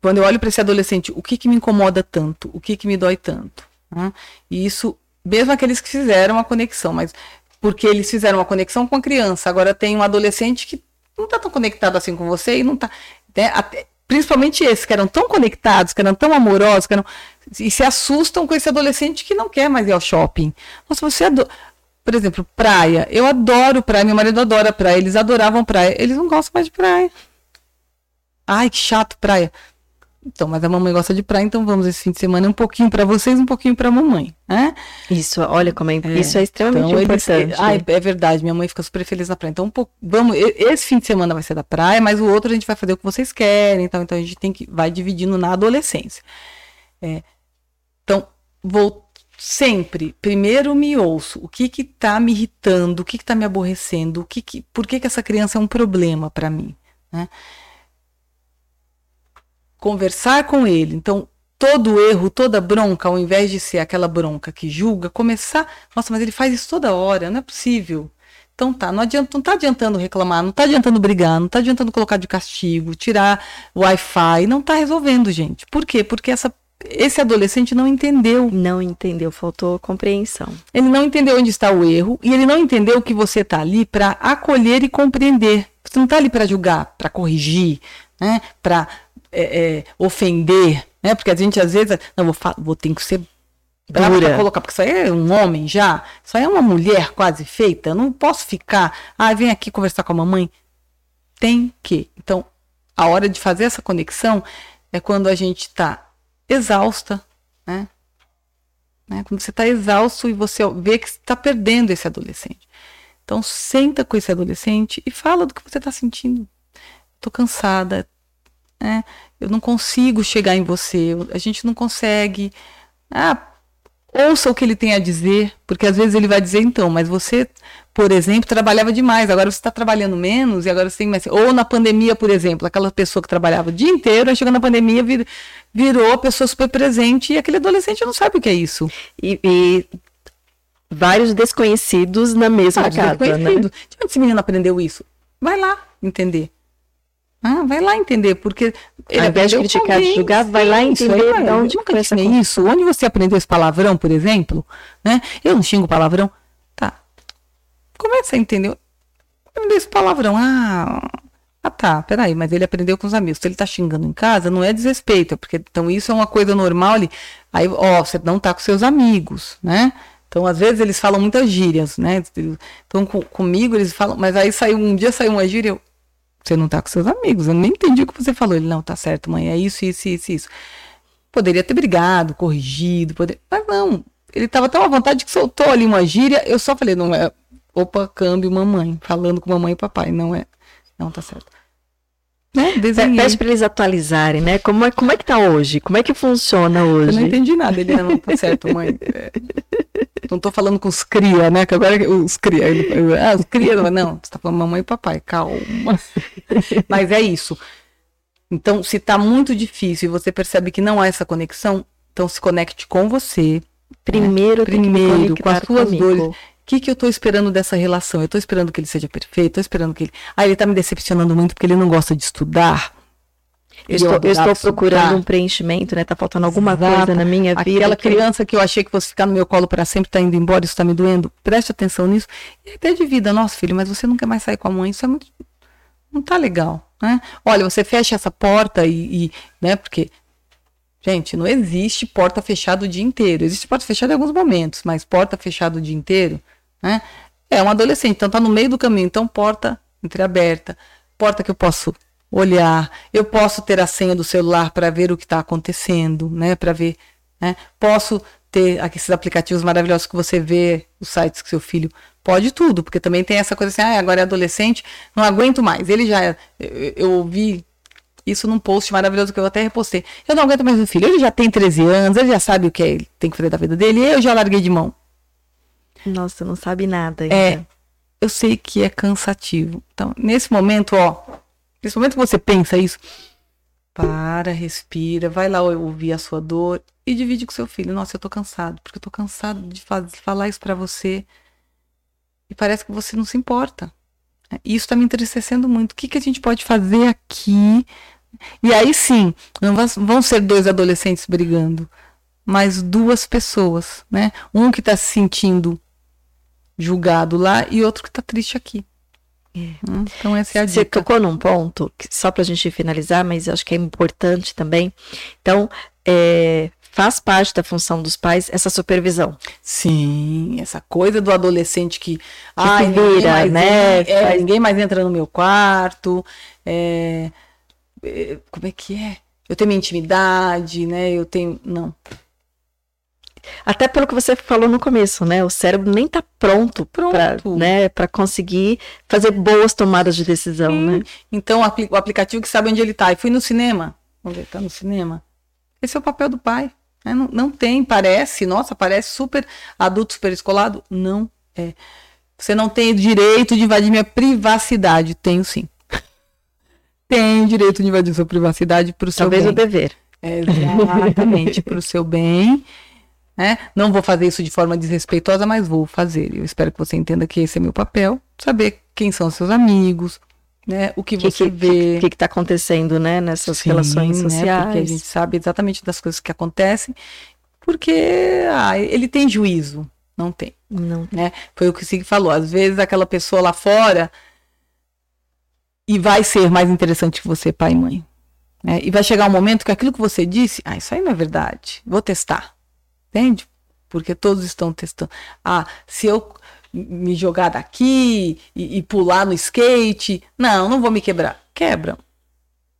Speaker 3: Quando eu olho para esse adolescente, o que, que me incomoda tanto? O que, que me dói tanto? Né? E isso, mesmo aqueles que fizeram a conexão, mas porque eles fizeram uma conexão com a criança. Agora tem um adolescente que não está tão conectado assim com você e não está. Né, até, principalmente esses que eram tão conectados, que eram tão amorosos, que eram, e se assustam com esse adolescente que não quer mais ir ao shopping. Nossa, você adora. Por exemplo, praia. Eu adoro praia, meu marido adora praia, eles adoravam praia. Eles não gostam mais de praia. Ai, que chato praia. Então, mas a mamãe gosta de praia, então vamos esse fim de semana um pouquinho para vocês, um pouquinho para a mamãe, né?
Speaker 1: Isso, olha como é, é isso é extremamente então, importante. Eles,
Speaker 3: ah, é verdade, minha mãe fica super feliz na praia. Então, um pouco, vamos, esse fim de semana vai ser da praia, mas o outro a gente vai fazer o que vocês querem, então, então a gente tem que vai dividindo na adolescência. É, então, vou sempre, primeiro me ouço, o que que tá me irritando, o que que tá me aborrecendo, o que que, por que que essa criança é um problema para mim, né? Conversar com ele. Então, todo erro, toda bronca, ao invés de ser aquela bronca que julga, começar, nossa, mas ele faz isso toda hora, não é possível. Então tá, não adianta, não tá adiantando reclamar, não tá adiantando brigar, não tá adiantando colocar de castigo, tirar o Wi-Fi, não tá resolvendo, gente. Por quê? Porque essa esse adolescente não entendeu.
Speaker 1: Não entendeu, faltou compreensão.
Speaker 3: Ele não entendeu onde está o erro e ele não entendeu que você está ali para acolher e compreender. Você não está ali para julgar, para corrigir, né? para é, é, ofender, né? Porque a gente às vezes, não, vou, vou ter que ser pra colocar, porque isso aí é um homem já, isso aí é uma mulher quase feita, eu não posso ficar, ah, vem aqui conversar com a mamãe. Tem que. Então, a hora de fazer essa conexão é quando a gente está exausta, né? né? Quando você está exausto e você vê que está perdendo esse adolescente. Então, senta com esse adolescente e fala do que você está sentindo. Estou cansada, né? Eu não consigo chegar em você, a gente não consegue. Ah, ouça o que ele tem a dizer, porque às vezes ele vai dizer então, mas você, por exemplo, trabalhava demais, agora você está trabalhando menos e agora você tem mais. Ou na pandemia, por exemplo, aquela pessoa que trabalhava o dia inteiro, aí chega na pandemia, vir, virou a pessoa super presente e aquele adolescente não sabe o que é isso.
Speaker 1: E, e vários desconhecidos na mesma ah, casa. Desconhecido. Né?
Speaker 3: De onde esse menino aprendeu isso? Vai lá entender. Ah, vai lá entender, porque
Speaker 1: ele Ao invés de criticar, de julgar, vai lá entender
Speaker 3: aí, de onde nunca essa isso. Onde você aprendeu esse palavrão, por exemplo, né? Eu não xingo palavrão. Tá. Como é que você entendeu? Aprendeu esse palavrão. Ah, ah, tá, peraí, mas ele aprendeu com os amigos. Se ele tá xingando em casa, não é desrespeito, porque então isso é uma coisa normal ali. Aí, ó, você não tá com seus amigos, né? Então, às vezes, eles falam muitas gírias, né? Então, com, comigo, eles falam, mas aí saiu, um dia saiu uma gíria, eu, você não tá com seus amigos. Eu nem entendi o que você falou. Ele, não, tá certo, mãe, é isso, isso, isso, isso. Poderia ter brigado, corrigido, poder... mas não. Ele tava tão à vontade que soltou ali uma gíria. Eu só falei, não é. Opa, câmbio, mamãe. Falando com mamãe e papai. Não é. Não, tá certo.
Speaker 1: Né? Pede para eles atualizarem, né? Como é, como é que tá hoje? Como é que funciona hoje?
Speaker 3: Eu não entendi nada. Ele não tá certo, mãe. É. Não tô falando com os cria, né? Que agora os cria. Ele, ah, os cria. Não, você tá falando mamãe e papai. Calma. Mas é isso. Então, se tá muito difícil e você percebe que não há essa conexão, então se conecte com você.
Speaker 1: Primeiro, né?
Speaker 3: primeiro, com as suas comigo. dores que, que eu estou esperando dessa relação? Eu estou esperando que ele seja perfeito, estou esperando que ele. Ah, ele está me decepcionando muito porque ele não gosta de estudar.
Speaker 1: Eu estou, eu estou procurando um preenchimento, né? Tá faltando alguma Exato. coisa na minha vida.
Speaker 3: Aquela que... criança que eu achei que fosse ficar no meu colo para sempre está indo embora, isso está me doendo. Preste atenção nisso. E até de vida, nosso filho, mas você não quer mais sair com a mãe, isso é muito. Não tá legal, né? Olha, você fecha essa porta e, e né? Porque Gente, não existe porta fechada o dia inteiro. Existe porta fechada em alguns momentos, mas porta fechada o dia inteiro, né? É um adolescente, então tá no meio do caminho, então porta entreaberta, porta que eu posso olhar, eu posso ter a senha do celular para ver o que está acontecendo, né? Para ver, né? Posso ter esses aplicativos maravilhosos que você vê, os sites que seu filho pode tudo, porque também tem essa coisa assim, ah, agora é adolescente, não aguento mais. Ele já, eu, eu ouvi isso num post maravilhoso que eu até repostei. Eu não aguento mais meu filho, ele já tem 13 anos, ele já sabe o que é, tem que fazer da vida dele, eu já larguei de mão.
Speaker 1: Nossa, não sabe nada
Speaker 3: ainda. É, eu sei que é cansativo. Então, nesse momento, ó, nesse momento que você pensa isso, para, respira, vai lá ouvir a sua dor e divide com seu filho. Nossa, eu tô cansado, porque eu tô cansado de falar isso para você. E parece que você não se importa. Isso tá me entristecendo muito. O que, que a gente pode fazer aqui? E aí sim, não vão ser dois adolescentes brigando, mas duas pessoas, né? Um que está se sentindo julgado lá e outro que está triste aqui.
Speaker 1: É. Hum, então essa é a Você dica. tocou num ponto, só para a gente finalizar, mas acho que é importante também. Então, é, faz parte da função dos pais essa supervisão.
Speaker 3: Sim, essa coisa do adolescente que, que
Speaker 1: ai, vira, né?
Speaker 3: É, faz... Ninguém mais entra no meu quarto. É, é, como é que é? Eu tenho minha intimidade, né? Eu tenho. Não.
Speaker 1: Até pelo que você falou no começo, né? O cérebro nem tá pronto, pronto. para né, pra conseguir fazer boas tomadas de decisão, Sim. né?
Speaker 3: Então, o aplicativo que sabe onde ele tá. E fui no cinema. Vamos ver, tá no cinema. Esse é o papel do pai. Né? Não, não tem, parece, nossa, parece super adulto, super escolado. Não é. Você não tem direito de invadir minha privacidade. Tenho sim. Tenho direito de invadir sua privacidade para o seu
Speaker 1: Talvez
Speaker 3: bem.
Speaker 1: Talvez o dever.
Speaker 3: Exatamente, para o seu bem né? Não vou fazer isso de forma desrespeitosa, mas vou fazer. Eu espero que você entenda que esse é meu papel, saber quem são seus amigos, né? O que, que você
Speaker 1: que,
Speaker 3: vê.
Speaker 1: O que está acontecendo, né? Nessas Sim, relações sociais. Né?
Speaker 3: Porque a gente sabe exatamente das coisas que acontecem, porque ah, ele tem juízo. Não tem.
Speaker 1: Não.
Speaker 3: Né? Foi o que o Sig falou. Às vezes aquela pessoa lá fora e vai ser mais interessante que você, pai e mãe. Né? E vai chegar um momento que aquilo que você disse, ah, isso aí não é verdade. Vou testar. Entende? Porque todos estão testando. Ah, se eu me jogar daqui e, e, pular no skate, não, não vou me quebrar. Quebra.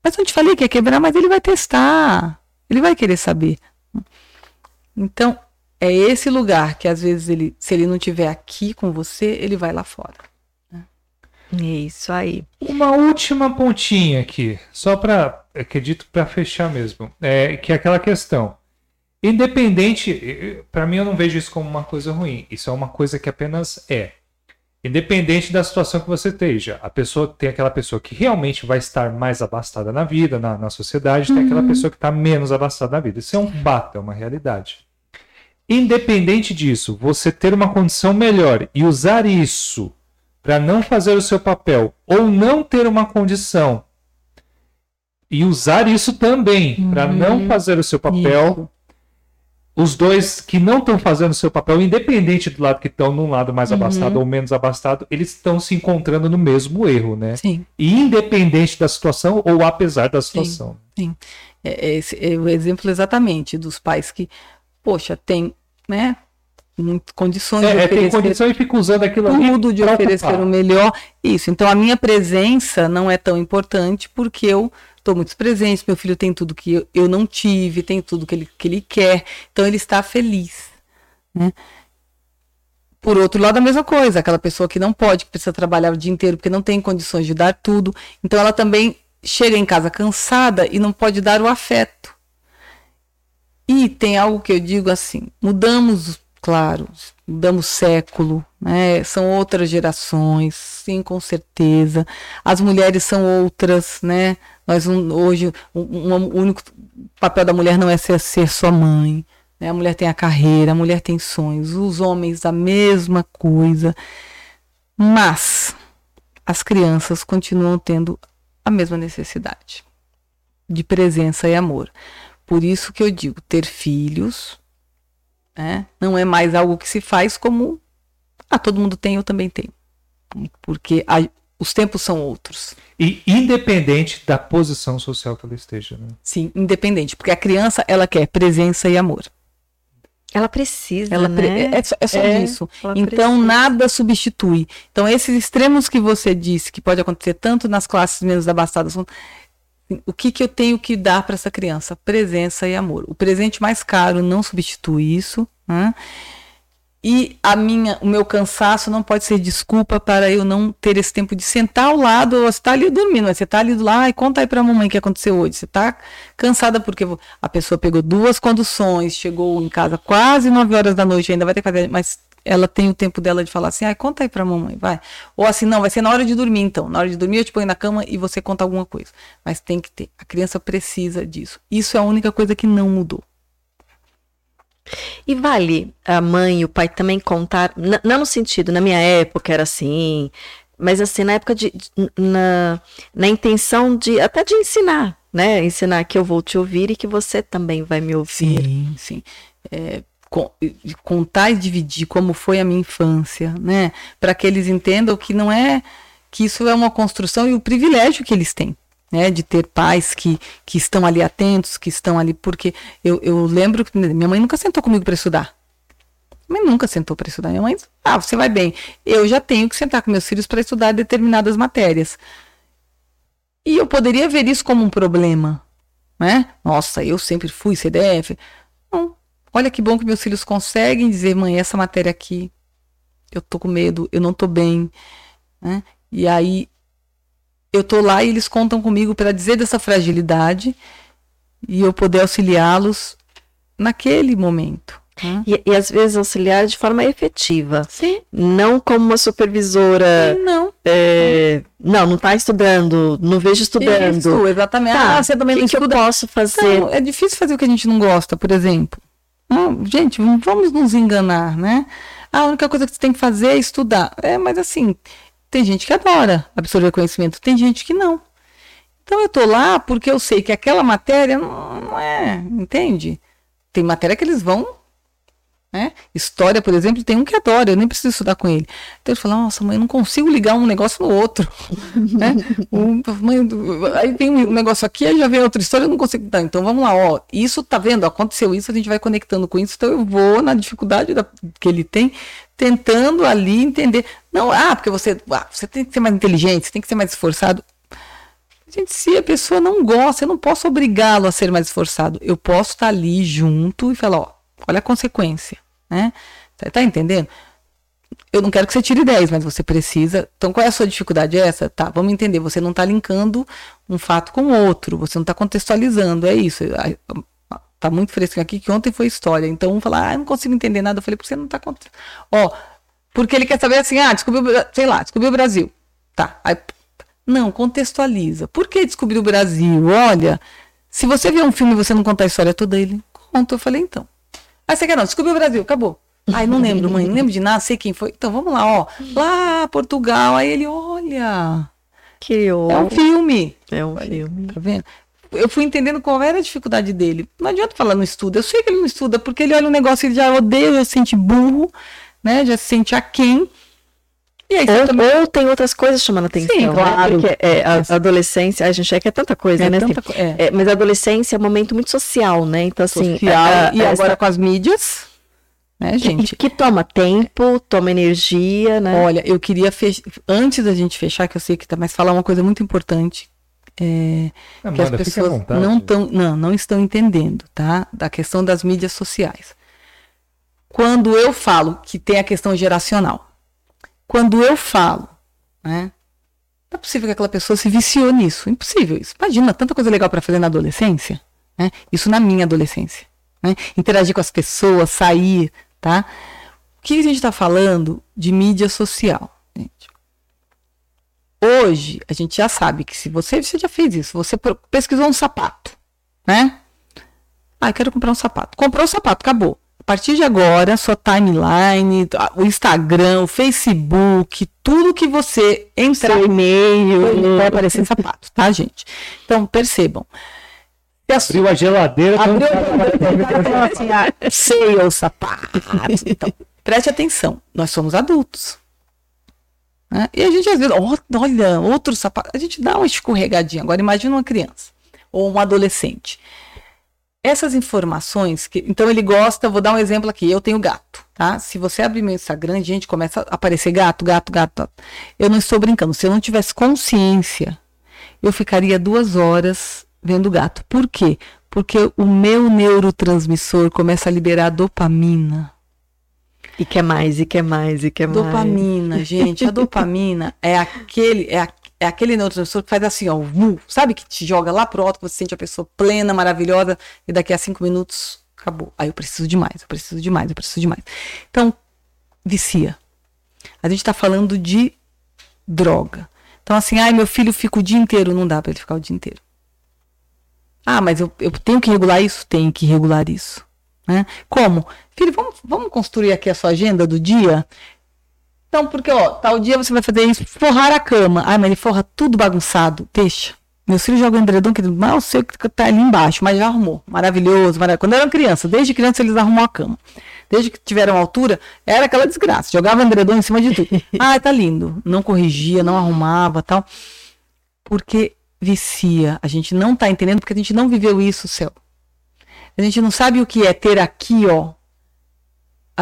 Speaker 3: Mas eu te falei que ia quebrar, mas ele vai testar. Ele vai querer saber. Então, é esse lugar que às vezes ele, se ele não tiver aqui com você, ele vai lá fora.
Speaker 1: É isso aí.
Speaker 2: Uma última pontinha aqui, só para, acredito, para fechar mesmo, é que é aquela questão. Independente, para mim eu não vejo isso como uma coisa ruim. Isso é uma coisa que apenas é. Independente da situação que você esteja. A pessoa tem aquela pessoa que realmente vai estar mais abastada na vida, na, na sociedade, uhum. tem aquela uhum. pessoa que está menos abastada na vida. Isso é um fato, é uma realidade. Independente disso, você ter uma condição melhor e usar isso para não fazer o seu papel ou não ter uma condição e usar isso também uhum. para não fazer o seu papel. Isso os dois que não estão fazendo seu papel, independente do lado que estão, num lado mais uhum. abastado ou menos abastado, eles estão se encontrando no mesmo erro, né?
Speaker 3: Sim.
Speaker 2: E independente da situação ou apesar da situação.
Speaker 3: Sim. sim. É, esse é o exemplo exatamente dos pais que, poxa, tem, né? Condições
Speaker 2: é, de oferecer. É, tem condição e fica usando aquilo
Speaker 3: tudo de oferecer o melhor. Isso. Então a minha presença não é tão importante porque eu estou muito presente, meu filho tem tudo que eu, eu não tive, tem tudo que ele, que ele quer, então ele está feliz. Né? Por outro lado, a mesma coisa, aquela pessoa que não pode, que precisa trabalhar o dia inteiro porque não tem condições de dar tudo, então ela também chega em casa cansada e não pode dar o afeto. E tem algo que eu digo assim: mudamos, claro, mudamos século, né? São outras gerações, sim, com certeza. As mulheres são outras, né? Nós um, hoje um, um, o único papel da mulher não é ser, ser sua mãe. Né? A mulher tem a carreira, a mulher tem sonhos. Os homens a mesma coisa. Mas as crianças continuam tendo a mesma necessidade. de presença e amor. Por isso que eu digo, ter filhos né, não é mais algo que se faz como ah, todo mundo tem, eu também tenho. Porque a, os tempos são outros.
Speaker 2: E independente da posição social que ela esteja, né?
Speaker 3: Sim, independente, porque a criança ela quer presença e amor.
Speaker 1: Ela precisa,
Speaker 3: ela
Speaker 1: né?
Speaker 3: É, só, é só é, isso. Então precisa. nada substitui. Então esses extremos que você disse que pode acontecer tanto nas classes menos abastadas, o que, que eu tenho que dar para essa criança? Presença e amor. O presente mais caro não substitui isso. Né? E a minha, o meu cansaço não pode ser desculpa para eu não ter esse tempo de sentar ao lado, você está ali dormindo, você está ali do lado, e conta aí para a mamãe o que aconteceu hoje. Você está cansada porque a pessoa pegou duas conduções, chegou em casa quase nove horas da noite, ainda vai ter que fazer, mas ela tem o tempo dela de falar assim, ah, conta aí para a mamãe, vai. Ou assim, não, vai ser na hora de dormir então. Na hora de dormir eu te ponho na cama e você conta alguma coisa. Mas tem que ter. A criança precisa disso. Isso é a única coisa que não mudou.
Speaker 1: E vale a mãe e o pai também contar, não no sentido, na minha época era assim, mas assim, na época de, na, na intenção de, até de ensinar, né? Ensinar que eu vou te ouvir e que você também vai me ouvir.
Speaker 3: Sim, sim. É, contar e dividir como foi a minha infância, né? Para que eles entendam que não é, que isso é uma construção e o privilégio que eles têm né, de ter pais que, que estão ali atentos, que estão ali, porque eu, eu lembro que minha mãe nunca sentou comigo para estudar. Minha mãe nunca sentou para estudar. Minha mãe, ah, você vai bem. Eu já tenho que sentar com meus filhos para estudar determinadas matérias. E eu poderia ver isso como um problema, né? Nossa, eu sempre fui CDF. Não. Olha que bom que meus filhos conseguem dizer, mãe, essa matéria aqui, eu tô com medo, eu não tô bem, né? E aí eu tô lá e eles contam comigo para dizer dessa fragilidade e eu poder auxiliá-los naquele momento.
Speaker 1: Né? E, e, às vezes auxiliar de forma efetiva.
Speaker 3: Sim.
Speaker 1: Não como uma supervisora.
Speaker 3: Sim, não.
Speaker 1: É, não, não está estudando, não vejo estudando. Isso,
Speaker 3: exatamente.
Speaker 1: Tá, ah, você também que não que estuda. eu posso fazer? Não,
Speaker 3: é difícil fazer o que a gente não gosta, por exemplo. Gente, vamos nos enganar, né? a única coisa que você tem que fazer é estudar. É, mas assim, tem gente que adora absorver conhecimento, tem gente que não. Então eu tô lá porque eu sei que aquela matéria não, não é, entende? Tem matéria que eles vão né? História, por exemplo, tem um que adora, eu nem preciso estudar com ele. Então ele fala, nossa, mãe, eu não consigo ligar um negócio no outro. né? mãe, aí tem um negócio aqui, aí já vem outra história, eu não consigo. Tá, então vamos lá, ó. Isso tá vendo? Aconteceu isso, a gente vai conectando com isso, então eu vou na dificuldade da, que ele tem, tentando ali entender. Não, ah, porque você, ah, você tem que ser mais inteligente, você tem que ser mais esforçado. Gente, se a pessoa não gosta, eu não posso obrigá-lo a ser mais esforçado. Eu posso estar ali junto e falar, ó, olha a consequência, né? Tá, tá entendendo? Eu não quero que você tire 10, mas você precisa. Então, qual é a sua dificuldade? Essa? Tá, vamos entender. Você não está linkando um fato com outro, você não está contextualizando, é isso. Tá muito fresco aqui que ontem foi história. Então, um fala, ah, não consigo entender nada. Eu falei, porque você não está contextualizando. Ó, porque ele quer saber assim, ah, descobriu, sei lá, descobriu o Brasil. Tá. Aí, não, contextualiza. Por que descobriu o Brasil? Olha, se você vê um filme e você não contar a história toda, ele conta. Eu falei, então. Ah, você quer não? Descobriu o Brasil, acabou. Ai, não lembro, mãe, não lembro de nada, sei quem foi. Então vamos lá, ó. Lá, Portugal. Aí ele, olha.
Speaker 1: Que
Speaker 3: É um filme.
Speaker 1: É um filme.
Speaker 3: Tá vendo? Eu fui entendendo qual era a dificuldade dele. Não adianta falar não estuda. Eu sei que ele não estuda, porque ele olha um negócio, ele já odeia, já se sente burro, né? Já se sente aquém.
Speaker 1: E aí, ou, também... ou, tem outras coisas chamando atenção. Sim,
Speaker 3: né? claro.
Speaker 1: Né? Porque é, a, a, adolescência, a gente é que é tanta coisa, é né? Tanta assim, é. É, mas a adolescência é um momento muito social, né? Então, assim.
Speaker 3: Social, a, e agora com as mídias. Né, gente?
Speaker 1: Que, que, toma tempo, toma energia, né?
Speaker 3: Olha, eu queria fech... antes da gente fechar, que eu sei que tá, mas falar uma coisa muito importante. É, Amanda, que as pessoas não, tão, não, não estão entendendo, tá? Da questão das mídias sociais. Quando eu falo que tem a questão geracional, quando eu falo, né? Não é possível que aquela pessoa se viciou nisso. Impossível isso. Imagina, tanta coisa legal para fazer na adolescência. Né? Isso na minha adolescência. Né? Interagir com as pessoas, sair, tá? O que a gente está falando de mídia social? Gente? Hoje, a gente já sabe que se você, você já fez isso, você pesquisou um sapato, né? Ah, eu quero comprar um sapato. Comprou o sapato, acabou. A partir de agora, sua timeline, o Instagram, o Facebook, tudo que você entrar,
Speaker 1: e-mail,
Speaker 3: vai aparecer sapato, tá, gente? Então, percebam.
Speaker 2: Abriu a geladeira,
Speaker 3: Abriu a geladeira, assim, ah, sei o sapato. Então, preste atenção, nós somos adultos. né? E a gente às vezes, olha, outro sapato, a gente dá uma escorregadinha. Agora imagina uma criança ou um adolescente. Essas informações, que, então ele gosta, vou dar um exemplo aqui, eu tenho gato, tá? Se você abrir meu Instagram, gente, começa a aparecer gato, gato, gato. Eu não estou brincando, se eu não tivesse consciência, eu ficaria duas horas vendo gato. Por quê? Porque o meu neurotransmissor começa a liberar dopamina.
Speaker 1: E quer mais, e quer mais, e quer mais.
Speaker 3: Dopamina, gente. A dopamina é aquele, é, a- é aquele neurotransmissor que faz assim, ó, vu, sabe que te joga lá pro alto, você sente a pessoa plena, maravilhosa, e daqui a cinco minutos acabou. Aí eu preciso de mais, eu preciso de mais, eu preciso de mais. Então, vicia. A gente tá falando de droga. Então, assim, ai, meu filho fica o dia inteiro, não dá para ele ficar o dia inteiro. Ah, mas eu, eu tenho que regular isso? Tenho que regular isso. Né? Como? Filho, vamos, vamos construir aqui a sua agenda do dia? Então, porque, ó, tal dia você vai fazer isso, forrar a cama. Ai, mas ele forra tudo bagunçado. Deixa. Meus filhos jogam edredom, que mal sei o que tá ali embaixo, mas já arrumou. Maravilhoso, maravilhoso. Quando eu era criança, desde criança eles arrumam a cama. Desde que tiveram altura, era aquela desgraça. Jogava edredom em cima de tudo. Ah, tá lindo. Não corrigia, não arrumava, tal. Porque vicia. A gente não tá entendendo porque a gente não viveu isso, céu. A gente não sabe o que é ter aqui, ó,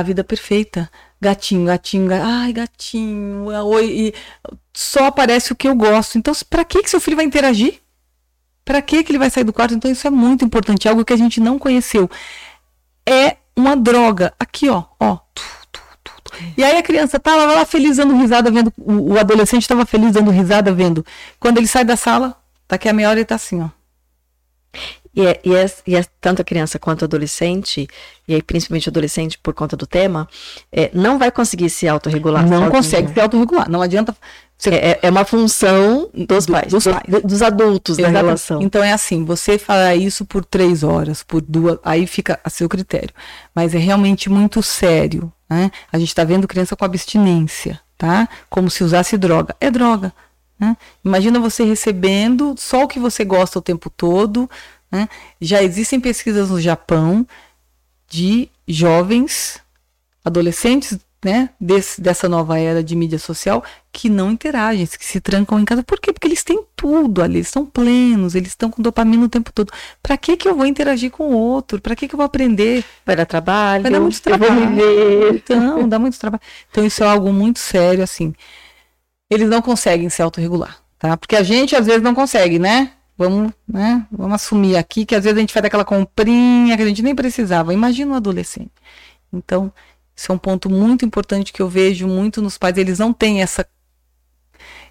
Speaker 3: a vida perfeita. Gatinho, gatinho, ga- ai, gatinho, oi, e só aparece o que eu gosto. Então, pra que que seu filho vai interagir? Pra que que ele vai sair do quarto? Então, isso é muito importante, algo que a gente não conheceu. É uma droga. Aqui, ó, ó. E aí a criança tava lá feliz dando risada vendo, o, o adolescente estava feliz dando risada vendo. Quando ele sai da sala, daqui a meia hora ele tá assim, ó.
Speaker 1: E é, e, é, e é tanto a criança quanto o adolescente, e aí principalmente o adolescente por conta do tema, é, não vai conseguir se autorregular.
Speaker 3: Não
Speaker 1: sozinho.
Speaker 3: consegue se autorregular. Não adianta. Você
Speaker 1: É, é- é uma função dos
Speaker 3: Do-
Speaker 1: pais,
Speaker 3: dos
Speaker 1: do-
Speaker 3: pais.
Speaker 1: do- dos adultos da
Speaker 3: Exatamente.
Speaker 1: relação.
Speaker 3: Então é assim, você falar isso por três horas, por duas, aí fica a seu critério. Mas é realmente muito sério, né? A gente está vendo criança com abstinência, tá? Como se usasse droga. É droga. Né? Imagina você recebendo só o que você gosta o tempo todo. Né? Já existem pesquisas no Japão de jovens, adolescentes, né, desse, dessa nova era de mídia social, que não interagem, que se trancam em casa. Por quê? Porque eles têm tudo ali, eles estão plenos, eles estão com dopamina o tempo todo. Para que que eu vou interagir com o outro? Para que que eu vou aprender?
Speaker 1: Vai dar trabalho,
Speaker 3: Vai dar muito trabalho. Então, dá muito trabalho. Então, isso é algo muito sério, assim. Eles não conseguem se autorregular, tá? Porque a gente, às vezes, não consegue, né? Vamos, né? Vamos assumir aqui que às vezes a gente faz aquela comprinha que a gente nem precisava. Imagina um adolescente. Então, isso é um ponto muito importante que eu vejo muito nos pais. Eles não têm essa,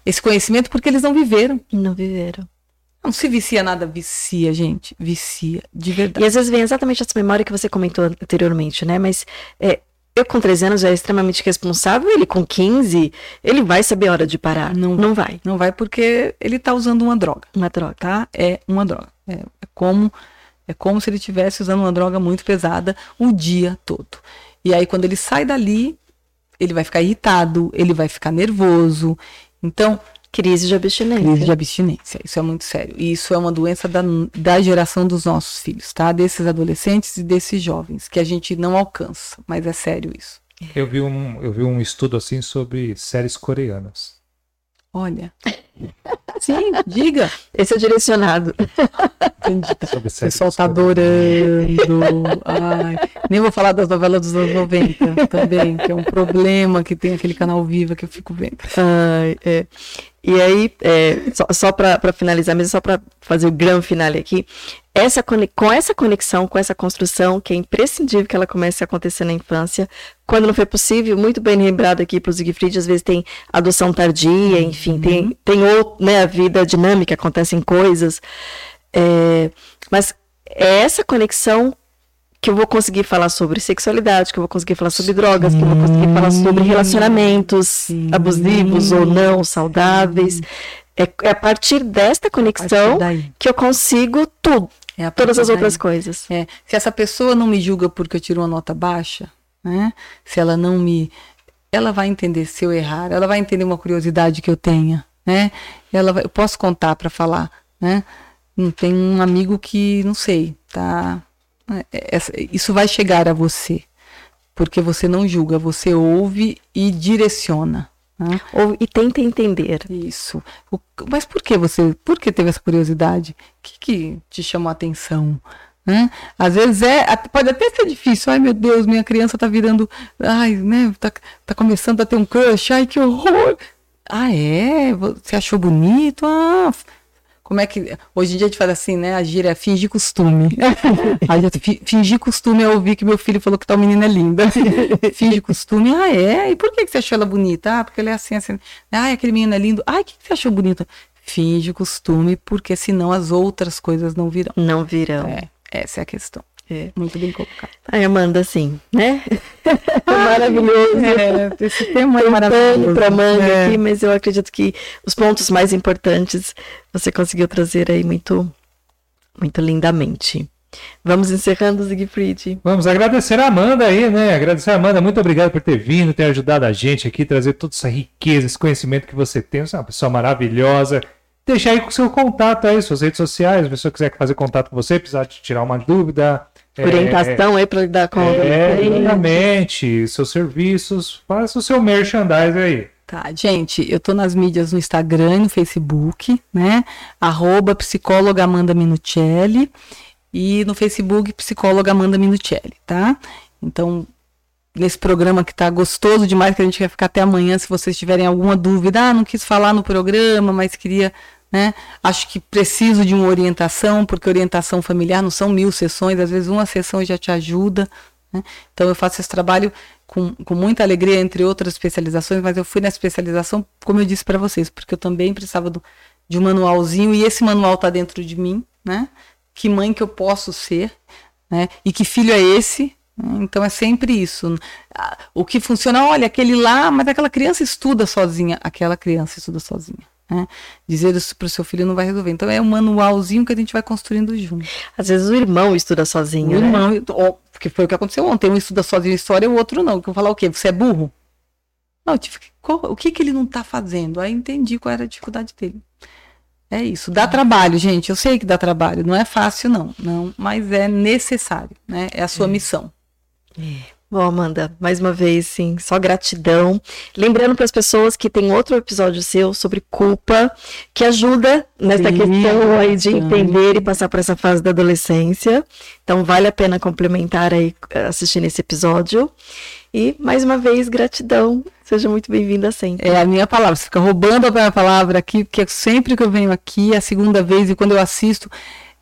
Speaker 3: esse conhecimento porque eles não viveram.
Speaker 1: Não viveram.
Speaker 3: Não se vicia nada, vicia, gente. Vicia, de
Speaker 1: E
Speaker 3: verdade.
Speaker 1: às vezes vem exatamente essa memória que você comentou anteriormente, né? Mas é, eu com 13 anos já é extremamente responsável, ele com 15, ele vai saber a hora de parar.
Speaker 3: Não
Speaker 1: Não, vai.
Speaker 3: Não vai porque ele tá usando uma droga.
Speaker 1: Uma droga.
Speaker 3: tá? É uma droga. É, é como é como se ele estivesse usando uma droga muito pesada o dia todo. E aí quando ele sai dali, ele vai ficar irritado, ele vai ficar nervoso. Então,
Speaker 1: Crise de abstinência.
Speaker 3: crise de abstinência. Isso é muito sério. E isso é uma doença da, da geração dos nossos filhos, tá? Desses adolescentes e desses jovens, que a gente não alcança. Mas é sério isso.
Speaker 2: Eu vi um, eu vi um estudo assim sobre séries coreanas.
Speaker 3: Olha. Sim, diga.
Speaker 1: Esse é direcionado.
Speaker 2: Sobre
Speaker 3: O
Speaker 2: séries
Speaker 3: pessoal tá adorando. Ai, nem vou falar das novelas dos anos 90 também, que é um problema que tem aquele canal Viva que eu fico vendo.
Speaker 1: Ai, é. E aí, é, só, só para finalizar, mesmo só para fazer o grande finale aqui, essa, com essa conexão, com essa construção, que é imprescindível que ela comece a acontecer na infância, quando não foi possível, muito bem lembrado aqui para o Siegfried, às vezes tem adoção tardia, enfim, tem, tem outro, né, a vida dinâmica, acontecem coisas, é, mas é essa conexão que eu vou conseguir falar sobre sexualidade, que eu vou conseguir falar sobre drogas, que eu vou conseguir falar sobre relacionamentos abusivos ou não, saudáveis. É, é a partir desta conexão
Speaker 3: daí.
Speaker 1: que eu consigo tudo,
Speaker 3: É
Speaker 1: todas
Speaker 3: partir
Speaker 1: as outras
Speaker 3: daí.
Speaker 1: coisas.
Speaker 3: É, se essa pessoa não me julga porque eu tiro uma nota baixa, né? Se ela não me. Ela vai entender se eu errar, ela vai entender uma curiosidade que eu tenha, né? Ela vai, eu posso contar para falar, né? Não tem um amigo que, não sei, tá. é, é, isso vai chegar a você. Porque você não julga, você ouve e direciona. Né?
Speaker 1: Ou, e tenta entender.
Speaker 3: Isso. O, mas por que você, por que teve essa curiosidade? O que, que te chamou a atenção? Né? Às vezes é, pode até ser difícil. Ai meu Deus, minha criança tá virando, ai, né, tá, tá começando a ter um crush. Ai que horror. Ah é? Você achou bonito? Ah, como é que. Hoje em dia a gente fala assim, né? A gíria é fingir costume. fingir costume é ouvir que meu filho falou que tal menina é linda. fingir costume, ah, é? E por que, que você achou ela bonita? Ah, porque ela é assim, assim. Ah, aquele menino é lindo. Ah, o que, que você achou bonita? Finge costume, porque senão as outras coisas não virão.
Speaker 1: Não virão.
Speaker 3: É, essa é a questão. É. Muito bem colocado.
Speaker 1: Ai, Amanda, sim, né? maravilhoso.
Speaker 3: É, esse tema é maravilhoso.
Speaker 1: para manga é. aqui, mas eu acredito que os pontos mais importantes você conseguiu trazer aí muito, muito lindamente. Vamos encerrando, Siegfried.
Speaker 2: Vamos agradecer a Amanda aí, né? Agradecer a Amanda, muito obrigado por ter vindo, ter ajudado a gente aqui, trazer toda essa riqueza, esse conhecimento que você tem. Você é uma pessoa maravilhosa. Deixar aí com o seu contato aí, suas redes sociais, se a pessoa quiser fazer contato com você, precisar tirar uma dúvida,
Speaker 1: é, orientação é, aí para lidar com
Speaker 2: é, exatamente seus serviços faça o seu merchandising aí.
Speaker 3: Tá gente eu tô nas mídias no Instagram e no Facebook né? Arroba psicóloga Amanda Minuccelli e no Facebook psicóloga Amanda Minuccelli tá? Então nesse programa que tá gostoso demais que a gente vai ficar até amanhã se vocês tiverem alguma dúvida ah não quis falar no programa mas queria né? Acho que preciso de uma orientação, porque orientação familiar não são mil sessões, às vezes uma sessão já te ajuda. Né? Então eu faço esse trabalho com, com muita alegria, entre outras especializações, mas eu fui na especialização, como eu disse para vocês, porque eu também precisava do, de um manualzinho, e esse manual está dentro de mim, né? Que mãe que eu posso ser, né? E que filho é esse? Então é sempre isso. O que funciona, olha, aquele lá, mas aquela criança estuda sozinha, aquela criança estuda sozinha. Né? Dizer isso para o seu filho não vai resolver. Então é um manualzinho que a gente vai construindo junto.
Speaker 1: Às vezes o irmão estuda sozinho.
Speaker 3: O né? irmão, porque foi o que aconteceu ontem. Um estuda sozinho história, o outro não. Que eu falar o quê? Você é burro? Não, tive, qual, o que, que ele não está fazendo? Aí entendi qual era a dificuldade dele. É isso. Dá trabalho, gente. Eu sei que dá trabalho. Não é fácil, não. não mas é necessário. Né? É a sua é. missão.
Speaker 1: É. Bom, Amanda, mais uma vez, sim, só gratidão. Lembrando para as pessoas que tem outro episódio seu sobre culpa, que ajuda nessa sim, questão aí de entender e passar por essa fase da adolescência. Então, vale a pena complementar aí assistindo esse episódio. E, mais uma vez, gratidão. Seja muito bem-vinda sempre.
Speaker 3: É a minha palavra. Você fica roubando a minha palavra aqui, porque sempre que eu venho aqui, é a segunda vez, e quando eu assisto,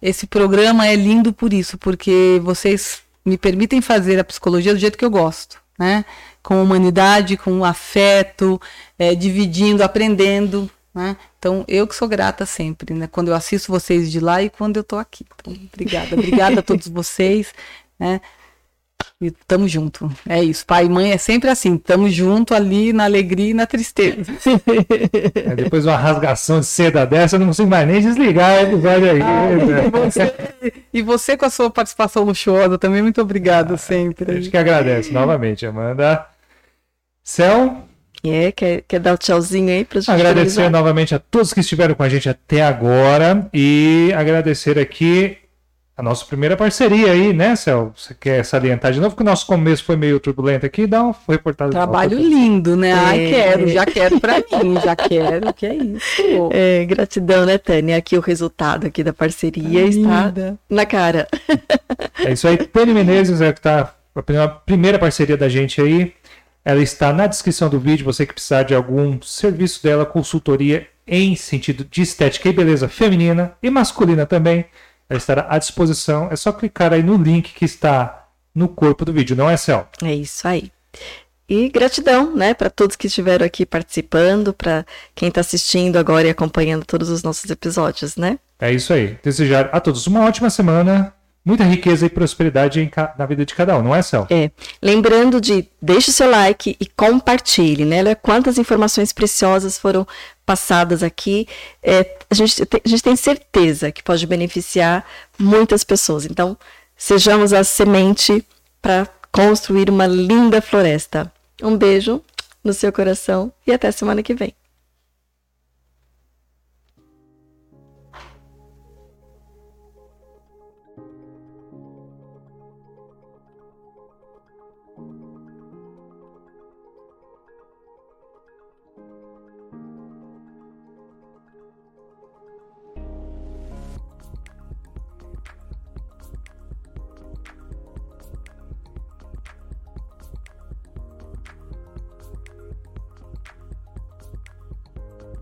Speaker 3: esse programa é lindo por isso, porque vocês me permitem fazer a psicologia do jeito que eu gosto, né? Com humanidade, com afeto, é, dividindo, aprendendo, né? Então, eu que sou grata sempre, né? Quando eu assisto vocês de lá e quando eu estou aqui. Então, obrigada. Obrigada a todos vocês, né? E tamo junto. É isso. Pai e mãe é sempre assim. Tamo junto ali na alegria e na tristeza.
Speaker 2: É, depois de uma rasgação de seda dessa, eu não consigo mais nem desligar o episódio aí. Ah,
Speaker 3: e, você, e, você, com a sua participação luxuosa também, muito obrigado ah, sempre.
Speaker 2: A gente que agradece novamente, Amanda. Céu.
Speaker 1: É, quer, quer dar o um tchauzinho aí pra gente
Speaker 2: Agradecer finalizar? novamente a todos que estiveram com a gente até agora e agradecer aqui a nossa primeira parceria aí, né, Cel? Você quer salientar de novo que o nosso começo foi meio turbulento aqui? Dá uma reportagem.
Speaker 3: Trabalho lindo, né? É. Ai, quero, já quero pra mim, já quero, que é isso.
Speaker 1: É, gratidão, né, Tânia? Aqui o resultado aqui da parceria Ai, está linda. na cara.
Speaker 2: É isso aí, Tânia Menezes é que tá a primeira parceria da gente aí. Ela está na descrição do vídeo, você que precisar de algum serviço dela, consultoria em sentido de estética e beleza feminina e masculina também ela estará à disposição. É só clicar aí no link que está no corpo do vídeo, não é, Cel?
Speaker 1: É isso aí. E gratidão, né, para todos que estiveram aqui participando, para quem está assistindo agora e acompanhando todos os nossos episódios, né?
Speaker 2: É isso aí. Desejar a todos uma ótima semana muita riqueza e prosperidade na vida de cada um, não é, Cel?
Speaker 1: É. Lembrando de deixe o seu like e compartilhe, né? Olha quantas informações preciosas foram passadas aqui. É, a, gente, a gente tem certeza que pode beneficiar muitas pessoas. Então, sejamos a semente para construir uma linda floresta. Um beijo no seu coração e até semana que vem.